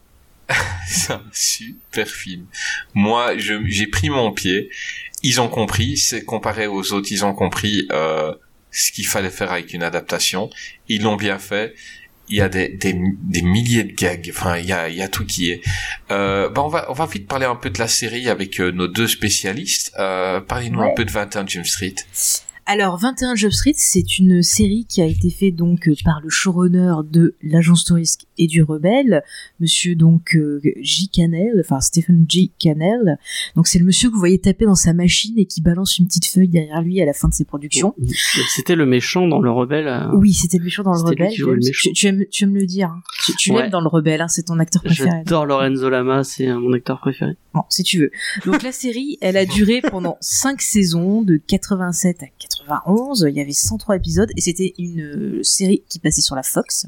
c'est un super film. Moi, j'ai pris mon pied. Ils ont compris, c'est comparé aux autres, ils ont compris euh, ce qu'il fallait faire avec une adaptation. Ils l'ont bien fait. Il y a des, des, des milliers de gags. Enfin, il y a, il y a tout qui est. Euh, bah on va, on va vite parler un peu de la série avec euh, nos deux spécialistes. Euh, Parlez-nous un peu de 21 Jump Street. Alors 21 Job Street, c'est une série qui a été faite donc euh, par le showrunner de l'agence touriste et du Rebelle, monsieur donc euh, J. Cannell, enfin Stephen J. Cannell. Donc c'est le monsieur que vous voyez taper dans sa machine et qui balance une petite feuille derrière lui à la fin de ses productions. C'était le méchant dans le rebelle. euh, Oui, c'était le méchant dans le Rebelle. James. méchant. Tu, tu aimes, tu aimes le dire. hein. Tu, tu Ouais. l'aimes dans le Rebelle, hein, c'est ton acteur préféré. J'adore Lorenzo Lama, c'est euh, mon acteur préféré. Bon, si tu veux. Donc la série, elle a duré pendant 5 saisons, de 87 à 91. Il y avait 103 épisodes et c'était une euh, série qui passait sur la Fox.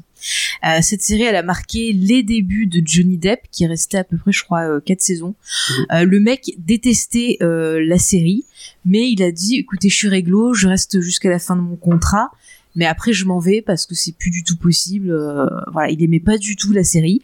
Euh, cette série, elle a marqué les débuts de Johnny Depp, qui est resté à peu près, je crois, euh, quatre saisons. Euh, le mec détestait euh, la série, mais il a dit, écoutez, je suis réglo, je reste jusqu'à la fin de mon contrat. Mais après, je m'en vais parce que c'est plus du tout possible. euh, voilà, il aimait pas du tout la série,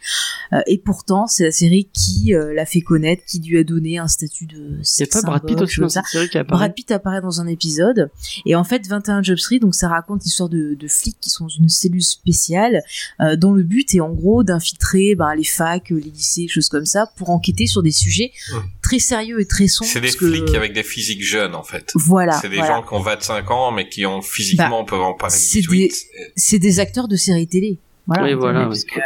Euh, et pourtant, c'est la série qui euh, l'a fait connaître, qui lui a donné un statut de. C'est pas Brad Pitt aussi dans cette série qui apparaît. Brad Pitt apparaît dans un épisode et en fait 21 Job Street donc ça raconte l'histoire de, de flics qui sont dans une cellule spéciale euh, dont le but est en gros d'infiltrer ben, les facs, les lycées, choses comme ça pour enquêter sur des sujets Ouais. Très sérieux et très sombres. C'est des parce que- flics avec des physiques jeunes, en fait. Voilà, C'est des voilà. gens qui ont 25 ans, mais qui ont physiquement peuvent en parler c'est 18. C'est des acteurs de séries télé. Voilà. Oui, voilà, Parce oui. que,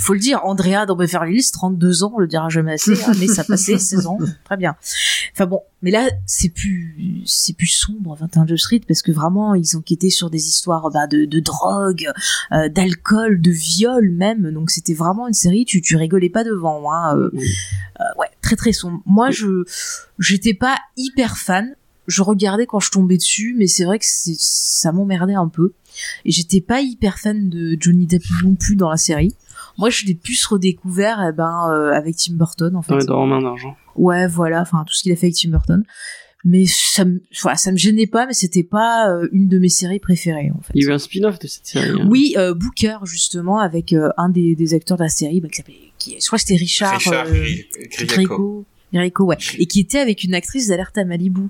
faut le dire, Andrea dans Beverly Hills, 32 ans, on le dira jamais assez, hein, mais ça passait 16 ans, très bien. Enfin bon, mais là, c'est plus, c'est plus sombre, 21 Jump Street, parce que vraiment, ils enquêtaient sur des histoires bah, de, de drogue, euh, d'alcool, de viol même, donc c'était vraiment une série, tu, tu rigolais pas devant, hein, euh, euh, ouais, très très sombre. Moi, je, j'étais pas hyper fan, je regardais quand je tombais dessus, mais c'est vrai que c'est, ça m'emmerdait un peu. Et j'étais pas hyper fan de Johnny Depp non plus dans la série. Moi, je l'ai plus redécouvert eh ben, euh, avec Tim Burton, en fait. Ouais, dans Romain d'argent. Ouais, voilà, enfin, tout ce qu'il a fait avec Tim Burton. Mais ça me, voilà, ça me gênait pas, mais c'était pas euh, une de mes séries préférées, en fait. Il y a eu un spin-off de cette série. hein. Oui, euh, Booker, justement, avec un des, des acteurs de la série, bah, qui s'appelait, qui, je crois que c'était Richard, Richard euh, Gri- Grieco. Grieco. Grieco, ouais. Et qui était avec une actrice d'Alerte à Malibu.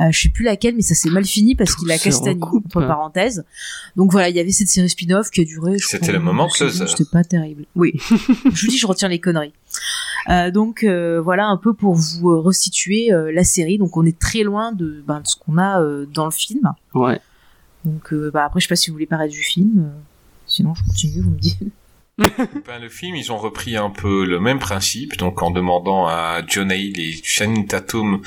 Euh, je sais plus laquelle, mais ça s'est mal fini parce qu'il a castagné, recoupe. entre parenthèses. Donc voilà, il y avait cette série spin-off qui a duré, C'était le moment closer. C'était pas terrible. Oui. je vous dis, je retiens les conneries. Euh, donc euh, voilà un peu pour vous restituer euh, la série. Donc on est très loin de, ben, de ce qu'on a euh, dans le film. Ouais. Donc euh, bah, après, je sais pas si vous voulez parler du film. sinon, je continue, vous me dites. Ben, le film, ils ont repris un peu le même principe, donc en demandant à John Hale et Channing Tatum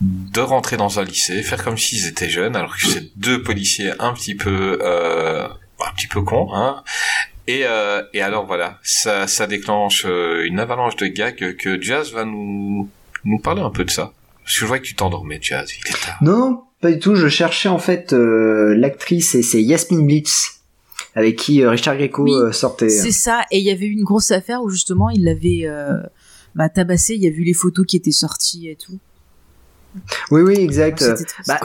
de rentrer dans un lycée, faire comme s'ils étaient jeunes, alors que c'est deux policiers un petit peu, euh, un petit peu cons, hein. Et, euh, et alors voilà, ça, ça déclenche euh, une avalanche de gags que Jazz va nous, nous parler un peu de ça. Parce que je vois que tu t'endormais, Jazz, il est tard. Non, pas du tout. Je cherchais en fait euh, l'actrice et c'est Yasmine Blitz avec qui euh, Richard Greco Oui, euh, sortait. C'est ça. Et il y avait eu une grosse affaire où justement il l'avait euh, bah, tabassé. Il y a vu les photos qui étaient sorties et tout. Oui, oui, exact. Bah.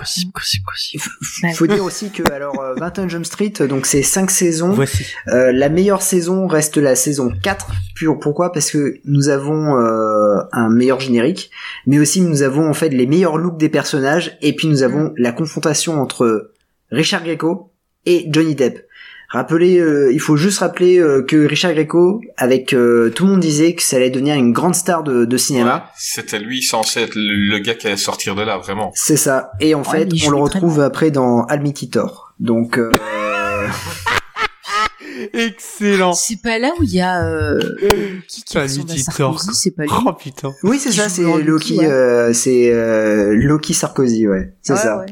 Ouais. faut dire aussi que alors euh, 21 Jump Street, donc c'est cinq saisons. Voici. Euh, la meilleure saison reste la saison 4. Pur, pourquoi? Parce que nous avons euh, un meilleur générique, mais aussi nous avons en fait les meilleurs looks des personnages, et puis nous avons la confrontation entre Richard Greco et Johnny Depp. Rappelez, euh, il faut juste rappeler euh, que Richard Greco, avec euh, tout le monde disait que ça allait devenir une grande star de, de cinéma. Ouais, C'était lui censé être le, le gars qui allait sortir de là, vraiment. C'est ça. Et en Ouais, fait, on le retrouve après dans Almighty Thor. Donc, euh, Excellent. C'est pas là où il y a euh, qui, qui ressemble à Sarkozy, c'est pas lui. Oh putain. oui, c'est ça, c'est Loki. Ouais. euh, c'est euh, Loki Sarkozy, ouais. C'est Ouais, ça.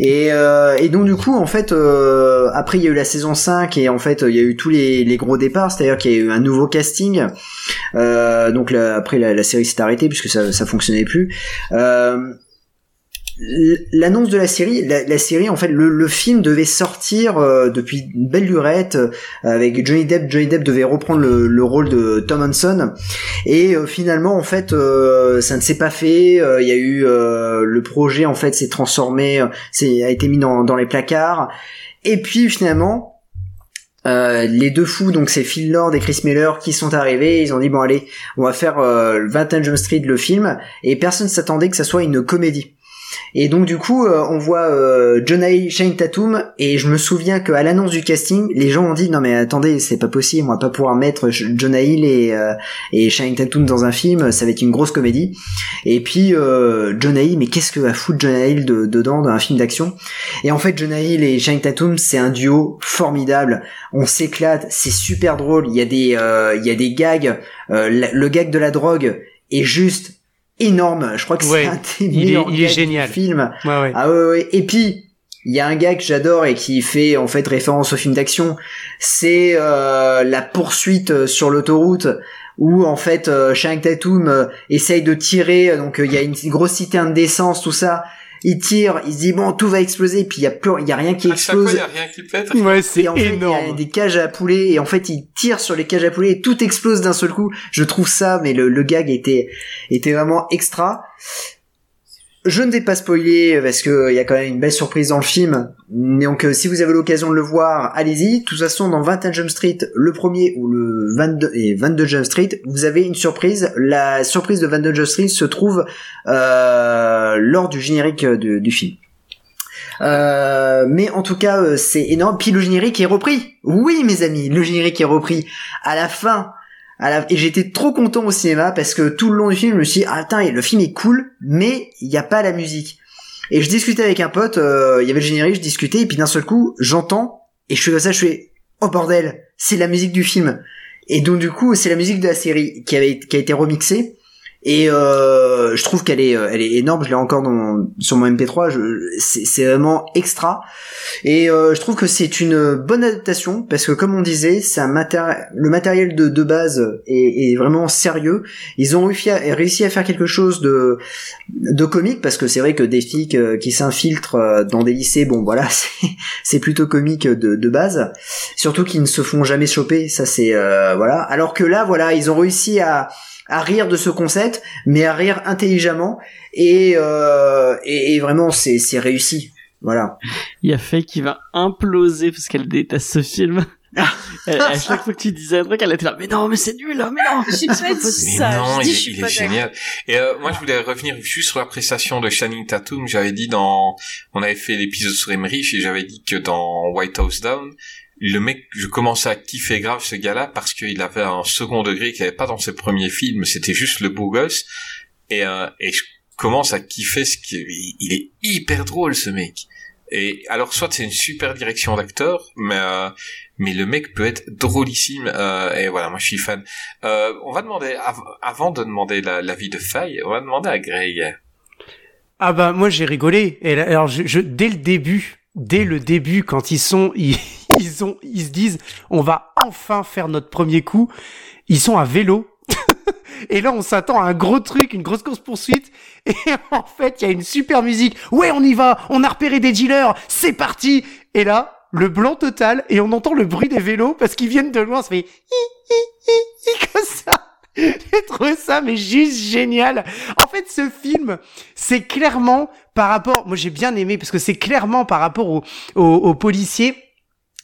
Euh, et donc du coup, en fait, euh, après il y a eu la saison 5 et en fait il y a eu tous les, gros départs, c'est-à-dire qu'il y a eu un nouveau casting. Euh, donc après la, série s'est arrêtée puisque ça ça fonctionnait plus. L'annonce de la série, la, la série en fait, le, le film devait sortir euh, depuis une belle lurette euh, avec Johnny Depp. Johnny Depp devait reprendre le, le rôle de Tom Hanson et euh, finalement en fait euh, ça ne s'est pas fait. Euh, Il y a eu euh, le projet en fait s'est transformé, c'est a été mis dans, dans les placards et puis finalement euh, les deux fous, donc c'est Phil Lord et Chris Miller qui sont arrivés, ils ont dit bon allez, on va faire euh, le 21 Jump Street le film et personne s'attendait que ça soit une comédie. Et donc du coup, euh, on voit euh, John Hay, Shane Tatum, et je me souviens qu'à l'annonce du casting, les gens ont dit non mais attendez, c'est pas possible, on va pas pouvoir mettre J- John Hill et euh, et Shane Tatum dans un film, ça va être une grosse comédie. Et puis euh, John Hill, mais qu'est-ce que va foutre John Hill de- dedans dans un film d'action? Et en fait, John Hill et Shane Tatum, c'est un duo formidable. On s'éclate, c'est super drôle. Il y a des euh, il y a des gags. Euh, le gag de la drogue est juste énorme. Je crois que Ouais, c'est un des il est- meilleurs il est gags du génial. film. Ouais, ouais. Ah ouais, ouais. Et puis, il y a un gars que j'adore et qui fait en fait référence au film d'action. C'est euh, la poursuite euh, sur l'autoroute où en fait euh, Tatum euh, essaye de tirer. Donc euh, il y a une grosse citerne d'essence, tout ça. Il tire, il se dit bon tout va exploser, puis il y a plus, il y a rien qui À chaque fois, explose. il y a rien qui pète. Ouais, c'est fait, il y a énorme. des cages à poulets et en fait, il tire sur les cages à poulets et tout explose d'un seul coup. Je trouve ça, mais le, le gag était était vraiment extra. Je ne vais pas spoiler parce que il y a quand même une belle surprise dans le film. Donc, euh, si vous avez l'occasion de le voir, allez-y. De toute façon, dans 21 Jump Street, le premier ou le 22 et 22 Jump Street, vous avez une surprise. La surprise de 22 Jump Street se trouve euh, lors du générique du film. Euh, mais en tout cas, euh, c'est énorme. Puis le générique est repris. Oui, mes amis, le générique est repris. À la fin. Et j'étais trop content au cinéma parce que tout le long du film, je me suis dit, ah le film est cool, mais il n'y a pas la musique. Et je discutais avec un pote, euh, il y avait le générique, je discutais, et puis d'un seul coup, j'entends, et je fais comme ça, je fais, oh bordel, c'est la musique du film. Et donc du coup, c'est la musique de la série qui avait qui a été remixée. Et euh, je trouve qu'elle est, euh, elle est énorme. Je l'ai encore dans, sur mon MP3. Je, c'est, vraiment extra. Et euh, je trouve que c'est une bonne adaptation parce que, comme on disait, un matéri- le matériel de, de base est, est vraiment sérieux. Ils ont réussi à, réussi à faire quelque chose de, de comique parce que c'est vrai que des filles euh, qui s'infiltrent euh, dans des lycées, bon voilà, c'est plutôt comique de, de base. Surtout qu'ils ne se font jamais choper. Ça c'est euh, voilà. Alors que là, voilà, ils ont réussi à à rire de ce concept, mais à rire intelligemment et euh, et, et vraiment c'est c'est réussi. Voilà. Il y a Faye qui va imploser parce qu'elle déteste ce film. Elle- à chaque fois que tu disais un truc, elle était là, mais non, mais c'est nul, hein, mais non. Je suis pas Mais ça. non, je dis, il, je suis il pas est génial. Et euh, moi, je voulais revenir juste sur la prestation de Channing Tatum. J'avais dit dans, on avait fait l'épisode sur Emmerich et j'avais dit que dans White House Down, le mec, je commençais à kiffer grave ce gars-là parce qu'il avait un second degré qu'il avait pas dans ses premiers films. C'était juste le beau gosse. Et, euh, et je commence à kiffer ce qui, il est hyper drôle ce mec. Et alors soit c'est une super direction d'acteur, mais euh, mais le mec peut être drôlissime. euh, et voilà, moi je suis fan. Euh, on va demander av- avant de demander la- l'avis de Faye, on va demander à Greg. Ah bah moi j'ai rigolé. Et là, alors je, je- dès le début, dès le début, quand ils sont, ils, ils ont, ils se disent, on va enfin faire notre premier coup. Ils sont à vélo. Et là, on s'attend à un gros truc, une grosse course poursuite. Et en fait, il y a une super musique. Ouais, on y va. On a repéré des dealers. C'est parti. Et là, le blanc total. Et on entend le bruit des vélos parce qu'ils viennent de loin. Fait hi, hi, hi, comme ça. J'ai trouvé ça, mais juste génial. En fait, ce film, c'est clairement par rapport, moi j'ai bien aimé parce que c'est clairement par rapport aux au, aux policiers.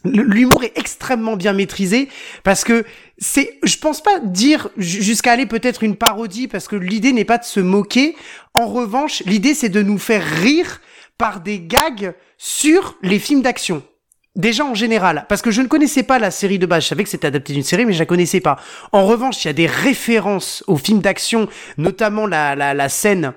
L'humour est extrêmement bien maîtrisé parce que c'est, je pense pas dire ju- jusqu'à aller peut-être une parodie parce que l'idée n'est pas de se moquer. En revanche, l'idée c'est de nous faire rire par des gags sur les films d'action. Déjà en général, parce que je ne connaissais pas la série de base, je savais que c'était adapté d'une série, mais je la connaissais pas. En revanche, il y a des références aux films d'action, notamment la, la, la scène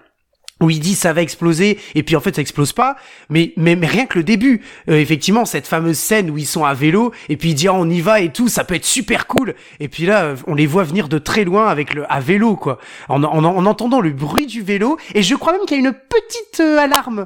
où il dit ça va exploser et puis en fait ça explose pas mais mais, rien que le début. Euh, effectivement cette fameuse scène où ils sont à vélo et puis il dit Ah, on y va et tout ça peut être super cool. Et puis là euh, on les voit venir de très loin avec le à vélo quoi. En, en, en entendant le bruit du vélo et je crois même qu'il y a une petite euh, alarme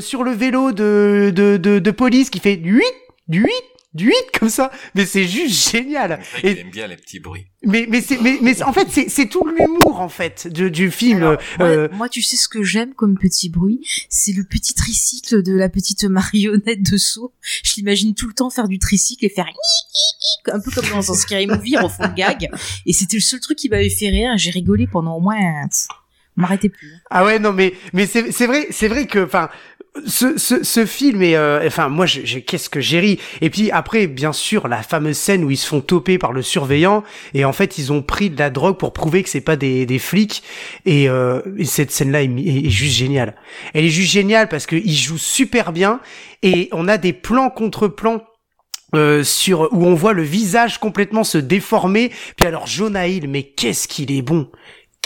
sur le vélo de de, de de police qui fait du 8 du 8 du 8 comme ça mais c'est juste génial Et- il aime bien les petits bruits. mais mais c'est mais, mais en fait c'est c'est tout l'humour en fait du, du film Alors, euh, moi, moi, tu sais ce que j'aime comme petit bruit? C'est le petit tricycle de la petite marionnette de saut. Je l'imagine tout le temps faire du tricycle et faire un peu comme dans un scary movie, ils refont le gag. Et c'était le seul truc qui m'avait fait rire. J'ai rigolé pendant au moins... m'arrêtait plus. Ah ouais non mais mais c'est c'est vrai c'est vrai que enfin ce, film est euh, enfin moi je, qu'est-ce que j'ai ri? Et puis après bien sûr la fameuse scène où ils se font toper par le surveillant et en fait ils ont pris de la drogue pour prouver que c'est pas des, flics et, euh, et cette scène là est, est- juste géniale. Elle est juste géniale parce que ils jouent super bien et on a des plans contre plans euh, sur où on voit le visage complètement se déformer. Puis alors Jonah Hill mais qu'est-ce qu'il est bon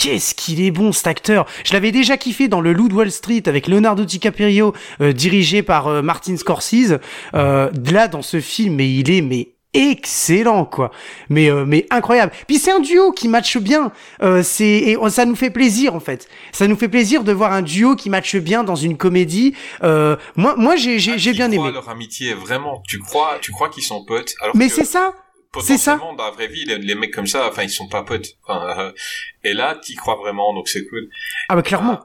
Qu'est-ce qu'il est bon cet acteur Je l'avais déjà kiffé dans le Loup de Wall Street avec Leonardo DiCaprio euh, dirigé par euh, Martin Scorsese. Euh, là dans ce film, mais il est mais excellent quoi. Mais euh, mais incroyable. Puis c'est un duo qui matche bien. Euh, c'est et ça nous fait plaisir en fait. Ça nous fait plaisir de voir un duo qui matche bien dans une comédie. Euh, moi moi j'ai j'ai Ah, bien crois aimé. leur amitié, vraiment? Tu crois, tu crois qu'ils sont potes. Alors Mais que c'est ça. C'est ça. Potentiellement, dans la vraie vie, les, les mecs comme ça, enfin, ils sont pas potes. Enfin, euh, et là, t'y crois vraiment, donc c'est cool. Ah bah clairement.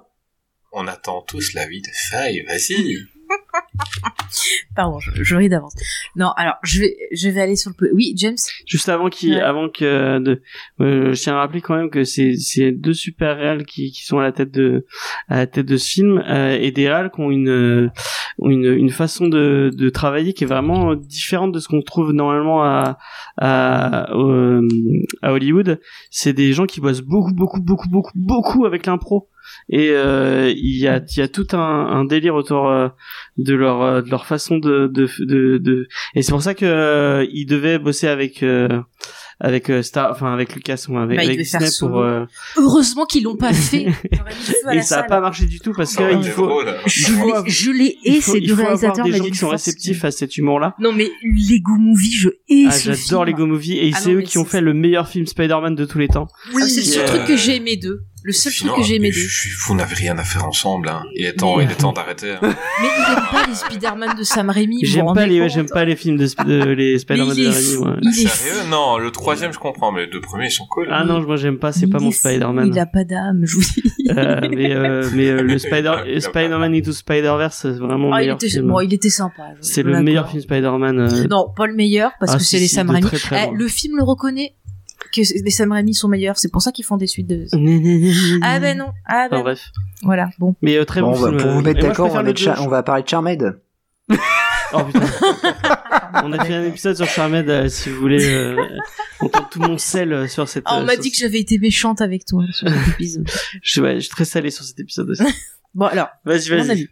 on attend tous la vie de Faye, vas-y. Pardon, je, je ris d'avance. Non, alors je vais, je vais aller sur le. Oui, James? Juste avant Ouais. avant que de, euh, je tiens à rappeler quand même que c'est c'est deux super réals qui qui sont à la tête de à la tête de ce film euh, et des réals qui ont une euh, une une façon de de travailler qui est vraiment différente de ce qu'on trouve normalement à à euh, à Hollywood. C'est des gens qui bossent beaucoup beaucoup beaucoup beaucoup beaucoup avec l'impro et euh, il y a il y a tout un, un délire autour euh, de leur euh, de leur façon de de de, de... et c'est pour ça que euh, ils devaient bosser avec euh, avec euh, Star enfin avec Lucas ou avec, Bah, avec Disney pour euh, Heureusement qu'ils l'ont pas fait. Et ça a salle. pas marché du tout parce que Ça aurait il faut. Je, les- hais ces il deux réalisateurs. des mais gens qui sont réceptifs à cet humour là Non mais Lego Movie, je hais ah, ce j'adore film. Lego Movie et Ah c'est eux qui ont fait le meilleur film Spider-Man de tous les temps Ah, c'est le seul Euh, truc que j'ai aimé d'eux. Le seul Sinon, truc que j'ai aimé d'eux. Vous n'avez rien à faire ensemble, hein. Il est temps, Mais- il est temps d'arrêter. hein. Mais il aime pas les Spider-Man de Sam Raimi. j'aime pas les j'aime pas les films de, Sp- les Spider-Man il de est Raimi. Il est Sérieux Non, le troisième je comprends, mais les deux premiers ils sont cool. ah non moi j'aime pas c'est pas il mon Spider-Man Il a pas d'âme, je vous dis. Euh, mais euh, mais euh, le Spider Il il Spider-Man Into Spider-Verse c'est vraiment le Ah, il meilleur était, film bon, il était sympa. c'est le meilleur film Spider-Man euh, Non, pas le meilleur parce Ah, que c'est les Sam Raimi. Eh, le film le reconnaît que les Sam Raimi sont meilleurs. C'est pour ça qu'ils font des suites de. Ah ben non. Ah ben Enfin, bref Voilà. Bon. mais euh, très Bon, bon, on va- film pour euh, vous mettre moi, je d'accord, on, va mettre on parler de Charmed. Oh putain. On a fait un épisode sur Charmed, euh, si vous voulez euh, entendre tout mon sel euh, sur cette. Ah, on euh, m'a dit que j'avais été méchante avec toi sur cet épisode. je, ouais, je suis très salé sur cet épisode aussi. bon alors. Vas-y, vas-y.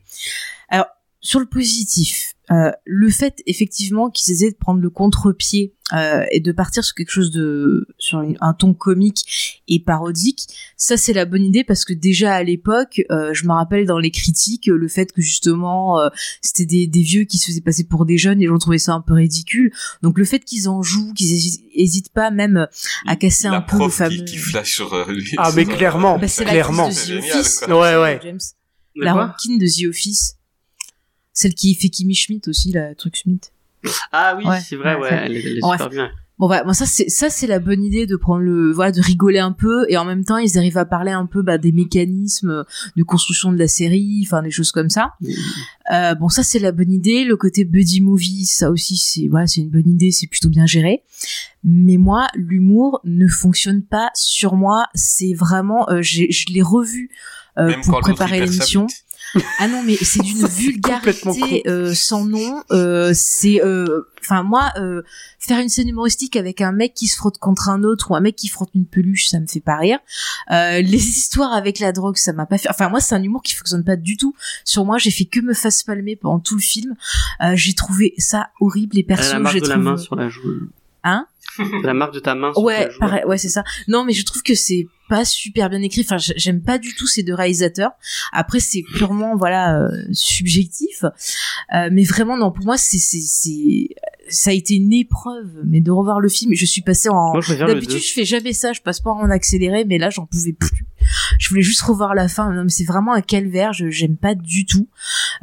Alors, sur le positif, euh, le fait effectivement qu'ils essaient de prendre le contre-pied euh, et de partir sur quelque chose de sur une- un ton comique et parodique, ça c'est la bonne idée parce que déjà à l'époque, euh, je me rappelle dans les critiques le fait que justement euh, c'était des, des vieux qui se faisaient passer pour des jeunes et les gens trouvaient ça un peu ridicule. Donc le fait qu'ils en jouent, qu'ils hési- hésitent pas même à casser La un peu le prof fameux. qui, qui flash sur euh, lui. Ah, mais clairement, Bah, c'est clairement. génial. Ouais, ouais. James. La quoi rankine de The Office. Celle qui fait Kimmy Schmidt aussi, la truc Schmidt. Ah oui, Ouais, c'est vrai, ouais, elle, est- elle est Bon, super bien. Bon voilà, bon, ça c'est ça c'est la bonne idée de prendre le voilà de rigoler un peu et en même temps ils arrivent à parler un peu bah, des mécanismes de construction de la série, enfin des choses comme ça. Euh, bon ça c'est la bonne idée. Le côté buddy movie, ça aussi c'est voilà c'est une bonne idée, c'est plutôt bien géré. Mais moi l'humour ne fonctionne pas sur moi. C'est vraiment euh, j'ai je l'ai revu euh, pour préparer l'émission. Ah non, mais c'est d'une vulgarité euh, sans nom. Euh, c'est, euh, enfin moi, euh, faire une scène humoristique avec un mec qui se frotte contre un autre ou un mec qui frotte une peluche, ça me fait pas rire. Euh, les histoires avec la drogue, ça m'a pas fait. Enfin moi, c'est un humour qui fonctionne pas du tout sur moi. J'ai fait que me face palmer pendant tout le film. Euh, j'ai trouvé ça horrible. Les Elle a la marque main sur la joue. Hein? La marque de ta main sur Ouais, pareil, ouais, c'est ça. Non, mais je trouve que c'est pas super bien écrit. Enfin, j'aime pas du tout ces deux réalisateurs. Après, c'est purement, voilà, euh, subjectif. Euh, mais vraiment, non, pour moi, c'est, c'est, c'est, ça a été une épreuve. Mais de revoir le film, je suis passée en, D'habitude, 2. je fais jamais ça, je passe pas en accéléré, mais là, j'en pouvais plus. Je voulais juste revoir la fin. Non, mais c'est vraiment un calvaire, je, j'aime pas du tout.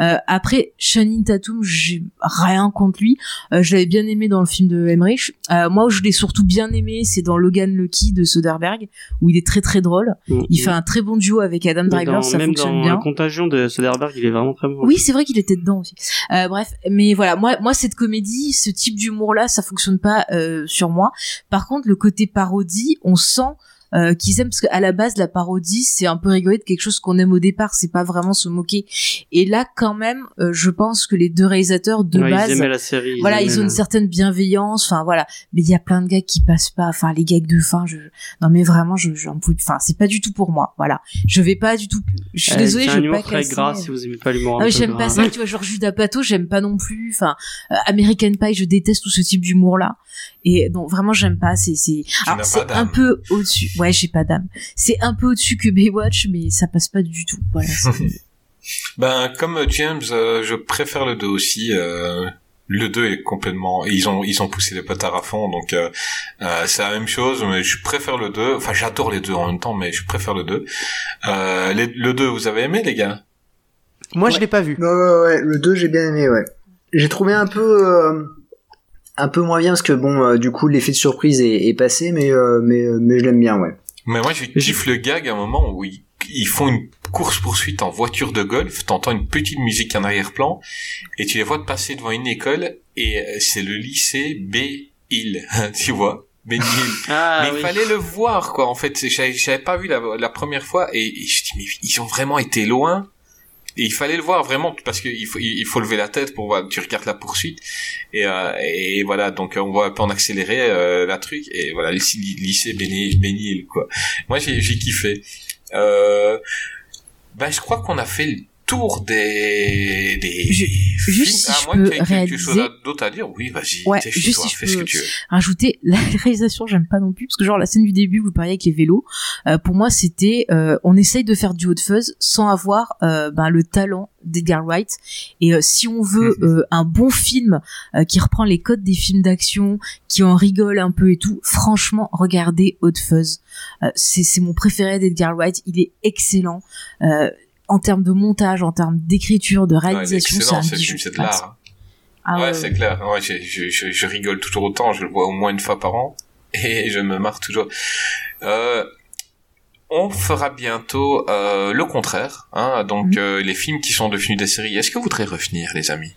Euh, après, Channing Tatum, j'ai rien contre lui. Euh, je l'avais bien aimé dans le film de Emmerich. Euh, moi, où je l'ai surtout bien aimé, c'est dans Logan Lucky de Soderbergh, où il est très très drôle. Mm. Il fait un très bon duo avec Adam Driver, dans- ça même fonctionne dans bien. la contagion de Soderbergh, il est vraiment très bon. Oui, c'est vrai qu'il était dedans aussi. Euh, bref, mais voilà, moi, moi cette comédie, ce type d'humour-là, ça fonctionne pas euh, sur moi. Par contre, le côté parodie, on sent euh, qu'ils aiment parce qu'à la base, la parodie, c'est un peu rigoler de quelque chose qu'on aime au départ, c'est pas vraiment se moquer. Et là, quand même, euh, je pense que les deux réalisateurs de Ouais, base, ils aimaient la série. voilà, ils ont la- une certaine bienveillance, enfin voilà. Mais il y a plein de gars qui passent pas, enfin les gags de fin, je, non mais vraiment, je, j'en pouvais, enfin c'est pas du tout pour moi, voilà. Je vais pas du tout, je suis Euh, désolée, je vais pas très casser. gras si vous aimez pas l'humour. Ah j'aime pas ça, tu vois, genre Judas Pato, j'aime pas non plus. Enfin, euh, American Pie, je déteste tout ce type d'humour là. Et donc vraiment, j'aime pas. C'est c'est. Alors c'est un peu au-dessus. Ouais, j'ai pas d'âme. C'est un peu au-dessus que Baywatch, mais ça passe pas du tout. Voilà. Ben, comme James, euh, je préfère le 2 aussi. euh, le 2 est complètement... Ils ont ils ont poussé les potards à fond, donc euh, euh, c'est la même chose, mais je préfère le 2. Enfin, j'adore les deux en même temps, mais je préfère le 2. Euh, les- le 2, vous avez aimé, les gars? Moi, je l'ai pas vu. Ouais, ouais, ouais, le 2 j'ai bien aimé, ouais. J'ai trouvé un peu euh, un peu moins bien parce que bon, euh, du coup l'effet de surprise est, est passé, mais euh, mais euh, mais je l'aime bien, ouais. Mais moi, j'ai kiffe le gag à un moment où ils, ils font une course poursuite en voiture de golf, t'entends une petite musique en arrière-plan et tu les vois passer devant une école et c'est le lycée B Hill, tu vois. B Hill. Ah, mais oui. il fallait le voir quoi en fait j'avais j'avais pas vu la, la première fois et, et je dis mais ils ont vraiment été loin et il fallait le voir vraiment parce qu'il faut il faut lever la tête pour voir tu regardes la poursuite. Et, euh, et voilà donc on voit un peu en accéléré euh, la truc. Et voilà lycée- lycée Béni Bénil quoi. Moi j'ai kiffé. Euh, ben je crois qu'on a fait tour des des Je- juste si films. je à moins peux que tu aies quelque chose réaliser- d'autre à dire? Oui vas-y Ouais, juste toi, si je fais ce peux- que tu veux. rajouter la réalisation j'aime pas non plus parce que genre la scène du début vous parliez avec les vélos euh, pour moi c'était euh, on essaye de faire du haut de fuzz sans avoir euh, ben, le talent d'Edgar Wright. Et euh, si on veut euh, un bon film euh, qui reprend les codes des films d'action qui en rigole un peu et tout franchement regardez Hot Fuzz. Euh, c'est c'est mon préféré d'Edgar Wright il est excellent. Euh, en termes de montage en termes d'écriture de Ouais, réalisation c'est excellent un bijou c'est de l'art hein. Ah ouais, ouais, c'est clair. Ouais, je, je, je, je rigole toujours autant. Je le vois au moins une fois par an et je me marre toujours. Euh, on fera bientôt euh, le contraire. Hein, donc Mhm. euh, les films qui sont devenus des séries. Est-ce que vous voudrez revenir, les amis?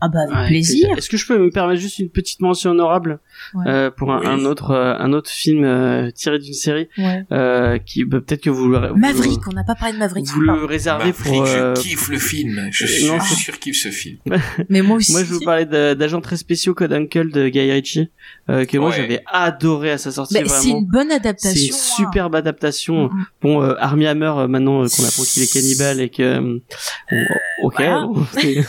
Ah bah avec Ouais, plaisir Est-ce que je peux me permettre juste une petite mention honorable Ouais. euh, pour un, Oui. un autre euh, un autre film euh, tiré d'une série ouais. euh, qui bah, peut-être que vous le vous- Maverick, on n'a pas parlé de Maverick. vous le réservez Maverick, pour euh, je kiffe le film. Je, euh, suis non, je c'est- surkiffe ce film. Mais moi aussi. Moi, je vous parlais d'agents très spéciaux Code Uncle de Guy Ritchie, euh, que moi j'avais adoré à sa sortie. Mais c'est une bonne C'est adaptation. une hein. superbe adaptation. Mm, mm. Bon, euh, Armie Hammer, euh, maintenant euh, qu'on apprend qu'il est cannibale et que, euh, bon, ok, voilà. bon, c'est-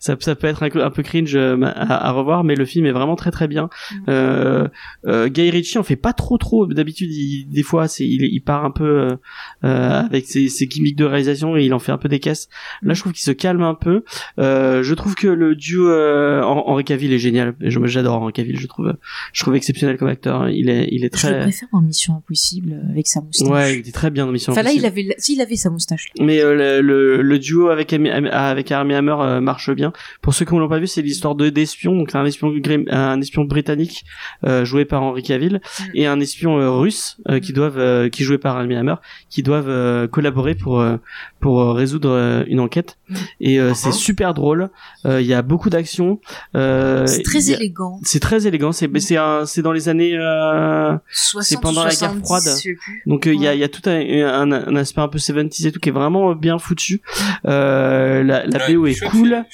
ça, ça peut être un, un peu cringe euh, à, à revoir, mais le film est vraiment très très bien. Mm. Euh, euh, Guy Ritchie en fait pas trop trop. D'habitude, des fois, c'est il, il part un peu euh, avec ses, ses gimmicks de réalisation et il en fait un peu des caisses. Là, je trouve qu'il se calme un peu. Je trouve que le duo Hen- Henri Cavill est génial. J'adore Henri Cavill. Je trouve, je trouve exceptionnel comme acteur. Il est, il est Je le très. préfère dans Mission Impossible avec sa moustache. Ouais, il est très bien dans Mission Enfin là, il Impossible. avait, la- si, il avait sa moustache. là. Mais le, le, le duo avec avec Armie Hammer marche bien. Pour ceux qui ne l'ont pas vu, c'est l'histoire de d'espions, donc un espion grim- un espion britannique euh, joué par Henry Cavill et un espion euh, russe euh, qui doivent euh, qui joué par Armie Hammer, qui doivent euh, collaborer pour pour résoudre euh, une enquête. Mm. Et euh, c'est super drôle. Euh, Il y a beaucoup d'action. Euh, C'est très élégant. C'est très élégant. C'est c'est c'est dans les années. Euh, 60 pendant ou la guerre 70, froide. donc euh, il y, a, Ouais. il y a tout un, un, un aspect un peu 70s et tout qui est vraiment bien foutu. Euh, la la Ouais, BO est chouette cool.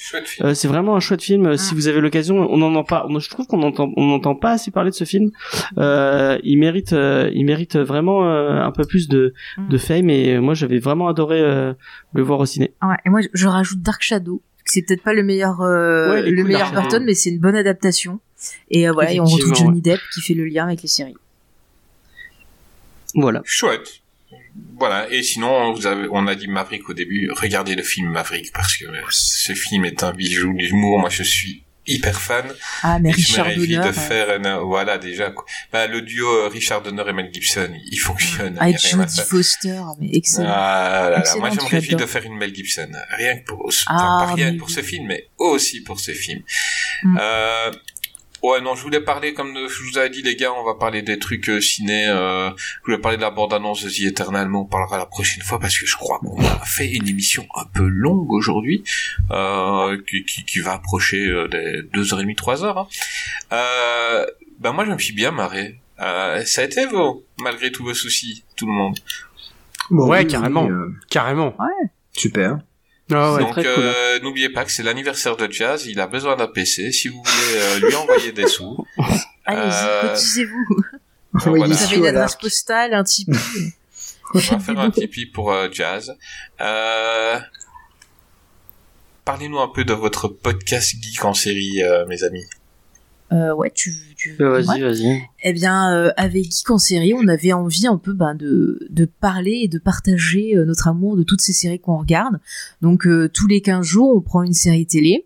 Euh, c'est vraiment un chouette film. Si vous avez l'occasion, on en entend Je trouve qu'on entend, on n'entend pas assez parler de ce film. Euh, il mérite, euh, il mérite vraiment euh, un peu plus de, Mm. de fame. Et moi, j'avais vraiment adoré euh, le voir au ciné. Ouais, et moi, je- rajoute Dark Shadow. C'est peut-être pas le meilleur, euh, Ouais, le cool, meilleur. Burton, mais c'est une bonne adaptation. Et euh, voilà, et on retrouve Johnny Depp qui fait le lien avec les séries. Voilà. Chouette. Voilà. Et sinon, vous avez, on a dit Maverick au début. Regardez le film Maverick parce que ce film est un bijou d'humour. Moi, je suis hyper fan. Ah, mais Et je me Richard réjouis de euh, faire un, voilà, déjà, quoi. Bah, le duo euh, Richard Donner et Mel Gibson, il fonctionne. Avec Jodie. Foster, mais excellent. Ah là là, Excellent, moi je me réjouis de faire une Mel Gibson, rien que pour, enfin, Ah, pas rien pour ce film, mais aussi pour ce film. Mm. Euh, ouais non, je voulais parler comme je vous avais dit les gars, on va parler des trucs euh, ciné. Euh, je voulais parler de la bande annonce de The Eternal, mais on parlera la prochaine fois parce que je crois qu'on a fait une émission un peu longue aujourd'hui, euh, qui, qui, qui va approcher euh, des deux heures et demie, trois heures. Hein. Euh, ben moi je me suis bien marré. Euh, ça a été vous, malgré tous vos soucis, tout le monde. Bon, Ouais, oui, carrément. oui, euh, Carrément. super. Ah ouais. Donc cool, euh, n'oubliez pas que c'est l'anniversaire de Jazz, il a besoin d'un PC. Si vous voulez euh, lui envoyer des sous, Allez-y, euh, cotisez-vous. Vous avez une adresse postale, un Tipeee. on va faire un Tipeee pour euh, Jazz. Euh, Parlez-nous un peu de votre podcast geek en série, euh, mes amis. Euh, ouais, tu, tu... Euh, vas-y, ouais. vas-y. Eh bien, euh, avec Geek en série, on avait envie un peu ben, de, de parler et de partager euh, notre amour de toutes ces séries qu'on regarde. Donc, euh, tous les 15 jours, on prend une série télé.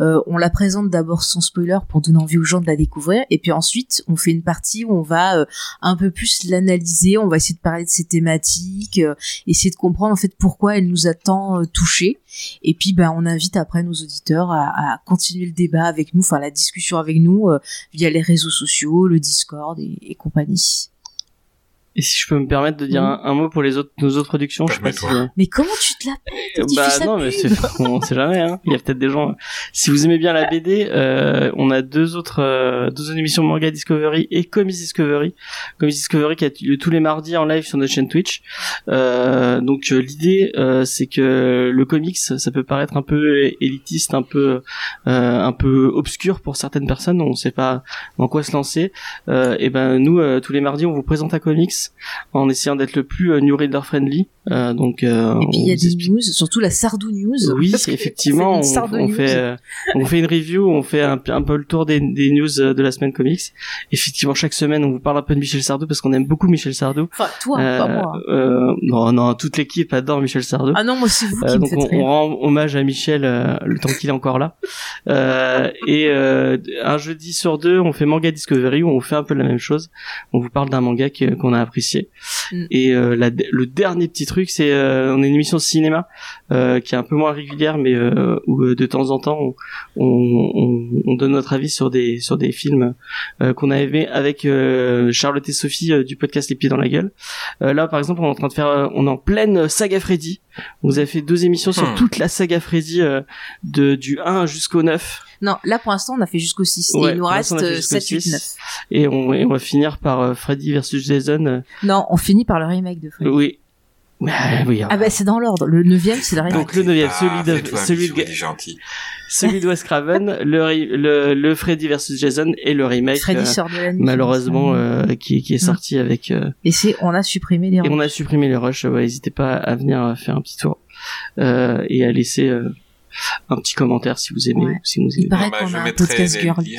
Euh, on la présente d'abord sans spoiler pour donner envie aux gens de la découvrir. Et puis ensuite, on fait une partie où on va euh, un peu plus l'analyser. On va essayer de parler de ses thématiques, euh, essayer de comprendre en fait pourquoi elle nous a tant touchés. Et puis, ben, on invite après nos auditeurs à, à continuer le débat avec nous, enfin la discussion avec nous via les réseaux sociaux, le Discord et, et compagnie. Et si je peux me permettre de dire un, un mot pour les autres, nos autres productions, je sais pas si... Mais comment tu te la pètes Bah non, mais c'est, on sait jamais. Hein. Il y a peut-être des gens. Si vous aimez bien la BD, euh, on a deux autres, euh, deux autres émissions Manga Discovery et Comics Discovery. Comics Discovery qui a lieu tous les mardis en live sur notre chaîne Twitch. Euh, donc euh, l'idée, euh, c'est que le comics, ça peut paraître un peu élitiste, un peu, euh, un peu obscur pour certaines personnes. On ne sait pas dans quoi se lancer. Euh, et ben nous, euh, tous les mardis, on vous présente un comics en essayant d'être le plus euh, new reader friendly. Euh, donc euh, Et puis il y a des explique- news, surtout la Sardou News. oui, effectivement, on, fait on fait une review, on fait un, un peu le tour des, des news de la semaine comics. Effectivement, chaque semaine, on vous parle un peu de Michel Sardou parce qu'on aime beaucoup Michel Sardou. Enfin, toi, pas moi. non, non, toute l'équipe adore Michel Sardou. Ah non, moi c'est vous qui me donc faites on, on rend hommage à Michel le temps qu'il est encore là. Et un jeudi sur deux, on fait Manga Discovery où on fait un peu la même chose. On vous parle d'un manga qu'on a apprécié. Mm. Et euh, la- le dernier petit truc, c'est euh, on a une émission de cinéma euh, qui est un peu moins régulière, mais euh, où euh, de temps en temps on, on, on- on donne notre avis sur des sur des films euh, qu'on a aimé avec euh, Charlotte et Sophie euh, du podcast Les Pieds dans la Gueule. Euh, là, par exemple, on est en train de faire, euh, on est en pleine saga Freddy. On vous avez fait deux émissions sur Hmm. toute la saga Freddy euh, de du 1 jusqu'au 9 Non, là pour l'instant on a fait jusqu'au 6 Ouais, et il nous reste l'instant, on a fait euh, jusqu'au 7, 8, 6. 9. et on, et on va finir par euh, Freddy versus Jason. Non, on finit par le remake de Freddy. oui. Ah, oui. Ah bah c'est dans l'ordre. Le 9 c'est le remake. Donc le neuvième, Ah, celui de celui de il est genti. celui de Wes Craven, le, le le Freddy versus Jason et le remake Freddy euh, sort de la nuit. malheureusement euh, qui qui est sorti avec euh, Et c'est, on a supprimé les et on a supprimé les rushs. Ouais, n'hésitez pas à venir euh, faire un petit tour euh, et à laisser euh, un petit commentaire si vous aimez Ouais. ou si vous Il aimez. paraît bah, qu'on je a un podcast les girly.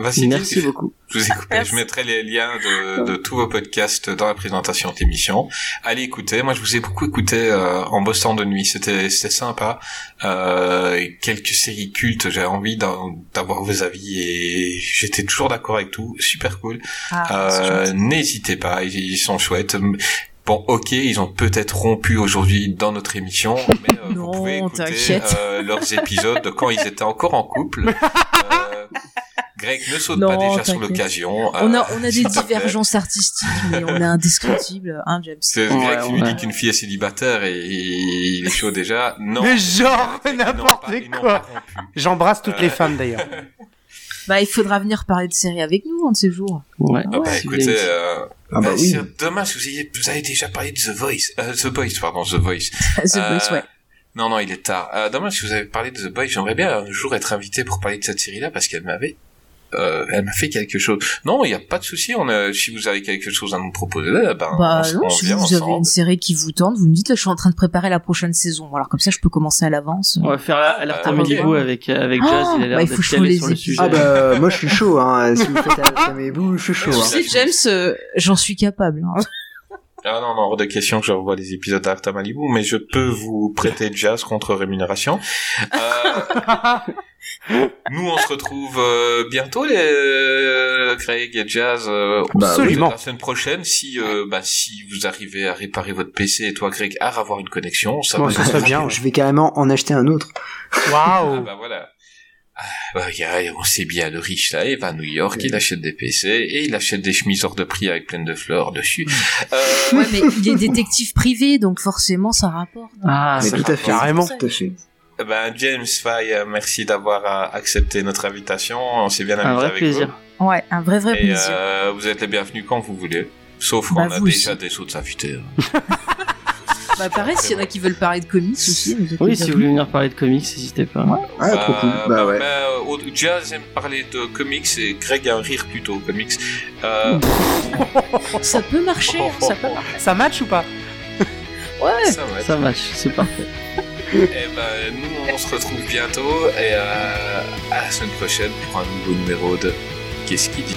Vas-y, Merci dis- beaucoup. Je vous ai coupé. Merci. Je mettrai les liens de, de tous vos podcasts dans la présentation de l'émission. Allez écouter. Moi, je vous ai beaucoup écouté euh, en bossant de nuit. C'était c'était sympa. Euh, quelques séries cultes. J'avais envie d'en- d'avoir vos avis et j'étais toujours d'accord avec tout. Super cool. Ah, Euh. N'hésitez pas. Ils, ils sont chouettes. Bon, ok, ils ont peut-être rompu aujourd'hui dans notre émission, mais euh, Non, vous pouvez écouter euh, leurs épisodes de quand ils étaient encore en couple. Euh, Greg, ne saute pas déjà sur l'occasion. on a, euh, on a s'il des divergences artistiques, mais on est indiscutible, hein, James. C'est Ouais, Greg qui lui ouais. dit qu'une fille est célibataire et il est chaud déjà. Non. Mais genre, n'importe quoi. J'embrasse toutes Euh. les femmes d'ailleurs. Bah, il faudra venir parler de série avec nous, un de ces jours. Ouais. Ah bah Si vous écoutez, euh, Ah bah bah, oui. c'est dommage que vous ayez, vous avez déjà parlé de The Voice, euh, The Voice, pardon, The Voice. The Euh, Voice, ouais. Non, non, il est tard. Euh, dommage que vous avez parlé de The Boys. J'aimerais bien un jour être invité pour parler de cette série-là parce qu'elle m'avait, euh, elle m'a fait quelque chose. Non, il n'y a pas de souci. On a, si vous avez quelque chose à nous proposer, là, ben, Bah on, se- non, on si vient vous avez une série qui vous tente, vous me dites là, je suis en train de préparer la prochaine saison. Alors comme ça, je peux commencer à l'avance. On va faire la- alerte à Ah, Malibu ok. avec avec Jazz. Ah, il a l'air bah, faut calé les sur le sujet. Ah bah moi je suis chaud hein. Si vous faites à mes bouts, je suis chaud. Tu Hein. sais, James, euh, j'en suis capable. hein. Ah non, non, hors de question que je revoie les épisodes d'Arta Malibu, mais je peux vous prêter Jazz contre rémunération. Euh, nous, on se retrouve euh, bientôt, les euh, Craig et Jazz. Euh, Bah, Absolument. La semaine prochaine, si euh, bah, si vous arrivez à réparer votre PC et toi, Greg, à avoir une connexion, ça Bon, va ça être serait bien, Je vais carrément en acheter un autre. Ah Waouh. bah voilà. Ah, bah, on sait bien, le riche là, il va à New York, il achète des PC et il achète des chemises hors de prix avec plein de fleurs dessus. Euh, Ouais, mais il est détective privé, donc forcément, ça rapporte. Ah, Mais ça tout à fait. Carrément. Tout à fait. Ben, James Fay, euh, merci d'avoir euh, accepté notre invitation. On s'est bien amusé un vrai avec plaisir. Ouais, un vrai vrai. Et plaisir. euh, vous êtes les bienvenus quand vous voulez. Sauf Bah, qu'on a vous déjà aussi. des sauts de s'invités. Bah pareil, s'il y en a qui veulent parler de comics aussi. vous êtes Oui, si vous voulez venir parler de comics, n'hésitez pas. Ah trop cool. Bah ouais. euh, Jazz aime parler de comics et Greg a un rire plutôt aux comics. Euh, Ça peut marcher, hein, ça peut marcher. Ça match ou pas? Ouais. ça être- Ça match, c'est parfait. Eh ben, nous, on se retrouve bientôt et euh, à la semaine prochaine pour un nouveau numéro de Qu'est-ce qu'il dit?